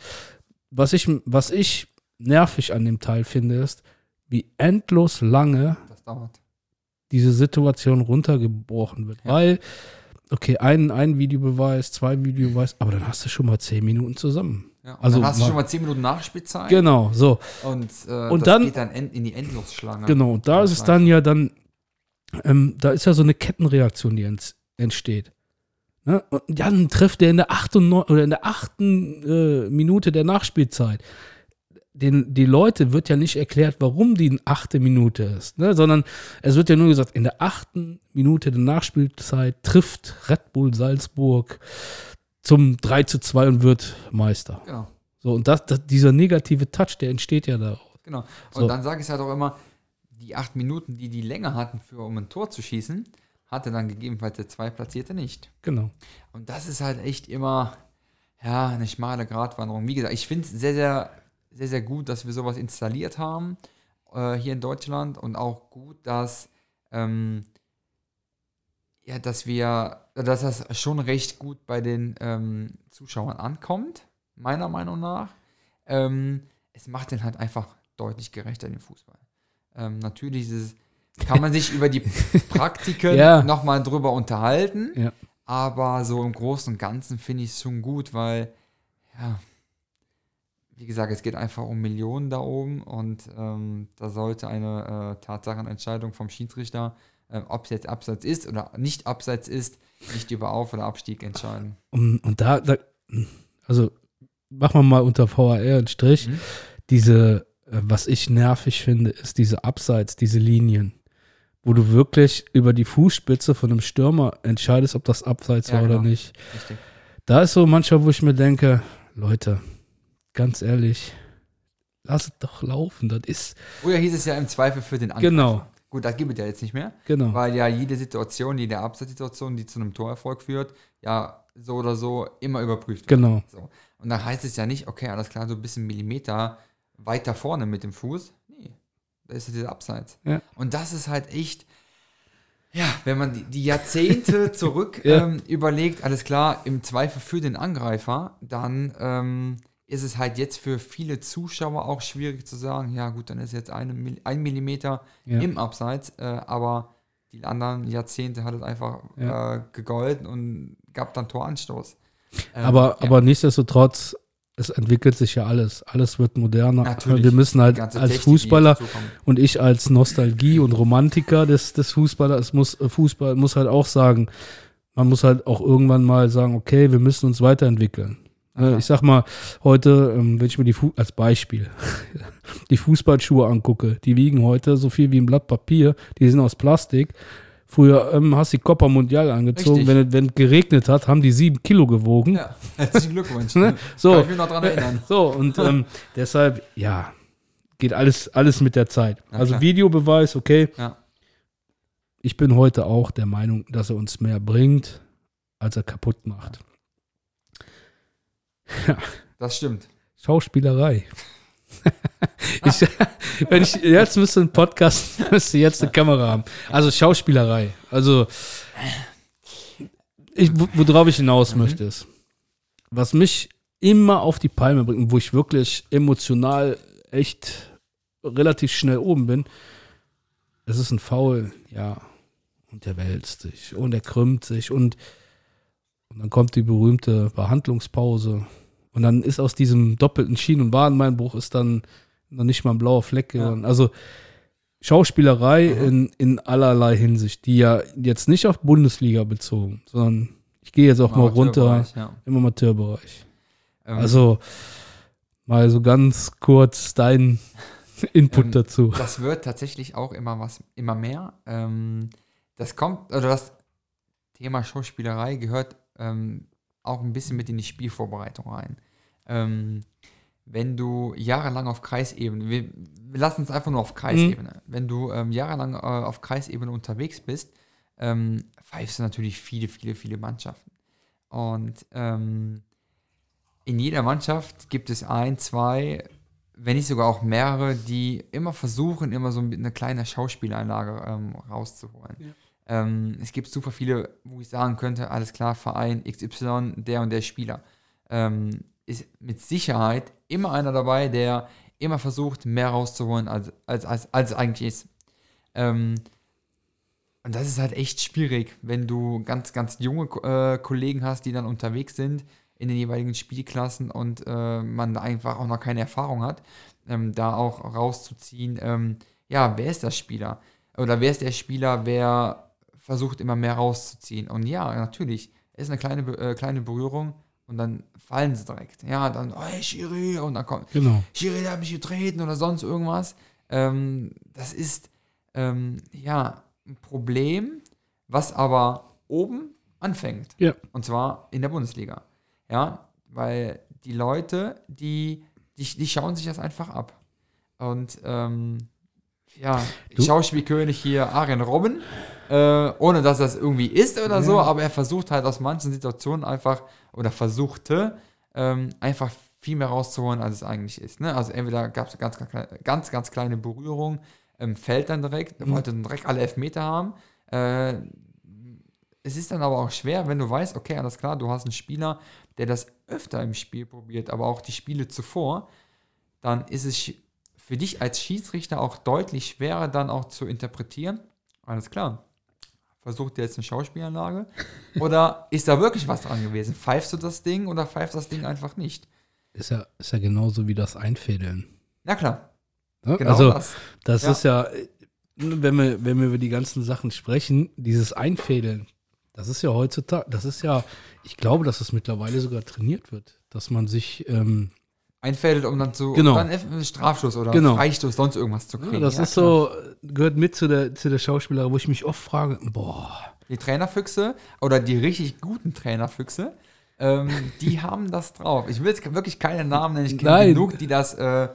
Was ich, was ich nervig an dem Teil finde, ist, wie endlos lange diese Situation runtergebrochen wird. Ja. Weil okay, ein, ein Videobeweis, zwei Videobeweis, aber dann hast du schon mal zehn Minuten zusammen. Ja, also dann hast du schon mal zehn Minuten Nachspielzeit. Genau, so. Und, äh, und das dann, geht dann in die Endlosschlange. Genau, und da ist es dann ja dann, ähm, da ist ja so eine Kettenreaktion, die ent, entsteht. Ne? Und dann trifft er in der achten oder in der achten äh, Minute der Nachspielzeit den, die Leute wird ja nicht erklärt, warum die achte Minute ist, ne? sondern es wird ja nur gesagt, in der achten Minute der Nachspielzeit trifft Red Bull Salzburg zum 3 zu 2 und wird Meister. Genau. So, und das, das, dieser negative Touch, der entsteht ja daraus. Genau. Und So. dann sage ich halt auch immer, die acht Minuten, die die länger hatten, für, um ein Tor zu schießen, hatte dann gegebenenfalls der Zweitplatzierte nicht. Genau. Und das ist halt echt immer, ja, eine schmale Gratwanderung. Wie gesagt, ich finde es sehr, sehr, sehr, sehr gut, dass wir sowas installiert haben äh, hier in Deutschland und auch gut, dass, ähm, ja, dass wir, dass das schon recht gut bei den ähm, Zuschauern ankommt, meiner Meinung nach. Ähm, es macht den halt einfach deutlich gerechter, den Fußball. Ähm, natürlich ist es, kann man sich über die Praktiken Ja. nochmal drüber unterhalten. Ja. Aber so im Großen und Ganzen finde ich es schon gut, weil, ja, wie gesagt, es geht einfach um Millionen da oben und ähm, da sollte eine äh, Tatsachenentscheidung vom Schiedsrichter, äh, ob es jetzt Abseits ist oder nicht Abseits ist, nicht über Auf- oder Abstieg entscheiden. Und, und da, da, also machen wir mal unter VAR einen Strich. Mhm. Diese, äh, was ich nervig finde, ist diese Abseits, diese Linien, wo du wirklich über die Fußspitze von einem Stürmer entscheidest, ob das Abseits Ja, war oder genau. nicht. Richtig. Da ist so manchmal, wo ich mir denke, Leute, ganz ehrlich, lass es doch laufen. Das ist, Früher hieß es ja im Zweifel für den Angreifer. Genau. Gut, das gibt es ja jetzt nicht mehr, genau. weil ja jede Situation, jede Abseitssituation, die zu einem Torerfolg führt, ja so oder so immer überprüft wird. Genau. So. Und dann heißt es ja nicht, okay, alles klar, so ein bisschen Millimeter weiter vorne mit dem Fuß. Nee, da ist ja dieser Abseits. Ja. Und das ist halt echt, ja, wenn man die, die Jahrzehnte zurück Ja. ähm, überlegt, alles klar, im Zweifel für den Angreifer, dann ähm, ist es halt jetzt für viele Zuschauer auch schwierig zu sagen, ja gut, dann ist jetzt eine, ein Millimeter Ja. im Abseits, äh, aber die anderen Jahrzehnte hat es einfach Ja. äh, gegolten und gab dann Toranstoß. Ähm, aber, ja. aber nichtsdestotrotz, es entwickelt sich ja alles. Alles wird moderner. Natürlich. Wir müssen halt als Technik, Fußballer und ich als Nostalgie und Romantiker des, des Fußballers muss Fußball muss halt auch sagen, man muss halt auch irgendwann mal sagen, okay, wir müssen uns weiterentwickeln. Äh, Ich sag mal, heute, ähm, wenn ich mir die Fu als Beispiel die Fußballschuhe angucke, die wiegen heute so viel wie ein Blatt Papier, die sind aus Plastik. Früher ähm, hast du die Copa Mundial angezogen, Richtig. wenn es geregnet hat, haben die sieben Kilo gewogen. Ja, herzlichen Glückwunsch. Ne? So. Kann ich mich noch dran erinnern. So, und ähm, deshalb, ja, geht alles, alles mit der Zeit. Na also klar. Videobeweis, okay. Ja. Ich bin heute auch der Meinung, dass er uns mehr bringt, als er kaputt macht. Das stimmt. Schauspielerei. ich, wenn ich, jetzt müsste ein Podcast, müsste jetzt eine Kamera haben. Also Schauspielerei. Also, ich, wo- worauf ich hinaus Mhm. möchte, ist, was mich immer auf die Palme bringt wo ich wirklich emotional echt relativ schnell oben bin, es ist ein Foul, ja, und der wälzt sich und er krümmt sich und, und dann kommt die berühmte Behandlungspause und dann ist aus diesem doppelten Schien- und Wadenbeinbruch ist dann noch nicht mal ein blauer Fleck Ja. geworden. Also Schauspielerei in, in allerlei Hinsicht, die ja jetzt nicht auf Bundesliga bezogen, sondern ich gehe jetzt auch mal runter Ja. im Amateurbereich. Ähm, Also mal so ganz kurz dein Input Ähm, dazu. das wird tatsächlich auch immer was, immer mehr. Ähm, das kommt, oder das Thema Schauspielerei gehört ähm, auch ein bisschen mit in die Spielvorbereitung rein. Ähm, wenn du jahrelang auf Kreisebene, wir, wir lassen es einfach nur auf Kreisebene, wenn du ähm, jahrelang äh, auf Kreisebene unterwegs bist, ähm, pfeifst du natürlich viele, viele, viele Mannschaften. Und ähm, in jeder Mannschaft gibt es ein, zwei, wenn nicht sogar auch mehrere, die immer versuchen, immer so eine kleine Schauspieleinlage ähm, rauszuholen. Ähm, es gibt super viele, wo ich sagen könnte, alles klar, Verein XY, der und der Spieler. Ähm, ist mit Sicherheit immer einer dabei, der immer versucht, mehr rauszuholen, als, als, als, als es eigentlich ist. Ähm, und das ist halt echt schwierig, wenn du ganz, ganz junge äh, Kollegen hast, die dann unterwegs sind in den jeweiligen Spielklassen und äh, man da einfach auch noch keine Erfahrung hat, ähm, da auch rauszuziehen, ähm, ja, wer ist der Spieler? Oder wer ist der Spieler, wer versucht immer mehr rauszuziehen? Und ja, natürlich, ist eine kleine, äh, kleine Berührung und dann fallen sie direkt. Ja, dann, oh, Schiri, und dann kommt, Genau. Schiri, der hat mich getreten oder sonst irgendwas. Ähm, das ist, ähm, ja, ein Problem, was aber oben anfängt. Ja. Und zwar in der Bundesliga. Ja, weil die Leute, die, die, die schauen sich das einfach ab. Und ähm, ja, Schauspielkönig hier Arjen Robben, äh, ohne dass das irgendwie ist oder so, aber er versucht halt aus manchen Situationen einfach, oder versuchte, ähm, einfach viel mehr rauszuholen, als es eigentlich ist. Ne? Also entweder gab es ganz, ganz, kleine- ganz, ganz kleine Berührung, ähm, fällt dann direkt, Mhm. wollte dann direkt alle Elfmeter haben. Äh, es ist dann aber auch schwer, wenn du weißt, okay, alles klar, du hast einen Spieler, der das öfter im Spiel probiert, aber auch die Spiele zuvor, dann ist es für dich als Schiedsrichter auch deutlich schwerer dann auch zu interpretieren. Alles klar. Versucht ihr jetzt eine Schauspielanlage? Oder ist da wirklich was dran gewesen? Pfeifst du das Ding oder pfeifst das Ding einfach nicht? Ist ja, ist ja genauso wie das Einfädeln. Na klar, Ne? genau also, das. das Ja. ist ja, wenn wir, wenn wir über die ganzen Sachen sprechen, dieses Einfädeln, das ist ja heutzutage, das ist ja, ich glaube, dass es mittlerweile sogar trainiert wird, dass man sich, ähm, Einfädelt, um dann zu Genau. dann Strafstoß oder Genau. Freistoß, sonst irgendwas zu kriegen. ja, das Ja, ist klar. so, gehört mit zu der, zu der Schauspielerei, wo ich mich oft frage, boah, Die Trainerfüchse oder die richtig guten Trainerfüchse, ähm, die haben das drauf. Ich will jetzt wirklich keine Namen nennen, ich kenne genug, die das, äh,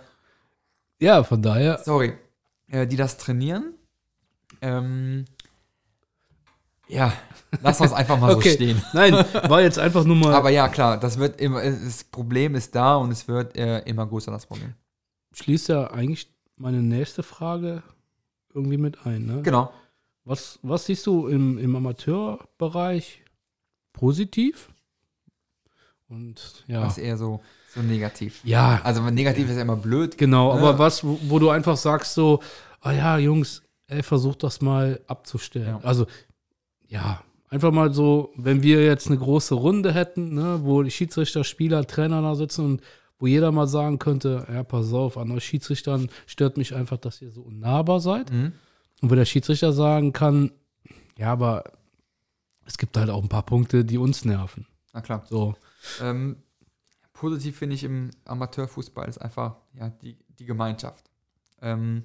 ja, von daher, sorry, äh, die das trainieren. Ähm, ja, lass uns einfach mal okay, so stehen. nein, war jetzt einfach nur mal, Aber ja, klar, das wird immer, das Problem ist da und es wird äh, immer größer, das Problem. schließt ja eigentlich meine nächste Frage irgendwie mit ein, ne? Genau. Was, was siehst du im, im Amateurbereich positiv? Und ja. Ist eher so, so negativ. Ja, Also negativ ist ja immer blöd. genau, Ja. aber was, wo, wo du einfach sagst so, ah ja, Jungs, ey, versucht das mal abzustellen. Ja. Also, ja, einfach mal so, wenn wir jetzt eine große Runde hätten, ne, wo die Schiedsrichter, Spieler, Trainer da sitzen und wo jeder mal sagen könnte, ja, pass auf, an euch Schiedsrichtern stört mich einfach, dass ihr so unnahbar seid. Mhm. Und wo der Schiedsrichter sagen kann, ja, aber es gibt halt auch ein paar Punkte, die uns nerven. Na klar. So, Ähm, positiv finde ich im Amateurfußball ist einfach ja, die, die Gemeinschaft. Ähm,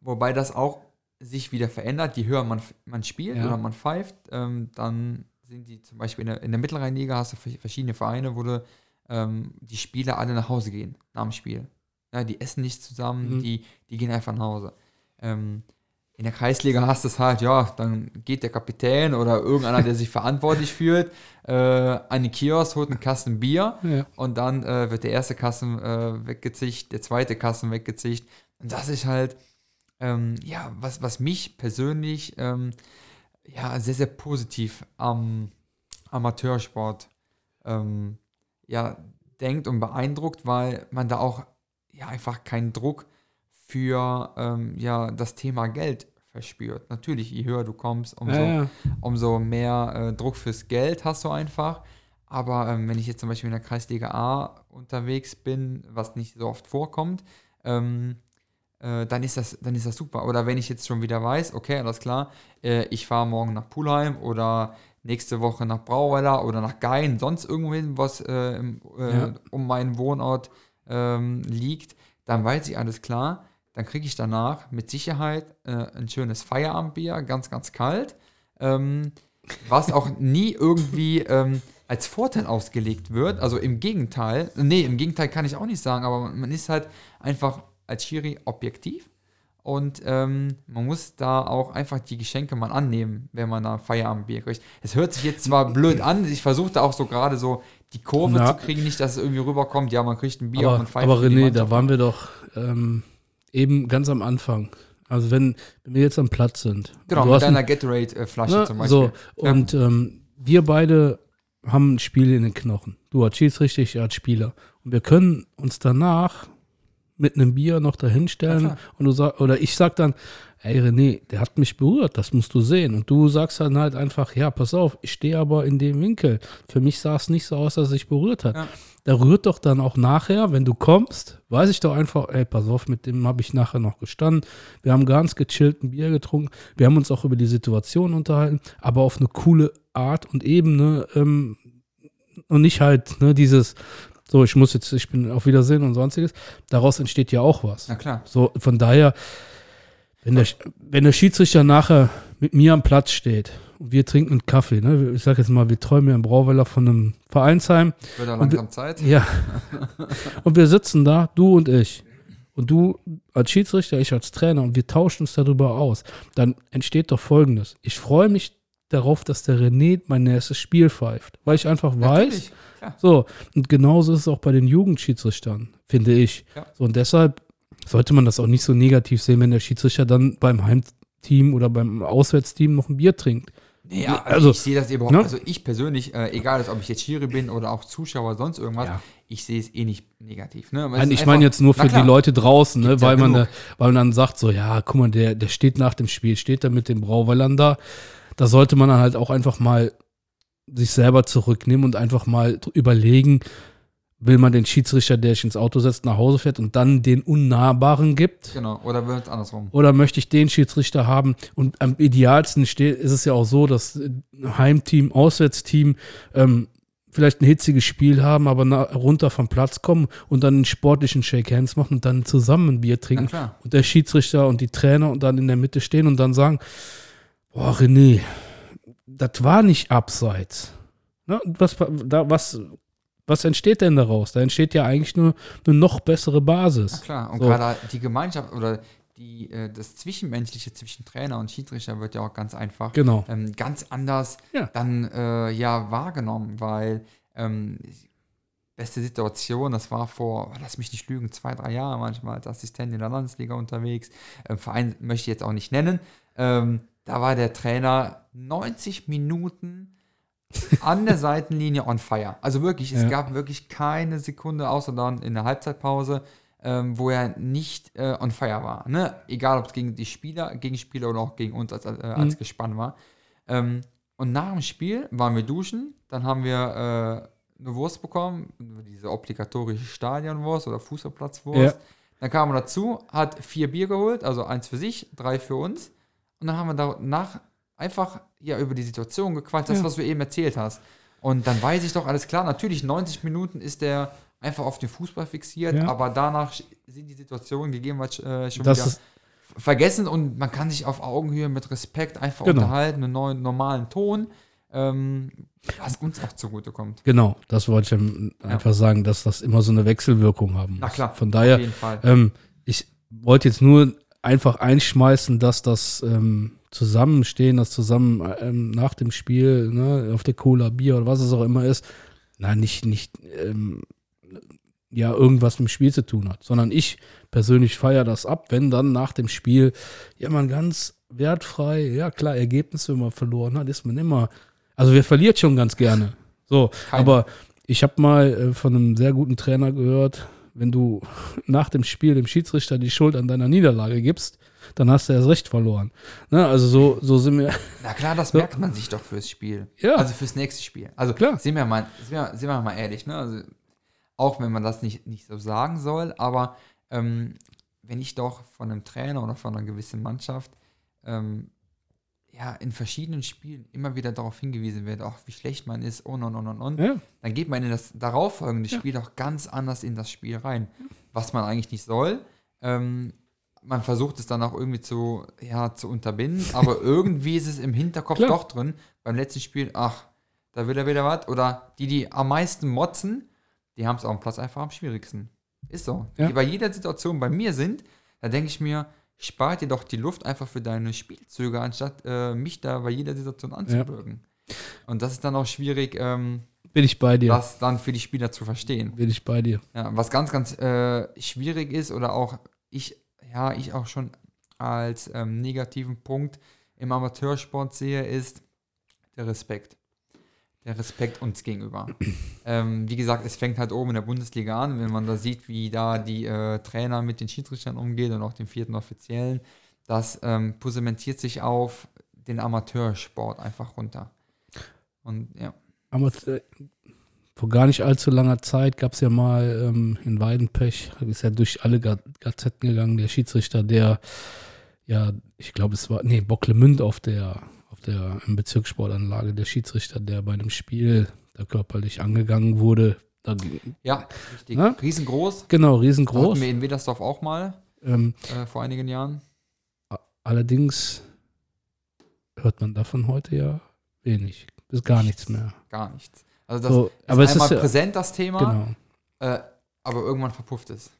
wobei das auch sich wieder verändert, je höher man, man spielt Ja. oder man pfeift, ähm, dann sind die zum Beispiel in der, in der Mittelrheinliga hast du verschiedene Vereine, wo du, ähm, die Spieler alle nach Hause gehen nach dem Spiel. Ja, die essen nicht zusammen, Mhm. die, die gehen einfach nach Hause. Ähm, in der Kreisliga hast du es halt, ja, dann geht der Kapitän oder irgendeiner, der sich verantwortlich fühlt, äh, an den Kiosk, holt einen Kasten Bier ja. und dann äh, wird der erste Kasten äh, weggezischt, der zweite Kasten weggezischt. Und das ist halt, ähm, ja, was, was mich persönlich ähm, ja, sehr, sehr positiv am Amateursport ähm, ja, denkt und beeindruckt, weil man da auch ja einfach keinen Druck für ähm, ja, das Thema Geld verspürt. Natürlich, je höher du kommst, umso, Ja, ja. umso mehr äh, Druck fürs Geld hast du einfach. Aber ähm, wenn ich jetzt zum Beispiel in der Kreisliga A unterwegs bin, was nicht so oft vorkommt, ähm, äh, dann, ist das, dann ist das super. Oder wenn ich jetzt schon wieder weiß, okay, alles klar, äh, ich fahre morgen nach Pulheim oder nächste Woche nach Brauweiler oder nach Gein, sonst irgendwo hin, was äh, im, äh, Ja. um meinen Wohnort ähm, liegt, dann weiß ich alles klar. Dann kriege ich danach mit Sicherheit äh, ein schönes Feierabendbier, ganz, ganz kalt. Ähm, was auch nie irgendwie ähm, als Vorteil ausgelegt wird. Also im Gegenteil, nee, im Gegenteil kann ich auch nicht sagen, aber man man ist halt einfach als Schiri objektiv und ähm, man muss da auch einfach die Geschenke mal annehmen, wenn man da Feierabendbier kriegt. Es hört sich jetzt zwar blöd an, ich versuche da auch so gerade so die Kurve Ja. zu kriegen, nicht, dass es irgendwie rüberkommt, ja, man kriegt ein Bier aber, und pfeift aber René, da waren wir doch ähm, eben ganz am Anfang. Also wenn, wenn wir jetzt am Platz sind. Genau, du mit deiner Gatorade-Flasche zum Beispiel. So, und ähm, wir beide haben ein Spiel in den Knochen. Du als Schiedsrichter, ich als Spieler. Und wir können uns danach mit einem Bier noch dahinstellen Ja, und du sag, oder ich sag dann, ey René, der hat mich berührt, das musst du sehen. Und du sagst dann halt einfach, ja, pass auf, ich stehe aber in dem Winkel. Für mich sah es nicht so aus, dass sich berührt hat. Ja. Da rührt doch dann auch nachher, wenn du kommst, weiß ich doch einfach, ey, pass auf, mit dem habe ich nachher noch gestanden. Wir haben ganz gechillt ein Bier getrunken. Wir haben uns auch über die Situation unterhalten, aber auf eine coole Art und Ebene ähm, und nicht halt ne, dieses, so, ich muss jetzt, ich bin auf Wiedersehen und sonstiges. Daraus entsteht ja auch was. Na klar. So, von daher, wenn der, wenn der Schiedsrichter nachher mit mir am Platz steht und wir trinken einen Kaffee, ne? ich sag jetzt mal, wir träumen ja im Brauweiler von einem Vereinsheim, Wird ja Und wir- langsam Zeit. ja. Und wir sitzen da, du und ich. und du als Schiedsrichter, ich als Trainer und wir tauschen uns darüber aus, dann entsteht doch Folgendes. Ich freue mich darauf, dass der René mein nächstes Spiel pfeift, weil ich einfach weiß, so, und genauso ist es auch bei den Jugendschiedsrichtern, finde ich. Ja. So, und deshalb sollte man das auch nicht so negativ sehen, wenn der Schiedsrichter dann beim Heimteam oder beim Auswärtsteam noch ein Bier trinkt. Ja, Also, also ich sehe das überhaupt, ne? also ich persönlich, äh, egal ob ich jetzt Schiri bin oder auch Zuschauer, sonst irgendwas, Ja. ich sehe es eh nicht negativ. Ne? Nein, ich meine jetzt nur für klar, die Leute draußen, ne, weil, man, da, weil man dann sagt, so, ja, guck mal, der, der steht nach dem Spiel, steht da mit dem Brauweilern da. Da sollte man dann halt auch einfach mal sich selber zurücknehmen und einfach mal überlegen, will man den Schiedsrichter, der sich ins Auto setzt, nach Hause fährt und dann den Unnahbaren gibt? Genau, oder wird es andersrum. Oder möchte ich den Schiedsrichter haben? Und am idealsten steht, ist es ja auch so, dass äh, Heimteam, Auswärtsteam ähm, vielleicht ein hitziges Spiel haben, aber runter vom Platz kommen und dann einen sportlichen Shake Hands machen und dann zusammen ein Bier trinken. Und der Schiedsrichter und die Trainer und dann in der Mitte stehen und dann sagen, boah, René, das war nicht abseits. Ne? und Was, da, was, was entsteht denn daraus? Da entsteht ja eigentlich nur eine noch bessere Na Basis. klar. Und So. gerade die Gemeinschaft oder die, äh, das Zwischenmenschliche zwischen Trainer und Schiedsrichter wird ja auch ganz einfach Genau. ähm, ganz anders Ja. dann äh, ja wahrgenommen, weil ähm, beste Situation, das war vor, lass mich nicht lügen, zwei, drei Jahre manchmal als Assistent in der Landesliga unterwegs. Ähm, Verein möchte ich jetzt auch nicht nennen. Ähm, da war der Trainer 90 Minuten an der Seitenlinie on fire. Also wirklich, es Ja. gab wirklich keine Sekunde, außer dann in der Halbzeitpause, ähm, wo er nicht äh, on fire war. Ne? Egal, ob es gegen die Spieler, Gegenspieler oder auch gegen uns als, äh, als Mhm. Gespann war. Ähm, und nach dem Spiel waren wir duschen, dann haben wir äh, eine Wurst bekommen, diese obligatorische Stadionwurst oder Fußballplatzwurst. Ja. Dann kam er dazu, hat vier Bier geholt, also eins für sich, drei für uns. Und dann haben wir danach einfach ja über die Situation gequatscht, das, Ja. was du eben erzählt hast. Und dann weiß ich doch alles klar, natürlich 90 Minuten ist der einfach auf den Fußball fixiert, Ja. aber danach sind die Situationen gegebenenfalls äh, schon Das wieder vergessen und man kann sich auf Augenhöhe mit Respekt einfach Genau. unterhalten, einen neuen, normalen Ton, ähm, was uns auch zugutekommt. Genau, das wollte ich einfach sagen, dass das immer so eine Wechselwirkung haben muss. Na klar, Von daher, auf jeden Fall. ähm, ich wollte jetzt nur einfach einschmeißen, dass das ähm, Zusammenstehen, das zusammen ähm, nach dem Spiel, ne, auf der Cola, Bier oder was es auch immer ist, na, nicht, nicht, ähm, ja, irgendwas mit dem Spiel zu tun hat, sondern ich persönlich feiere das ab, wenn dann nach dem Spiel, ja, man ganz wertfrei, ja klar, Ergebnisse, wenn man verloren hat, ist man immer, also wer verliert schon ganz gerne. So, Keiner. aber ich habe mal äh, von einem sehr guten Trainer gehört, wenn du nach dem Spiel dem Schiedsrichter die Schuld an deiner Niederlage gibst, dann hast du erst recht verloren. Ne? Also so, so sind wir. Na klar, das So. merkt man sich doch fürs Spiel. Ja. Also fürs nächste Spiel. Also Klar. Sind wir mal, sind wir, sind wir mal ehrlich, ne? Also, auch wenn man das nicht, nicht so sagen soll, aber ähm, wenn ich doch von einem Trainer oder von einer gewissen Mannschaft ähm, ja, in verschiedenen Spielen immer wieder darauf hingewiesen werde, auch wie schlecht man ist und und und und und, Ja, dann geht man in das darauffolgende Ja. Spiel auch ganz anders in das Spiel rein, was man eigentlich nicht soll. Ähm, man versucht es dann auch irgendwie zu, ja, zu unterbinden, aber irgendwie ist es im Hinterkopf Klar. doch drin. Beim letzten Spiel, ach, da will er wieder was. Oder die, die am meisten motzen, die haben es auf dem Platz einfach am schwierigsten. Ist so. Ja. Die bei jeder Situation bei mir sind, da denke ich mir, spar dir doch die Luft einfach für deine Spielzüge, anstatt äh, mich da bei jeder Situation anzubürgen. Und das ist dann auch schwierig, ähm, bin ich bei dir. das dann für die Spieler zu verstehen. Bin ich bei dir. Ja, was ganz, ganz äh, schwierig ist oder auch ich, ja, ich auch schon als ähm, negativen Punkt im Amateursport sehe, ist der Respekt. Der Respekt uns gegenüber. ähm, wie gesagt, es fängt halt oben in der Bundesliga an, wenn man da sieht, wie da die äh, Trainer mit den Schiedsrichtern umgehen und auch den vierten Offiziellen. Das ähm, sich auf den Amateursport einfach runter. Und ja. Aber äh, vor gar nicht allzu langer Zeit gab es ja mal ähm, in Weidenpech, ist ja durch alle Ga- Gazetten gegangen, der Schiedsrichter, der ja, ich glaube, es war, nee, Bocklemünd auf der, auf der im Bezirkssportanlage, der Schiedsrichter, der bei einem Spiel da körperlich angegangen wurde. Da, Ja, richtig. Ne? Riesengroß. genau, Hatten riesengroß. wir in Wedersdorf auch mal Ähm, äh, vor einigen Jahren. allerdings hört man davon heute ja wenig, bis gar nichts mehr. Gar nichts. Also das So, ist aber es einmal ist präsent, das Thema, genau. äh, aber irgendwann verpufft es.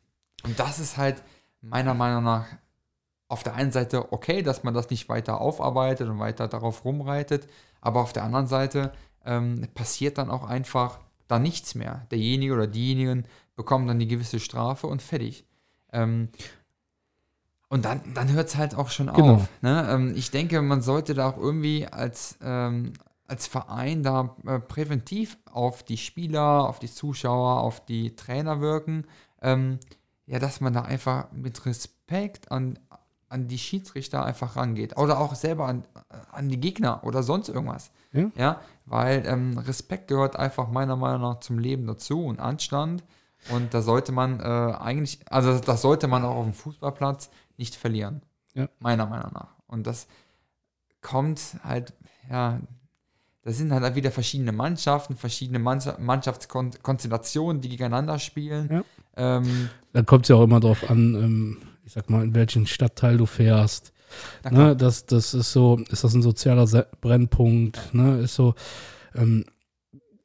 Und das ist halt, meiner Meinung nach auf der einen Seite okay, dass man das nicht weiter aufarbeitet und weiter darauf rumreitet, aber auf der anderen Seite ähm, passiert dann auch einfach da nichts mehr. Derjenige oder diejenigen bekommen dann die gewisse Strafe und fertig. Ähm, und dann, dann hört es halt auch schon Genau. auf. Ne? Ähm, ich denke, man sollte da auch irgendwie als, ähm, als Verein da äh, präventiv auf die Spieler, auf die Zuschauer, auf die Trainer wirken. Ähm, ja, dass man da einfach mit Respekt an, an die Schiedsrichter einfach rangeht. Oder auch selber an, an die Gegner oder sonst irgendwas. Ja. Ja, weil ähm, Respekt gehört einfach meiner Meinung nach zum Leben dazu und Anstand. Und da sollte man äh, eigentlich, also das sollte man auch auf dem Fußballplatz nicht verlieren. Ja. Meiner Meinung nach. Und das kommt halt, ja, das sind halt wieder verschiedene Mannschaften, verschiedene Mannschaft, Mannschaftskonstellationen, die gegeneinander spielen. Ja. Ähm, Dann kommt es ja auch immer drauf an, ähm, ich sag mal, in welchen Stadtteil du fährst. Ne, das, das ist so, ist das ein sozialer Brennpunkt, ne? Ist so, ähm,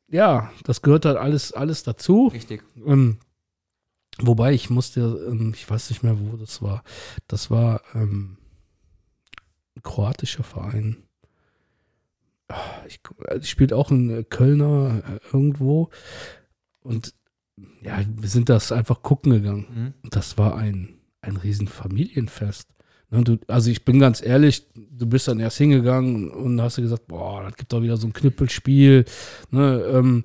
ja, das gehört halt alles, alles dazu. Richtig. Ähm, wobei ich musste, ähm, ich weiß nicht mehr, wo das war. Das war ähm, ein kroatischer Verein. Ich, also spielt auch ein äh, Kölner äh, irgendwo. Und ja, wir sind das einfach gucken gegangen. Mhm. Das war ein, ein riesen Familienfest. Ne, du, also ich bin ganz ehrlich, du bist dann erst hingegangen und hast dir gesagt, boah, das gibt doch wieder so ein Knüppelspiel. Ne, ähm,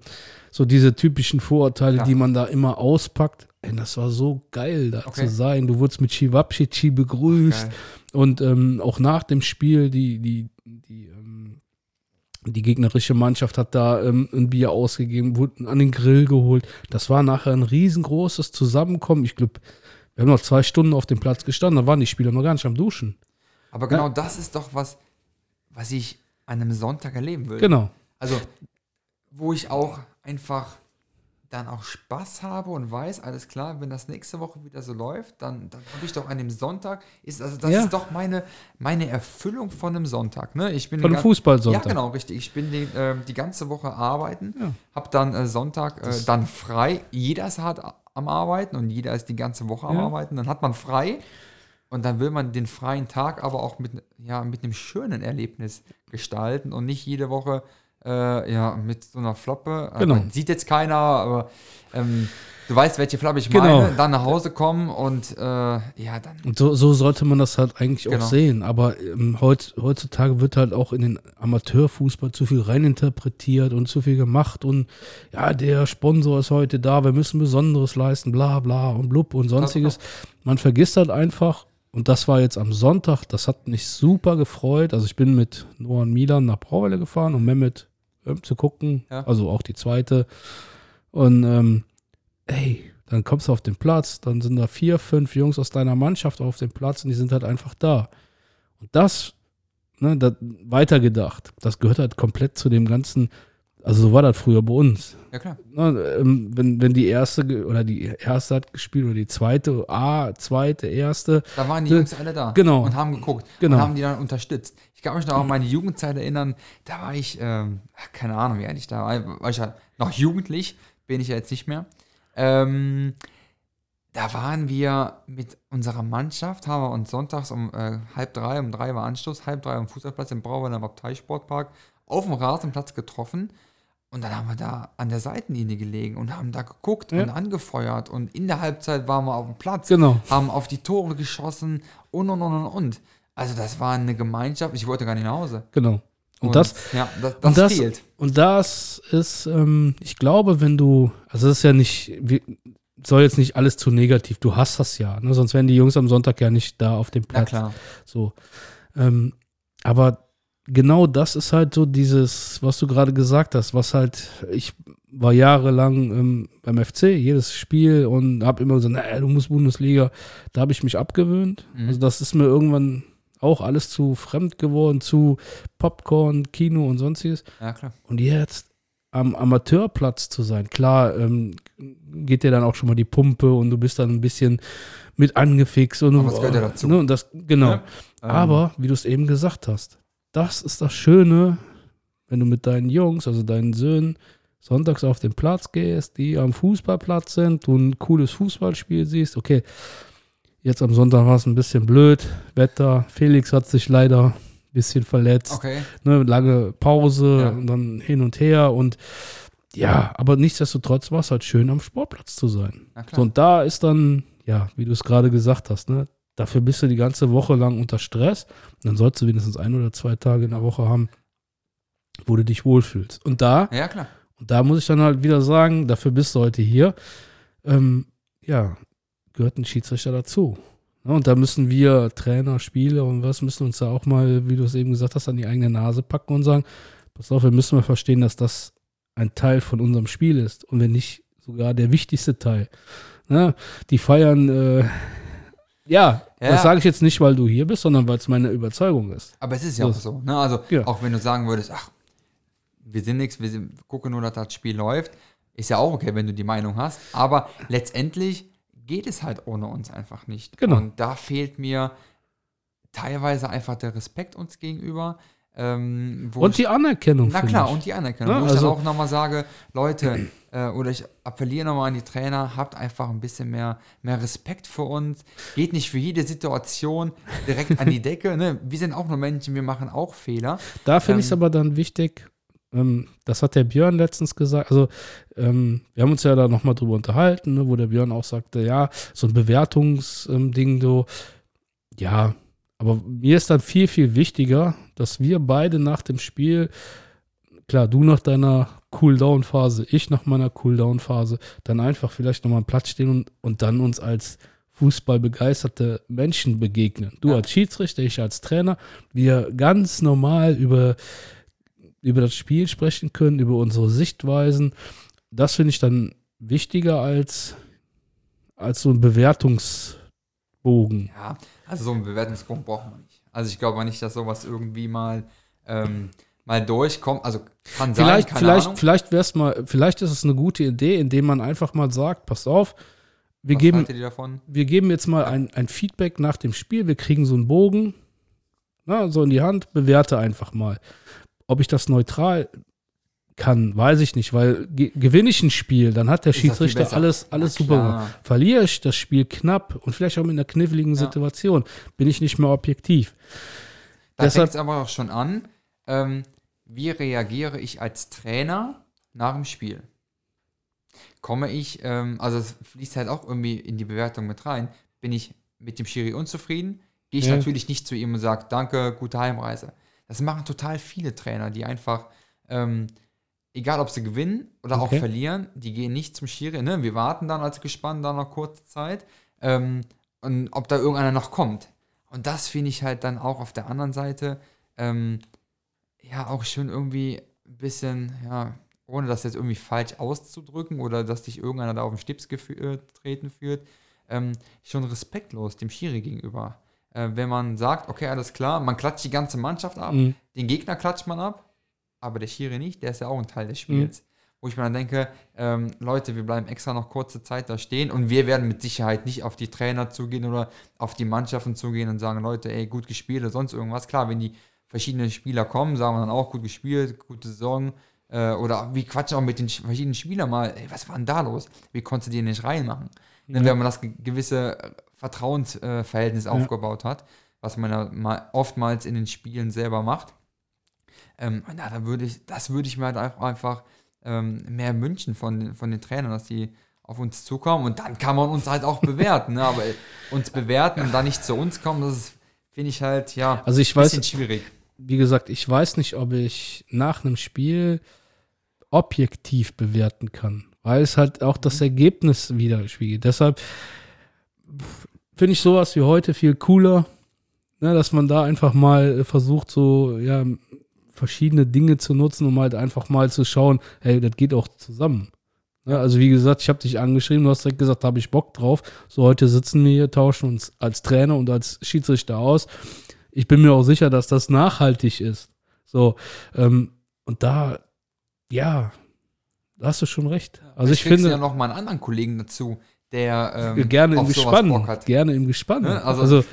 so diese typischen Vorurteile, Ja. die man da immer auspackt. Ey, das war so geil, da Okay. zu sein. Du wurdest mit Chivapchichi begrüßt. Geil. Und ähm, auch nach dem Spiel, die, die, die, ähm, die gegnerische Mannschaft hat da ähm, ein Bier ausgegeben, wurde an den Grill geholt. Das war nachher ein riesengroßes Zusammenkommen. Ich glaube, wir haben noch zwei Stunden auf dem Platz gestanden, da waren die Spieler noch gar nicht am Duschen. Aber genau das ist doch was, was ich an einem Sonntag erleben will. Genau. Also, wo ich auch einfach dann auch Spaß habe und weiß, alles klar, wenn das nächste Woche wieder so läuft, dann, dann habe ich doch an dem Sonntag, ist, also das Ja. ist doch meine, meine Erfüllung von einem Sonntag. Ne? Ich bin Von gan- Fußballsonntag. Ja, genau, richtig. Ich bin die, äh, die ganze Woche arbeiten, Ja. habe dann äh, Sonntag äh, dann frei. Jeder ist hart am Arbeiten und jeder ist die ganze Woche am Ja. Arbeiten. Dann hat man frei und dann will man den freien Tag aber auch mit, ja, mit einem schönen Erlebnis gestalten und nicht jede Woche äh, ja, mit so einer Floppe. Genau. man sieht jetzt keiner, aber ähm, du weißt, welche Floppe ich Genau. meine. Dann nach Hause kommen und äh, ja, dann. Und so, so sollte man das halt eigentlich Genau. auch sehen. Aber ähm, heut, heutzutage wird halt auch in den Amateurfußball zu viel reininterpretiert und zu viel gemacht. Und ja, der Sponsor ist heute da, wir müssen Besonderes leisten, bla bla und blub und sonstiges. Man vergisst halt einfach, und das war jetzt am Sonntag, das hat mich super gefreut. Also ich bin mit Noah und Milan nach Brauwelle gefahren, um Mehmet ähm, zu gucken. Ja. Also auch die zweite. Und ähm, ey, dann kommst du auf den Platz, dann sind da vier, fünf Jungs aus deiner Mannschaft auf dem Platz und die sind halt einfach da. Und das, ne, das weitergedacht, das gehört halt komplett zu dem ganzen, also so war das früher bei uns. Ja, klar. Ne, ähm, wenn, wenn die erste oder die erste hat gespielt oder die zweite, A, zweite, erste, Da waren die Ja, Jungs alle da genau. und haben geguckt Genau. und haben die dann unterstützt. Ich kann mich noch an meine Jugendzeit erinnern, da war ich, ähm, keine Ahnung, wie alt ich da war, war ich ja noch jugendlich, bin ich ja jetzt nicht mehr. Ähm, da waren wir mit unserer Mannschaft, haben wir uns sonntags um äh, halb drei, um drei war Anstoß, halb drei am Fußballplatz im Brauweiler am Abteisportpark auf dem Rasenplatz getroffen. Und dann haben wir da an der Seitenlinie gelegen und haben da geguckt Ja. und angefeuert. Und in der Halbzeit waren wir auf dem Platz genau. haben auf die Tore geschossen und und und und und. Also das war eine Gemeinschaft. Ich wollte gar nicht nach Hause. Genau. Und, das, ja, das, das, und das, fehlt. Und das ist, ähm, ich glaube, wenn du, also das ist ja nicht, soll jetzt nicht alles zu negativ, du hast das ja, ne? sonst wären die Jungs am Sonntag ja nicht da auf dem Na Platz. klar. So. Ähm, aber genau das ist halt so dieses, was du gerade gesagt hast, was halt, ich war jahrelang ähm, beim FC, jedes Spiel und habe immer gesagt, naja, du musst Bundesliga. Da habe ich mich abgewöhnt. Mhm. Also das ist mir irgendwann auch alles zu fremd geworden, zu Popcorn, Kino und sonstiges. Ja, klar. Und jetzt am Amateurplatz zu sein, klar, ähm, geht dir dann auch schon mal die Pumpe und du bist dann ein bisschen mit angefixt und, Aber das gehört ja dazu. Ne, und das, genau. Ja. Ähm, Aber, wie du es eben gesagt hast, das ist das Schöne, wenn du mit deinen Jungs, also deinen Söhnen, sonntags auf den Platz gehst, die am Fußballplatz sind, du ein cooles Fußballspiel siehst, okay, Jetzt am Sonntag war es ein bisschen blöd. Wetter. Felix hat sich leider ein bisschen verletzt. Okay. Ne, lange Pause Ja. und dann hin und her. Und ja, aber nichtsdestotrotz war es halt schön, am Sportplatz zu sein. So, und da ist dann, ja, wie du es gerade gesagt hast, ne, dafür bist du die ganze Woche lang unter Stress. Und dann sollst du wenigstens ein oder zwei Tage in der Woche haben, wo du dich wohlfühlst. Und da, Ja, klar. und da muss ich dann halt wieder sagen, dafür bist du heute hier. Ähm, ja, gehört ein Schiedsrichter dazu. Ja, und da müssen wir Trainer, Spieler und was müssen uns da auch mal, wie du es eben gesagt hast, an die eigene Nase packen und sagen, pass auf, wir müssen mal verstehen, dass das ein Teil von unserem Spiel ist und wenn nicht sogar der wichtigste Teil. Ja, die feiern, äh, ja, Ja. das sage ich jetzt nicht, weil du hier bist, sondern weil es meine Überzeugung ist. Aber es ist ja So auch so. Ne? Also, Ja. auch wenn du sagen würdest, ach, wir sind nichts, wir sind, gucken nur, dass das Spiel läuft, ist ja auch okay, wenn du die Meinung hast. Aber letztendlich geht es halt ohne uns einfach nicht. Genau. Und da fehlt mir teilweise einfach der Respekt uns gegenüber. Ähm, wo Und ich- die Anerkennung. Na finde klar, ich. und die Anerkennung. Ja, wo ich also- dann auch nochmal sage, Leute, äh, oder ich appelliere nochmal an die Trainer, habt einfach ein bisschen mehr, mehr Respekt für uns. Geht nicht für jede Situation direkt an die Decke. Ne? Wir sind auch nur Menschen, wir machen auch Fehler. Da finde ich es Ähm, aber dann wichtig, ähm, das hat der Björn letztens gesagt, also ähm, wir haben uns ja da nochmal drüber unterhalten, ne, wo der Björn auch sagte, ja, so ein Bewertungsding, so, ja, aber mir ist dann viel, viel wichtiger, dass wir beide nach dem Spiel, klar, du nach deiner Cooldown-Phase, ich nach meiner Cooldown-Phase, dann einfach vielleicht nochmal am Platz stehen und, und dann uns als fußballbegeisterte Menschen begegnen. Du Ja. als Schiedsrichter, ich als Trainer, wir ganz normal über, über das Spiel sprechen können, über unsere Sichtweisen. Das finde ich dann wichtiger als, als so ein Bewertungsbogen. Ja, also so einen Bewertungsgrund braucht man nicht. Also ich glaube nicht, dass sowas irgendwie mal, ähm, mal durchkommt. Also kann sein, Vielleicht, vielleicht, Ahnung. vielleicht wär's mal, vielleicht ist es eine gute Idee, indem man einfach mal sagt, pass auf, wir Was geben, wir geben jetzt mal ein, ein Feedback nach dem Spiel, wir kriegen so einen Bogen, na, so in die Hand, bewerte einfach mal. Ob ich das neutral kann, weiß ich nicht, weil ge gewinne ich ein Spiel, dann hat der Schiedsrichter alles, alles Na super gemacht. Verliere ich das Spiel knapp und vielleicht auch mit einer kniffligen Ja. Situation, bin ich nicht mehr objektiv. Da fängt es aber auch schon an. Ähm, wie reagiere ich als Trainer nach dem Spiel? Komme ich, ähm, also es fließt halt auch irgendwie in die Bewertung mit rein, bin ich mit dem Schiri unzufrieden, gehe ich Ja. natürlich nicht zu ihm und sage, danke, gute Heimreise. Das machen total viele Trainer, die einfach, ähm, egal ob sie gewinnen oder Okay. auch verlieren, die gehen nicht zum Schiri. Ne? Wir warten dann als gespannt dann noch kurze Zeit ähm, und ob da irgendeiner noch kommt. Und das finde ich halt dann auch auf der anderen Seite ähm, ja auch schön irgendwie ein bisschen, ja, ohne das jetzt irgendwie falsch auszudrücken oder dass dich irgendeiner da auf den Stips gefü- äh, treten führt, ähm, schon respektlos dem Schiri gegenüber. Äh, wenn man sagt, okay, alles klar, man klatscht die ganze Mannschaft ab, Mhm. den Gegner klatscht man ab, aber der Schiri nicht, der ist ja auch ein Teil des Spiels. Wo ich mir dann denke, ähm, Leute, wir bleiben extra noch kurze Zeit da stehen und wir werden mit Sicherheit nicht auf die Trainer zugehen oder auf die Mannschaften zugehen und sagen, Leute, ey, gut gespielt oder sonst irgendwas. Klar, wenn die verschiedenen Spieler kommen, sagen wir dann auch, gut gespielt, gute Saison. Äh, oder wir quatschen auch mit den sch- verschiedenen Spielern mal, ey, was war denn da los? Wie konntest du den nicht reinmachen? Denn wenn man das ge- gewisse Vertrauensverhältnis aufgebaut hat, was man ja mal oftmals in den Spielen selber macht, ähm, na, da würde ich, das würde ich mir halt einfach, einfach ähm, mehr wünschen von, den- von den Trainern, dass die auf uns zukommen und dann kann man uns halt auch bewerten. ne? Aber uns bewerten und dann nicht zu uns kommen, das finde ich halt, ja, Also ich ein weiß, bisschen schwierig. wie gesagt, ich weiß nicht, ob ich nach einem Spiel objektiv bewerten kann, weil es halt auch das Ergebnis widerspiegelt. Deshalb finde ich sowas wie heute viel cooler, ne, dass man da einfach mal versucht, so ja, verschiedene Dinge zu nutzen, um halt einfach mal zu schauen, hey, das geht auch zusammen. Ne, also wie gesagt, ich habe dich angeschrieben, du hast direkt gesagt, da habe ich Bock drauf. So heute sitzen wir hier, tauschen uns als Trainer und als Schiedsrichter aus. Ich bin mir auch sicher, dass das nachhaltig ist. So, ähm, und da, ja, da hast du schon recht. Also ich du finde, ja noch mal einen anderen Kollegen dazu, der ähm, gerne im Gespann, Bock hat. gerne im Gespann. Ne, also- also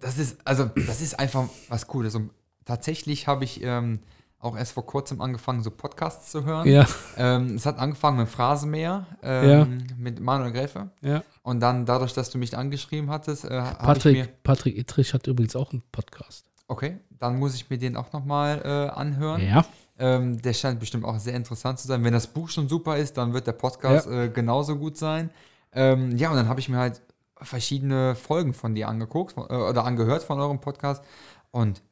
Das ist, also, das ist einfach was Cooles. Und tatsächlich habe ich ähm, auch erst vor kurzem angefangen, so Podcasts zu hören. Ja, Ähm, es hat angefangen mit Phrasenmäher, ähm, Ja. mit Manuel Gräfe. ja. Und dann dadurch, dass du mich angeschrieben hattest, äh, ich mir, Patrick, Patrick Ittrich hat übrigens auch einen Podcast. okay, dann muss ich mir den auch nochmal äh, anhören. Ja. Ähm, der scheint bestimmt auch sehr interessant zu sein. Wenn das Buch schon super ist, dann wird der Podcast äh, genauso gut sein. Ähm, ja, und dann habe ich mir halt verschiedene Folgen von dir angeguckt von, äh, oder angehört von eurem Podcast. Und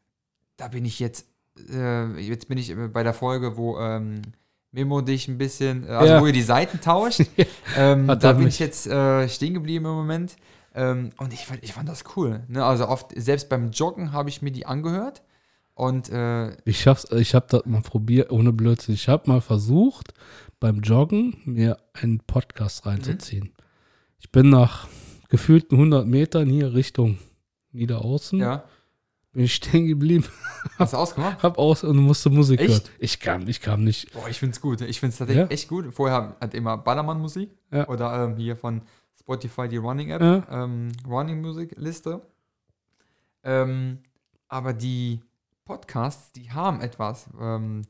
da bin ich jetzt, äh, jetzt bin ich äh, bei der Folge, wo ähm, Memo dich ein bisschen, äh, also Ja. wo ihr die Seiten tauscht. ähm, da bin mich. ich jetzt äh, stehen geblieben im Moment. Ähm, und ich, fand- ich fand das cool. Ne? Also oft, selbst beim Joggen habe ich mir die angehört. Und äh, Ich schaff's, ich habe das mal probiert, ohne Blödsinn. Ich habe mal versucht, beim Joggen mir einen Podcast reinzuziehen. Ich bin nach gefühlten 100 Metern hier Richtung Niederaußen, ja, bin ich stehen geblieben, hast du ausgemacht? hab aus und musste Musik Echt? hören. Ich kam, ich kam nicht. Boah, ich find's gut. Ich find's tatsächlich Ja? echt gut. Vorher hat immer Ballermann-Musik Ja. oder ähm, hier von Spotify die Running-App, Ja. ähm, Running-Musik-Liste. Ähm, aber die Podcasts, die haben etwas. Ähm,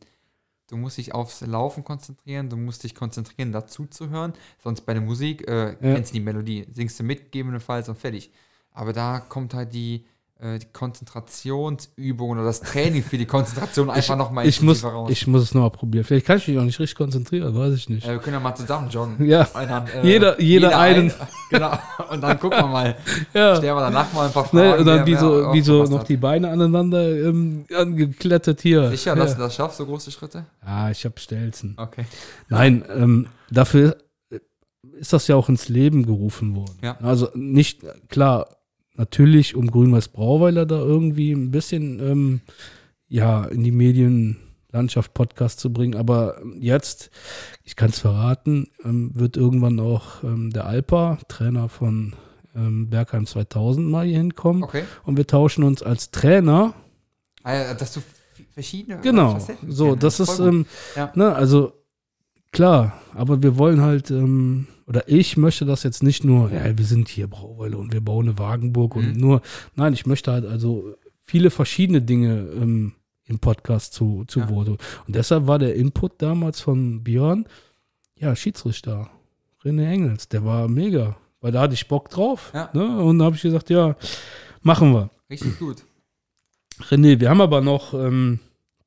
du musst dich aufs Laufen konzentrieren, du musst dich konzentrieren, dazu zu hören. Sonst bei der Musik äh, kennst du die Melodie, singst du mit, gegebenenfalls und fertig. Aber da kommt halt die, die Konzentrationsübung oder das Training für die Konzentration einfach nochmal Ich muss, raus. ich muss es nochmal probieren. Vielleicht kann ich mich auch nicht richtig konzentrieren, weiß ich nicht. Äh, wir können ja mal zusammen joggen. Ja, dann, äh, Jeder- jeder einen. ein- genau. Und dann gucken wir mal. ja. Stellen wir danach mal ein paar Fragen. Ne, und dann wie so, wie so noch hat. die Beine aneinander ähm, angeklettet hier. Sicher, ja. dass du das schaffst, so große Schritte? Ah, ich habe Stelzen. Okay. Nein, ähm, dafür ist das ja auch ins Leben gerufen worden. Ja. Also nicht, klar, natürlich, um Grün-Weiß Brauweiler da irgendwie ein bisschen ähm, ja, in die Medienlandschaft Podcast zu bringen. Aber jetzt, ich kann es verraten, ähm, wird irgendwann auch ähm, der Alpa, Trainer von ähm, Bergheim 2000, mal hier hinkommen. Okay. Und wir tauschen uns als Trainer ja, dass du verschiedene Genau, Facetten so, das ist, ähm, Ja. ne, also klar, aber wir wollen halt, ähm, oder ich möchte das jetzt nicht nur, ja, wir sind hier Brauweiler und wir bauen eine Wagenburg und Mhm. nur, nein, ich möchte halt also viele verschiedene Dinge ähm, im Podcast zu, zu Ja. Wort. Und deshalb war der Input damals von Björn, ja, Schiedsrichter, René Engels, der war mega, weil da hatte ich Bock drauf. Ja. Ne? Und da habe ich gesagt, ja, machen wir. Richtig gut. René, wir haben aber noch, ähm,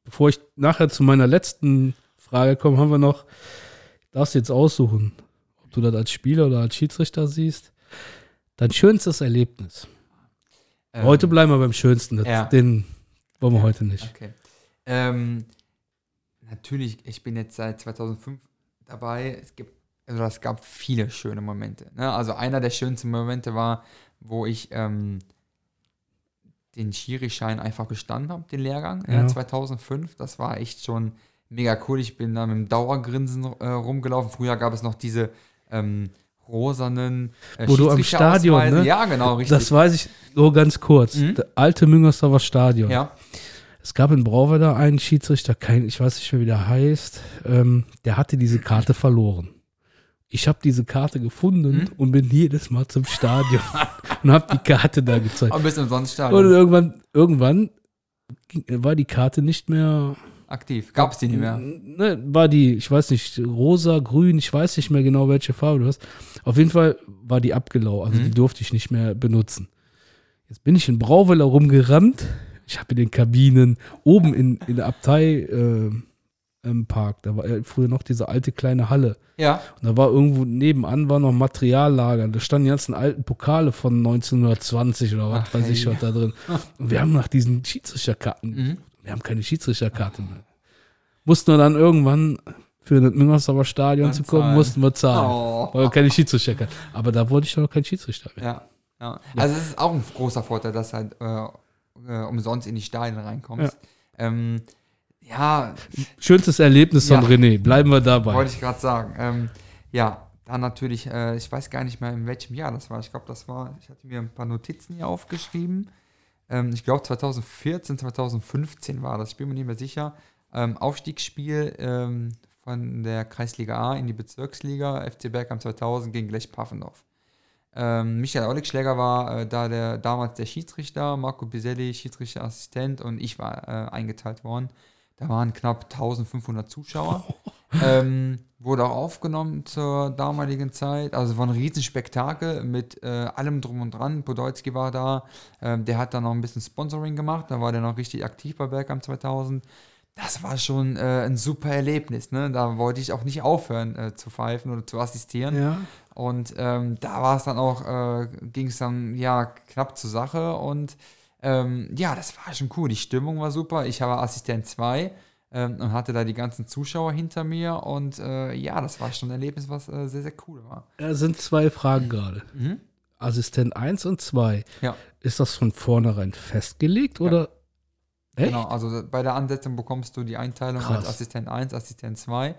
bevor ich nachher zu meiner letzten Frage komme, haben wir noch, darfst jetzt aussuchen, du das als Spieler oder als Schiedsrichter siehst. Dein schönstes Erlebnis. Ähm, heute bleiben wir beim schönsten. Ja. Den wollen wir heute nicht. Okay. Ähm, natürlich, ich bin jetzt seit 2005 dabei. Es gibt, also es gab viele schöne Momente. Ne? Also einer der schönsten Momente war, wo ich ähm, den Schiri-Schein einfach bestanden habe, den Lehrgang, ja. Ja. 2005. Das war echt schon mega cool. Ich bin da mit dem Dauergrinsen äh, rumgelaufen. Früher gab es noch diese ähm, rosanen äh, Wo du am Stadion, ne? Ja, genau, richtig. Das weiß ich nur ganz kurz. Mhm. Der alte Müngersdorfer Stadion. ja, Es gab in Brauweiler einen Schiedsrichter, kein, ich weiß nicht mehr, wie der heißt, ähm, der hatte diese Karte verloren. Ich habe diese Karte gefunden Mhm. und bin jedes Mal zum Stadion und habe die Karte da gezeigt. aber bist umsonst Und Stadion irgendwann, irgendwann ging, war die Karte nicht mehr. Aktiv. Gab es die nicht mehr. Ne, war die, ich weiß nicht, rosa, grün, ich weiß nicht mehr genau, welche Farbe du hast. Auf jeden Fall war die abgelaufen, also Mhm. die durfte ich nicht mehr benutzen. Jetzt bin ich in Brauweiler rumgerannt. Ich habe in den Kabinen, oben in, in der Abtei äh, im Park, da war ja früher noch diese alte kleine Halle. Ja, Und da war irgendwo nebenan war noch Materiallager. Da standen die ganzen alten Pokale von 1920 oder was Ach, weiß ich hey. was da drin. Und wir haben nach diesen Schiedsrichterkarten, Mhm. Wir haben keine Schiedsrichterkarte mehr. Mussten wir dann irgendwann für das Müngersdorfer Stadion Dann zu kommen, zahlen. mussten wir zahlen. Oh. Weil wir keine Schiedsrichterkarte. Aber da wurde ich doch noch kein Schiedsrichter mehr. Ja, ja. Also es ist auch ein großer Vorteil, dass halt äh, äh, umsonst in die Stadien reinkommst. Ja, ähm, ja Schönstes Erlebnis von Ja. René. Bleiben wir dabei. wollte ich gerade sagen. Ähm, ja, dann natürlich, äh, ich weiß gar nicht mehr, in welchem Jahr das war. Ich glaube, das war, ich hatte mir ein paar Notizen hier aufgeschrieben. Ähm, ich glaube 2014, 2015 war das, ich bin mir nicht mehr sicher. Ähm, Aufstiegsspiel ähm, von der Kreisliga A in die Bezirksliga, FC Bergheim 2000 gegen Lech Pfaffendorf. Ähm, Michael Olligschläger war äh, da der, damals der Schiedsrichter, Marco Biselli Schiedsrichterassistent und ich war äh, eingeteilt worden. Da waren knapp 1500 Zuschauer. ähm, wurde auch aufgenommen zur damaligen Zeit. Also war ein Riesenspektakel mit äh, allem drum und dran. Podolski war da. Ähm, der hat dann noch ein bisschen Sponsoring gemacht. Da war der noch richtig aktiv bei Bergkamp 2000. Das war schon äh, ein super Erlebnis. Ne? Da wollte ich auch nicht aufhören äh, zu pfeifen oder zu assistieren. Ja. Und ähm, da war es dann auch, äh, ging es dann ja knapp zur Sache. Und ähm, ja, das war schon cool. Die Stimmung war super. Ich habe Assistent 2 ähm, und hatte da die ganzen Zuschauer hinter mir. Und äh, ja, das war schon ein Erlebnis, was äh, sehr, sehr cool war. Es sind zwei Fragen gerade. Mhm. Assistent 1 und 2. Ja. Ist das von vornherein festgelegt oder? Echt? Genau, also bei der Ansetzung bekommst du die Einteilung Krass. als Assistent 1, Assistent 2.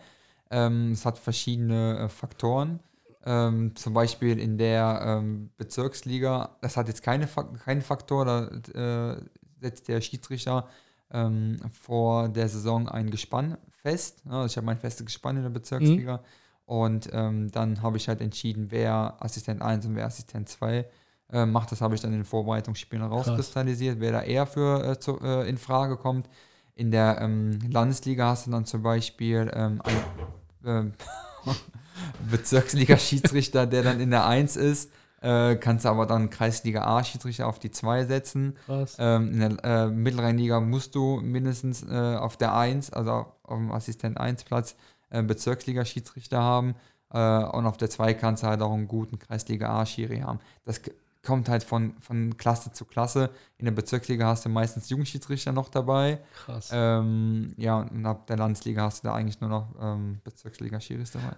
Ähm, es hat verschiedene äh, Faktoren. Ähm, zum Beispiel in der ähm, Bezirksliga, das hat jetzt keine, keinen Faktor, da äh, setzt der Schiedsrichter ähm, vor der Saison ein Gespann fest. Ja, ich habe mein festes Gespann in der Bezirksliga. Und ähm, dann habe ich halt entschieden, wer Assistent 1 und wer Assistent 2 äh, macht. Das habe ich dann in den Vorbereitungsspielen rauskristallisiert, wer da eher für äh, zu, äh, in Frage kommt. In der ähm, Landesliga hast du dann zum Beispiel ähm, einen ähm, Bezirksliga-Schiedsrichter, der dann in der 1 ist. Äh, kannst du aber dann Kreisliga A-Schiedsrichter auf die 2 setzen. Krass. Ähm, in der äh, Mittelrheinliga musst du mindestens äh, auf der 1, also auf dem Assistent 1 Platz, äh, Bezirksliga-Schiedsrichter haben. Äh, und auf der 2 kannst du halt auch einen guten Kreisliga A-Schiri haben. Das kommt halt von, von Klasse zu Klasse. In der Bezirksliga hast du meistens Jugendschiedsrichter noch dabei. Krass. Ähm, ja, und ab der Landesliga hast du da eigentlich nur noch ähm, Bezirksliga-Schiris dabei.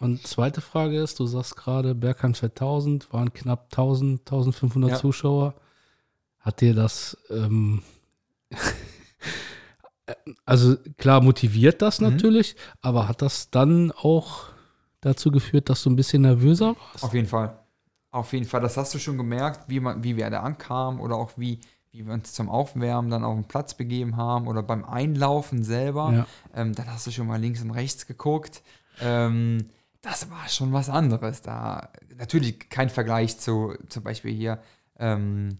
Und zweite Frage ist, du sagst gerade, Bergheim 2000 waren knapp 1000, 1500 Ja. Zuschauer. Hat dir das, ähm, also klar motiviert das Mhm. natürlich, aber hat das dann auch dazu geführt, dass du ein bisschen nervöser warst? Auf jeden Fall. Auf jeden Fall. Das hast du schon gemerkt, wie, man, wie wir da ankamen oder auch wie, wie wir uns zum Aufwärmen dann auf den Platz begeben haben oder beim Einlaufen selber. Ja. Ähm, dann hast du schon mal links und rechts geguckt. Ähm, das war schon was anderes. Da natürlich kein Vergleich zu zum Beispiel hier ähm,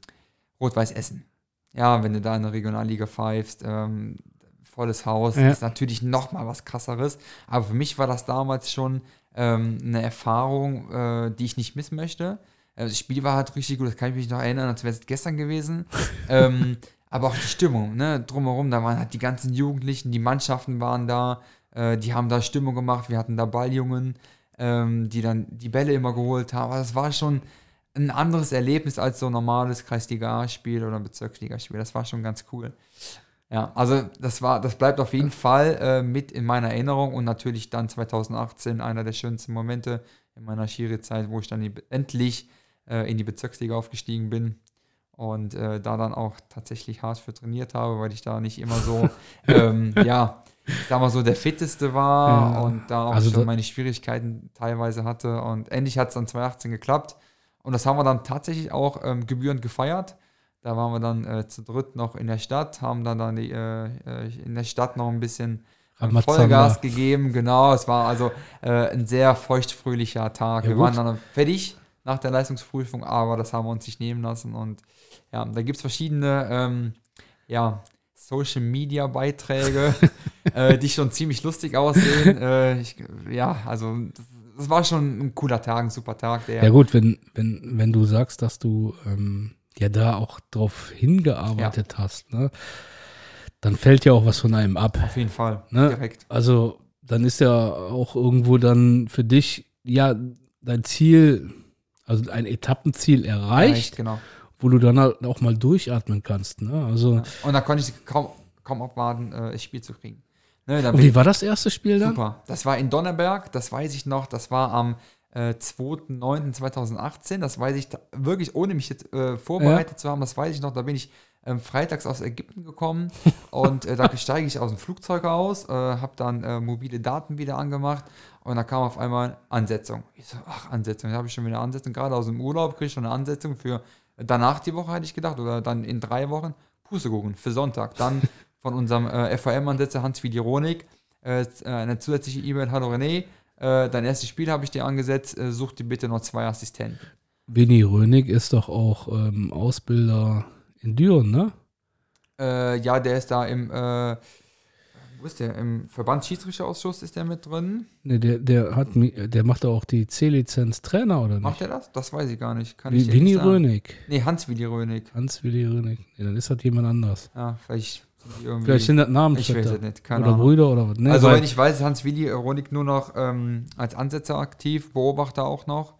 Rot-Weiß Essen. Ja, wenn du da in der Regionalliga pfeifst, ähm, volles Haus, Ja. ist natürlich noch mal was krasseres. Aber für mich war das damals schon ähm, eine Erfahrung, äh, die ich nicht missen möchte. Also das Spiel war halt richtig gut, das kann ich mich noch erinnern, als wäre es gestern gewesen. ähm, aber auch die Stimmung, ne, drumherum, da waren halt die ganzen Jugendlichen, die Mannschaften waren da, äh, die haben da Stimmung gemacht, wir hatten da Balljungen, ähm, die dann die Bälle immer geholt haben. Aber das war schon ein anderes Erlebnis als so ein normales Kreisliga-Spiel oder Bezirksligaspiel. Das war schon ganz cool. Ja, also das war, das bleibt auf jeden Fall äh, mit in meiner Erinnerung und natürlich dann 2018 einer der schönsten Momente in meiner Schiri-Zeit, wo ich dann endlich äh, in die Bezirksliga aufgestiegen bin und äh, da dann auch tatsächlich hart für trainiert habe, weil ich da nicht immer so, ähm, ja, ich sag mal so der fitteste war Ja. und da auch Also schon meine Schwierigkeiten teilweise hatte und endlich hat es dann 2018 geklappt und das haben wir dann tatsächlich auch ähm, gebührend gefeiert. Da waren wir dann äh, zu dritt noch in der Stadt, haben dann, dann die, äh, äh, in der Stadt noch ein bisschen ähm, Ramazamba. Vollgas gegeben. Genau, es war also äh, ein sehr feuchtfröhlicher Tag. Ja, wir gut. waren dann fertig nach der Leistungsprüfung, aber das haben wir uns nicht nehmen lassen. Und ja, da gibt es verschiedene ähm, ja, Social Media Beiträge, äh, die schon ziemlich lustig aussehen. äh, ich, ja, also das, das war schon ein cooler Tag, ein super Tag. Ja gut, wenn, wenn, wenn du sagst, dass du ähm, ja da auch drauf hingearbeitet hast, ne, dann fällt ja auch was von einem ab. Auf jeden Fall, Ne? direkt. Also dann ist ja auch irgendwo dann für dich ja dein Ziel, also ein Etappenziel erreicht, genau. Wo du dann halt auch mal durchatmen kannst. Ne? Also Ja. Und da konnte ich kaum, kaum abwarten, äh, das Spiel zu kriegen. Ne, da wie war das erste Spiel dann? Super. Das war in Donnerberg, das weiß ich noch. Das war am äh, 2.9.2018. Das weiß ich wirklich, ohne mich jetzt äh, vorbereitet zu haben, das weiß ich noch. Da bin ich ähm, freitags aus Ägypten gekommen und äh, da steige ich aus dem Flugzeug aus, äh, habe dann äh, mobile Daten wieder angemacht und da kam auf einmal Ansetzung. Ich so, ach, Ansetzung, da habe ich schon wieder eine Ansetzung. Gerade aus dem Urlaub kriege ich schon eine Ansetzung für danach die Woche, hätte ich gedacht, oder dann in drei Wochen. Pustekuchen für Sonntag. Dann von unserem äh, FVM-Ansetzer Hans Vidironik äh, eine zusätzliche E-Mail, hallo René, äh, dein erstes Spiel habe ich dir angesetzt, äh, such dir bitte noch zwei Assistenten. Winnie Rönig ist doch auch ähm, Ausbilder in Düren, ne? Äh, ja, der ist da im, äh, Wo ist der? Im Verbandsschiedsrichterausschuss ist der mit drin. Ne, der, der hat der macht auch die C-Lizenz Trainer, oder Macht nicht? er das? Das weiß ich gar nicht. Kann Wie- Winnie. Rönig. Nee, Hans-Willi Rönig. Hans-Willi Rönig. Nee, dann ist das jemand anders. Ja, vielleicht. Vielleicht sind das ich weiß es nicht, keine Oder Ahnung. Brüder oder was. Nee, also, wenn ich weiß, ist Hans-Willi Rönig nur noch ähm, als Ansetzer aktiv, Beobachter auch noch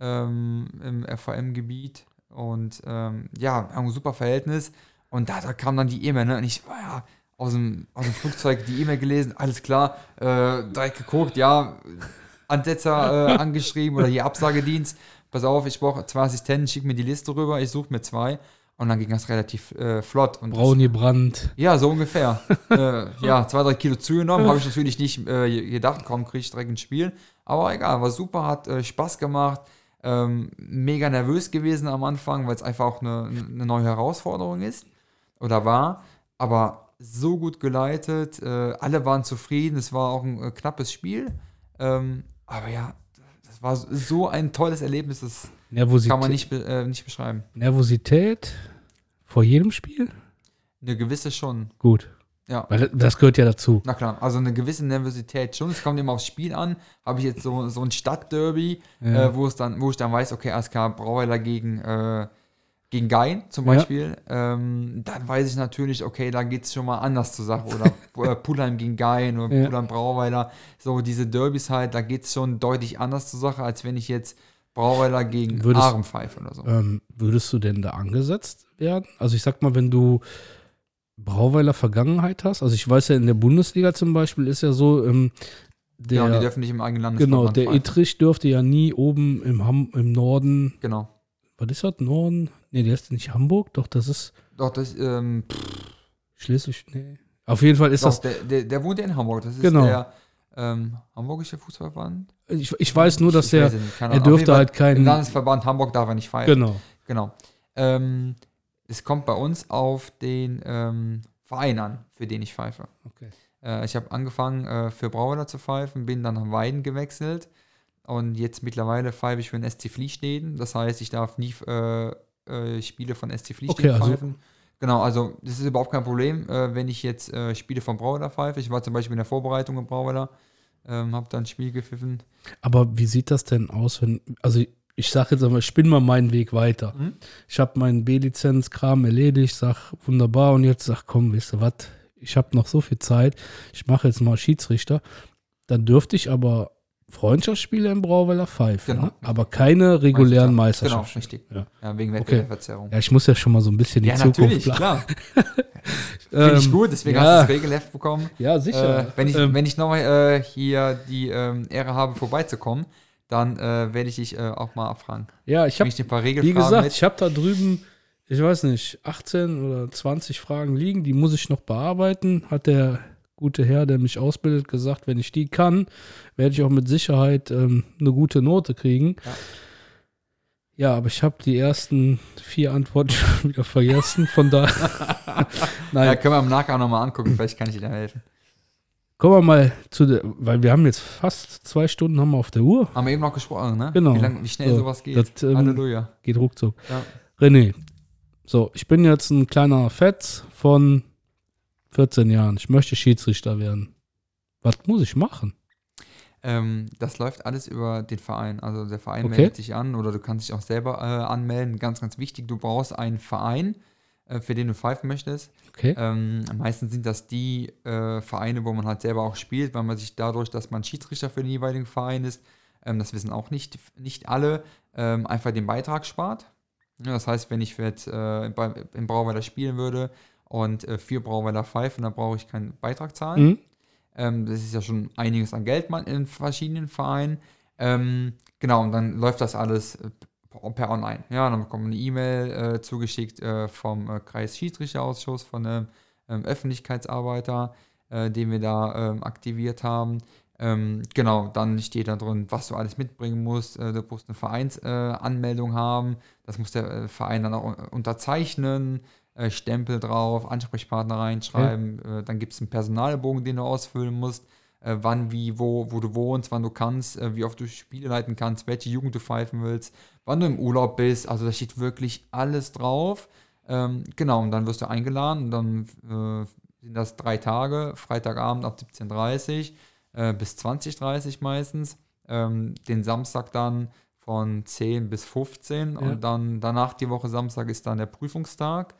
ähm, im FVM-Gebiet. Und ähm, ja, haben ein super Verhältnis. Und da, da kam dann die E-Mail, ne? Und ich war ja aus dem, aus dem Flugzeug die E-Mail gelesen, alles klar, äh, direkt geguckt, ja, Ansetzer äh, angeschrieben oder hier Absagedienst. Pass auf, ich brauche zwei Assistenten, schick mir die Liste rüber, ich suche mir zwei. Und dann ging das relativ äh, flott. Und Braun gebrannt. ja, so ungefähr. äh, ja, zwei, drei Kilo zugenommen. Habe ich natürlich nicht äh, gedacht, komm, kriege ich direkt ein Spiel. Aber egal, war super, hat äh, Spaß gemacht. Ähm, mega nervös gewesen am Anfang, weil es einfach auch eine, eine neue Herausforderung ist oder war. Aber so gut geleitet, äh, alle waren zufrieden. Es war auch ein äh, knappes Spiel. Ähm, aber ja, das war so ein tolles Erlebnis, das Nervosität, kann man nicht, äh, nicht beschreiben. Nervosität vor jedem Spiel? Eine gewisse schon. Gut. Ja. Weil das- gehört ja dazu. Na klar, also eine gewisse Nervosität schon. Es kommt immer aufs Spiel an. Habe ich jetzt so, so ein Stadtderby, Ja. äh, wo es dann, wo ich dann weiß, okay, klar, Brauweiler gegen, äh, gegen Gein zum Ja. Beispiel. Ähm, dann weiß ich natürlich, okay, da geht es schon mal anders zur Sache. Oder äh, Pulheim gegen Gein oder Ja. Pulheim Brauweiler. So diese Derbys halt, da geht es schon deutlich anders zur Sache, als wenn ich jetzt Brauweiler gegen Würdest- Ahren pfeife oder so. Ähm, würdest du denn da angesetzt werden? Also ich sag mal, wenn du Brauweiler Vergangenheit hast, also ich weiß ja in der Bundesliga zum Beispiel ist ja so, ähm, der, ja, die dürfen nicht im eigenen Land genau, der Ittrich dürfte ja nie oben im, Ham, im Norden, Genau. was ist das, Norden? Nee, der ist nicht Hamburg, doch, das ist Doch, das, ähm, Schleswig, nee. Auf jeden Fall ist Doch, das, der, der, der wohnt ja in Hamburg. Das ist Genau. der ähm, hamburgische Fußballverband. ich, ich weiß nur, dass Ich er, es nicht, er dürfte halt Fall, Im keinen, Landesverband Hamburg darf er nicht feiern. genau, Genau. Ähm, es kommt bei uns auf den ähm, Verein an, für den ich pfeife. okay. Äh, ich habe angefangen äh, für Brauweiler zu pfeifen, bin dann nach Weiden gewechselt und jetzt mittlerweile pfeife ich für den SC Fliehsteden. Das heißt, ich darf nie äh, äh, Spiele von SC Fliehsteden Okay, also- pfeifen. Genau, also das ist überhaupt kein Problem, äh, wenn ich jetzt äh, Spiele von Brauweiler pfeife. Ich war zum Beispiel in der Vorbereitung im Brauweiler, ähm, habe dann ein Spiel gepfiffen. Aber wie sieht das denn aus, wenn, also ich sage jetzt einmal, ich spinne mal meinen Weg weiter. Mhm. Ich habe meinen B-Lizenz-Kram erledigt, sag wunderbar und jetzt sag, komm, weißt du was, ich habe noch so viel Zeit, ich mache jetzt mal Schiedsrichter. Dann dürfte ich aber Freundschaftsspiele im Brauweiler pfeifen, Genau. ne? aber keine regulären Genau, Meisterschaften. richtig. Ja. Ja, wegen Okay. Wettbewerbsverzerrung. Ja, ich muss ja schon mal so ein bisschen die Ja, Zukunft natürlich, planen. klar. Finde ich Ähm, gut, deswegen ja. hast du das Regelheft bekommen. Ja, sicher. Äh, wenn ich, Ähm, wenn ich nochmal äh, hier die ähm, Ehre habe, vorbeizukommen, dann äh, werde ich dich äh, auch mal abfragen. ja, ich habe, wie gesagt, mit. ich habe da drüben, ich weiß nicht, 18 oder 20 Fragen liegen, die muss ich noch bearbeiten. Hat der gute Herr, der mich ausbildet, gesagt, wenn ich die kann, werde ich auch mit Sicherheit ähm, eine gute Note kriegen. Ja. Ja, aber ich habe die ersten vier Antworten schon wieder vergessen, von daher. Ja, Nein, können wir im Nachgang nochmal angucken, vielleicht kann ich dir helfen. kommen wir mal zu der, weil wir haben jetzt fast zwei Stunden haben wir auf der Uhr. Haben wir eben noch gesprochen, ne? Genau. Wie, lang, wie schnell So, sowas geht. das, ähm, Halleluja. Geht ruckzuck. Ja. René, so, ich bin jetzt ein kleiner Fetz von 14 Jahren. Ich möchte Schiedsrichter werden. Was muss ich machen? Ähm, das läuft alles über den Verein. Also der Verein Okay. meldet sich an oder du kannst dich auch selber äh, anmelden. Ganz, ganz wichtig, du brauchst einen Verein, äh, für den du pfeifen möchtest. Okay. Ähm, meistens sind das die äh, Vereine, wo man halt selber auch spielt, weil man sich dadurch, dass man Schiedsrichter für den jeweiligen Verein ist, ähm, das wissen auch nicht, nicht alle, ähm, einfach den Beitrag spart. Ja, das heißt, wenn ich jetzt äh, bei, im Brauweiler spielen würde und äh, vier Brauweiler pfeifen, dann brauche ich keinen Beitrag zahlen. Mhm. Ähm, das ist ja schon einiges an Geld in verschiedenen Vereinen. Ähm, genau, und dann läuft das alles äh, per Online. Ja, dann bekommt man eine E-Mail äh, zugeschickt äh, vom äh, Kreisschiedsrichterausschuss, von einem ähm, Öffentlichkeitsarbeiter, äh, den wir da ähm, aktiviert haben. Ähm, genau, dann steht da drin, was du alles mitbringen musst. Äh, du musst eine Vereinsanmeldung Anmeldung haben. Das muss der Verein dann auch un- unterzeichnen. Äh, Stempel drauf, Ansprechpartner reinschreiben. Äh, dann gibt es einen Personalbogen, den du ausfüllen musst. Äh, wann, wie, wo, wo du wohnst, wann du kannst, äh, wie oft du Spiele leiten kannst, welche Jugend du pfeifen willst, wann du im Urlaub bist. Also da steht wirklich alles drauf. Ähm, genau, und dann wirst du eingeladen und dann äh, sind das drei Tage, Freitagabend ab 17.30 Uhr bis 20.30 Uhr meistens. Ähm, den Samstag dann von 10 bis 15 Ja. und dann danach die Woche Samstag ist dann der Prüfungstag.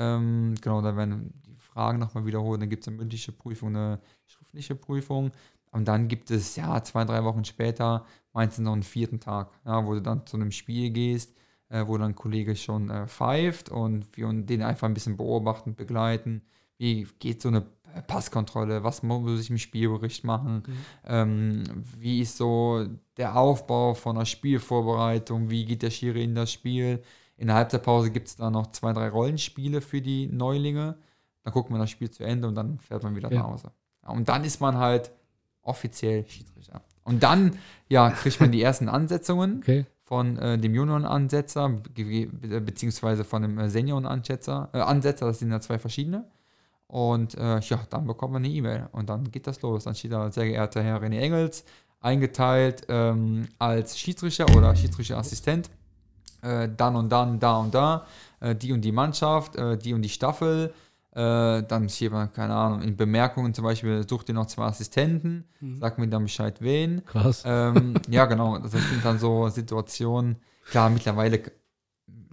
Ähm, genau, da werden die Fragen nochmal wiederholt. Dann gibt es eine mündliche Prüfung, eine schriftliche Prüfung. Und dann gibt es, ja, zwei, drei Wochen später meistens noch einen vierten Tag, ja, wo du dann zu einem Spiel gehst, äh, wo dann ein Kollege schon äh, pfeift und wir und den einfach ein bisschen beobachten, begleiten. Wie geht so eine Passkontrolle? Was muss ich im Spielbericht machen? Ähm, wie ist so der Aufbau von einer Spielvorbereitung? Wie geht der Schiri in das Spiel? In der Halbzeitpause gibt es dann noch zwei, drei Rollenspiele für die Neulinge. Dann guckt man das Spiel zu Ende und dann fährt man wieder Ja. nach Hause. Und dann ist man halt offiziell Schiedsrichter. Und dann, ja, kriegt man die ersten Ansetzungen Okay. von äh, dem Junioren-Ansetzer be be beziehungsweise von dem äh, Senioren-Ansetzer. Äh, Ansetzer, das sind ja zwei verschiedene. Und äh, ja, dann bekommt man eine E-Mail und dann geht das los. Dann steht da, sehr geehrter Herr René Engels, eingeteilt ähm, als Schiedsrichter oder Schiedsrichterassistent. Äh, dann und dann, da und da, äh, die und die Mannschaft, äh, die und die Staffel. Äh, dann steht man, keine Ahnung, in Bemerkungen zum Beispiel, sucht ihr noch zwei Assistenten, sagt mir dann Bescheid, wen. Krass. Ähm, ja, genau. Das sind dann so Situationen. Klar, mittlerweile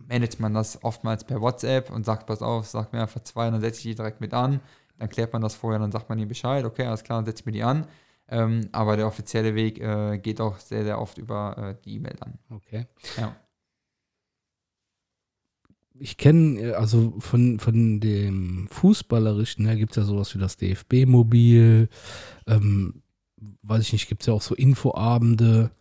managt man das oftmals per WhatsApp und sagt, pass auf, sag mir einfach zwei, dann setze ich die direkt mit an. Dann klärt man das vorher, dann sagt man ihm Bescheid, okay, alles klar, dann setze ich mir die an. Ähm, aber der offizielle Weg äh, geht auch sehr, sehr oft über äh, die E-Mail dann. Okay. Ja. Ich kenne, also von, von dem Fußballerischen her gibt es ja sowas wie das DFB-Mobil. Ähm, weiß ich nicht, gibt es ja auch so Infoabende.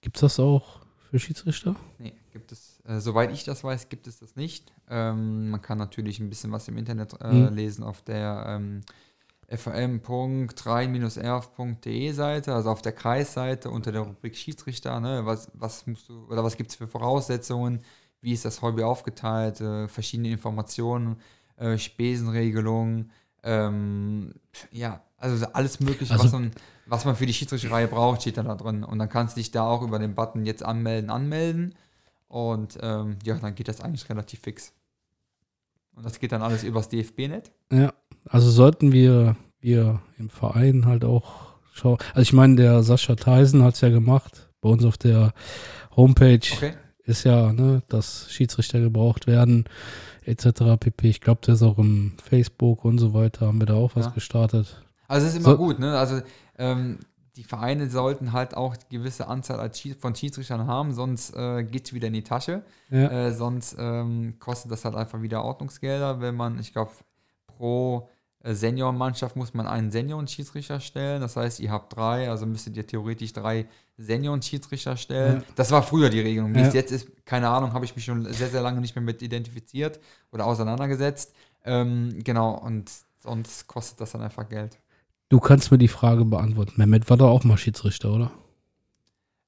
Gibt es das auch für Schiedsrichter? Nee, gibt es, äh, soweit ich das weiß, gibt es das nicht. Ähm, man kann natürlich ein bisschen was im Internet äh, Mhm. lesen auf der ähm, fm.3-rf.de Seite, also auf der Kreisseite unter der Rubrik Schiedsrichter. Ne? Was, was musst du oder was gibt es für Voraussetzungen? Wie ist das Hobby aufgeteilt? Äh, verschiedene Informationen, äh, Spesenregelungen, ähm, ja, also alles Mögliche, Also- was, man, was man für die Schiedsrichterei braucht, steht dann da drin. Und dann kannst du dich da auch über den Button jetzt anmelden, anmelden. Und ähm, ja, dann geht das eigentlich relativ fix. Und das geht dann alles übers DFB-Net. Ja, also sollten wir, wir im Verein halt auch schauen. Also ich meine, der Sascha Theisen hat es ja gemacht. Bei uns auf der Homepage Okay. Ist ja, ne, dass Schiedsrichter gebraucht werden, etc. pp. Ich glaube, der ist auch im Facebook und so weiter, haben wir da auch was Ja. gestartet. Also es ist immer So- gut, ne? Also ähm, die Vereine sollten halt auch die gewisse Anzahl als Schied von Schiedsrichtern haben, sonst äh, geht es wieder in die Tasche. Ja, Äh, sonst ähm, kostet das halt einfach wieder Ordnungsgelder, wenn man, ich glaube, pro Seniorenmannschaft muss man einen Senioren-Schiedsrichter stellen. Das heißt, ihr habt drei, also müsstet ihr theoretisch drei Senioren-Schiedsrichter stellen. Ja. Das war früher die Regelung. Wie Ja. es jetzt ist, keine Ahnung, habe ich mich schon sehr, sehr lange nicht mehr mit identifiziert oder auseinandergesetzt. Ähm, genau, und sonst kostet das dann einfach Geld. du kannst mir die Frage beantworten. Mehmet war doch auch mal Schiedsrichter, oder?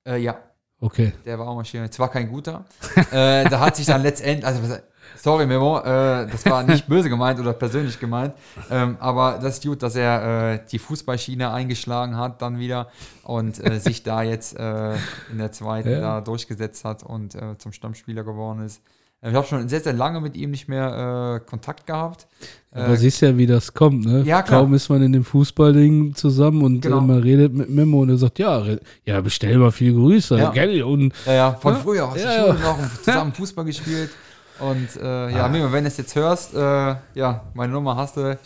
Äh, ja, Okay. Der war auch mal schön. Zwar kein guter. äh, da hat sich dann letztendlich, also sorry Memo, äh, das war nicht böse gemeint oder persönlich gemeint, ähm, aber das ist gut, dass er äh, die Fußballschiene eingeschlagen hat dann wieder und äh, sich da jetzt äh, in der zweiten Ja. da durchgesetzt hat und äh, zum Stammspieler geworden ist. Ich habe schon sehr, sehr lange mit ihm nicht mehr äh, Kontakt gehabt. Aber Äh, siehst ja, wie das kommt, ne? Ja, klar. Kaum ist man in dem Fußballding zusammen und Genau. man redet mit Memo und er sagt, ja, ja, bestell mal viele Grüße, Ja. Ja, ja, von Ja, früher der Schule ja. noch zusammen Fußball gespielt. Und äh, ja, Ah. Mimo, wenn du es jetzt hörst, äh, ja, meine Nummer hast du,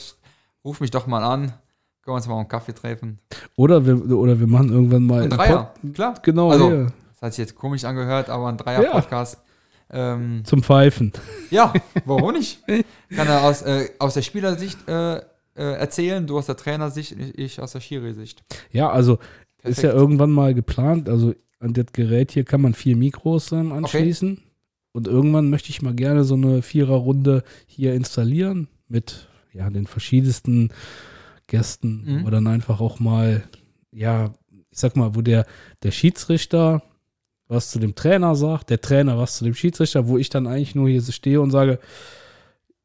ruf mich doch mal an. Können wir uns mal einen Kaffee treffen. oder wir, oder wir machen irgendwann mal Ein Dreier, Pod- klar. Genau, Also- hier, Das hat sich jetzt komisch angehört, aber ein Dreier-Podcast. Ähm, zum Pfeifen. ja, warum nicht? Kann er aus, äh, aus der Spielersicht äh, äh, erzählen, du aus der Trainersicht, ich, aus der Schiri-Sicht. Ja, also ist ja Perfekt. irgendwann mal geplant. Also an das Gerät hier kann man vier Mikros ähm, anschließen. Und irgendwann möchte ich mal gerne so eine Viererrunde hier installieren mit ja, den verschiedensten Gästen, Mhm. wo dann einfach auch mal, ja, ich sag mal, wo der, der Schiedsrichter was zu dem Trainer sagt, der Trainer was zu dem Schiedsrichter, wo ich dann eigentlich nur hier so stehe und sage,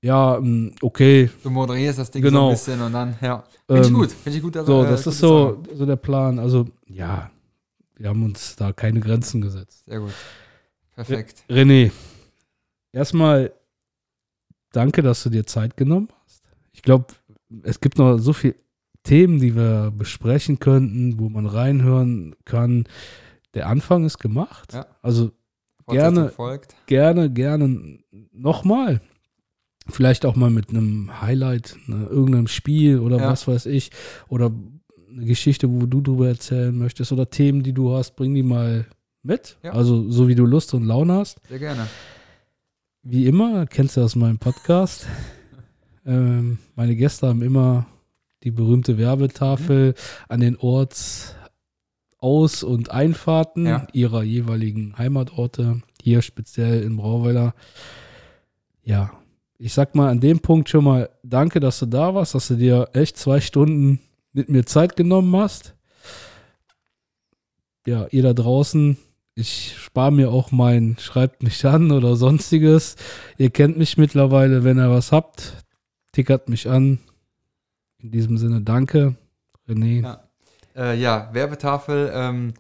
ja, mm, okay, Du moderierst das Ding Genau. so ein bisschen und dann, ja. Finde ich Ähm, gut. Finde ich gut. dass- so, äh, das gute ist so, Sache. so der Plan. Also, ja, wir haben uns da keine Grenzen gesetzt. Sehr gut. Perfekt. René, erstmal danke, dass du dir Zeit genommen hast. Ich glaube, es gibt noch so viele Themen, die wir besprechen könnten, wo man reinhören kann. Der Anfang ist gemacht. Ja. Also Gerne. Folgt. gerne, gerne nochmal. Vielleicht auch mal mit einem Highlight, ne, irgendeinem Spiel oder Ja. was weiß ich. Oder eine Geschichte, wo du drüber erzählen möchtest. Oder Themen, die du hast, bring die mal mit. Ja. Also so wie du Lust und Laune hast. Sehr gerne. Wie immer, kennst du aus meinem Podcast. ähm, meine Gäste haben immer die berühmte Werbetafel an den Orts Aus- und Einfahrten Ja. ihrer jeweiligen Heimatorte. Hier speziell in Brauweiler. Ja, ich sag mal an dem Punkt schon mal danke, dass du da warst, dass du dir echt zwei Stunden mit mir Zeit genommen hast. Ja, ihr da draußen, ich spare mir auch mein Schreibt mich an oder sonstiges. Ihr kennt mich mittlerweile, wenn ihr was habt, tickert mich an. In diesem Sinne, danke. René. Ja. Äh, ja, Werbetafel ähm,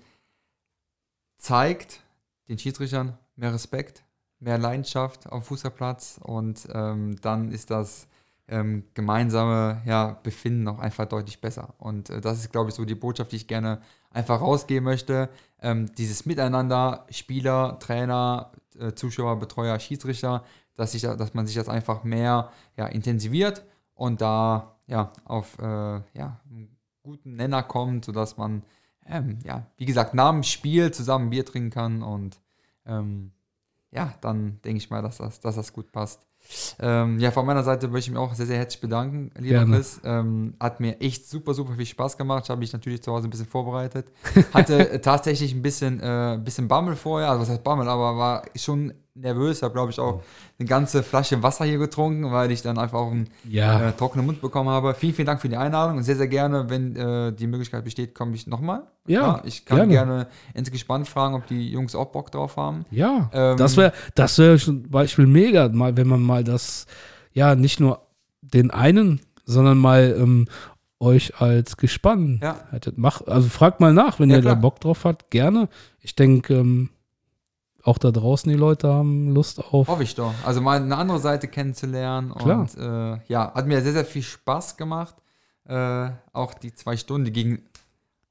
zeigt den Schiedsrichtern mehr Respekt, mehr Leidenschaft dem Fußballplatz und ähm, dann ist das ähm, gemeinsame ja, Befinden auch einfach deutlich besser. Und äh, das ist, glaube ich, so die Botschaft, die ich gerne einfach rausgeben möchte. Ähm, dieses Miteinander, Spieler, Trainer, äh, Zuschauer, Betreuer, Schiedsrichter, dass, sich, da- dass man sich das einfach mehr ja, intensiviert und da ja, auf äh, ja, einen guten Nenner kommt, sodass man, ähm, ja, wie gesagt, nach dem Spiel zusammen Bier trinken kann und ähm, ja, dann denke ich mal, dass das, dass das gut passt. Ähm, ja, von meiner Seite möchte ich mich auch sehr, sehr herzlich bedanken, lieber Gerne. Chris. Ähm, hat mir echt super, super viel Spaß gemacht. Ich habe mich natürlich zu Hause ein bisschen vorbereitet. Hatte äh, tatsächlich ein bisschen, äh, bisschen Bammel vorher, also was heißt Bammel, aber war schon nervös. Habe, glaube ich, auch eine ganze Flasche Wasser hier getrunken, weil ich dann einfach auch einen Ja, äh, trockenen Mund bekommen habe. Vielen, vielen Dank für die Einladung und sehr, sehr gerne, wenn äh, die Möglichkeit besteht, komme ich nochmal. Ja, ich kann gerne. gerne ins Gespannt fragen, ob die Jungs auch Bock drauf haben. ja. Ähm, das wäre das wär zum Beispiel mega, mal, wenn man mal das, ja, nicht nur den einen, sondern mal ähm, euch als Gespann Ja. hättet. Mach, also fragt mal nach, wenn Ja, ihr da klar. Bock drauf habt, gerne. Ich denke, ähm, auch da draußen die Leute haben Lust auf. Hoffe ich doch. Also mal eine andere Seite kennenzulernen. Klar. Und äh, ja, hat mir sehr, sehr viel Spaß gemacht. Äh, auch die zwei Stunden, die gingen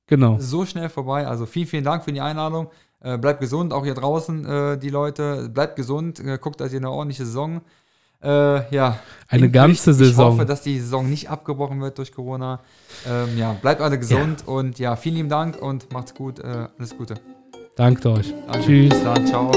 Genau. so schnell vorbei. Also vielen, vielen Dank für die Einladung. Äh, bleibt gesund, auch hier draußen, äh, die Leute. Bleibt gesund, äh, guckt, dass ihr eine ordentliche Saison. Äh, ja. Eine ganze Ich Saison. hoffe, dass die Saison nicht abgebrochen wird durch Corona. Ähm, ja, bleibt alle gesund und ja, vielen lieben Dank und macht's gut. Alles Gute. Danke euch. Danke. Tschüss. Bis dann. Ciao.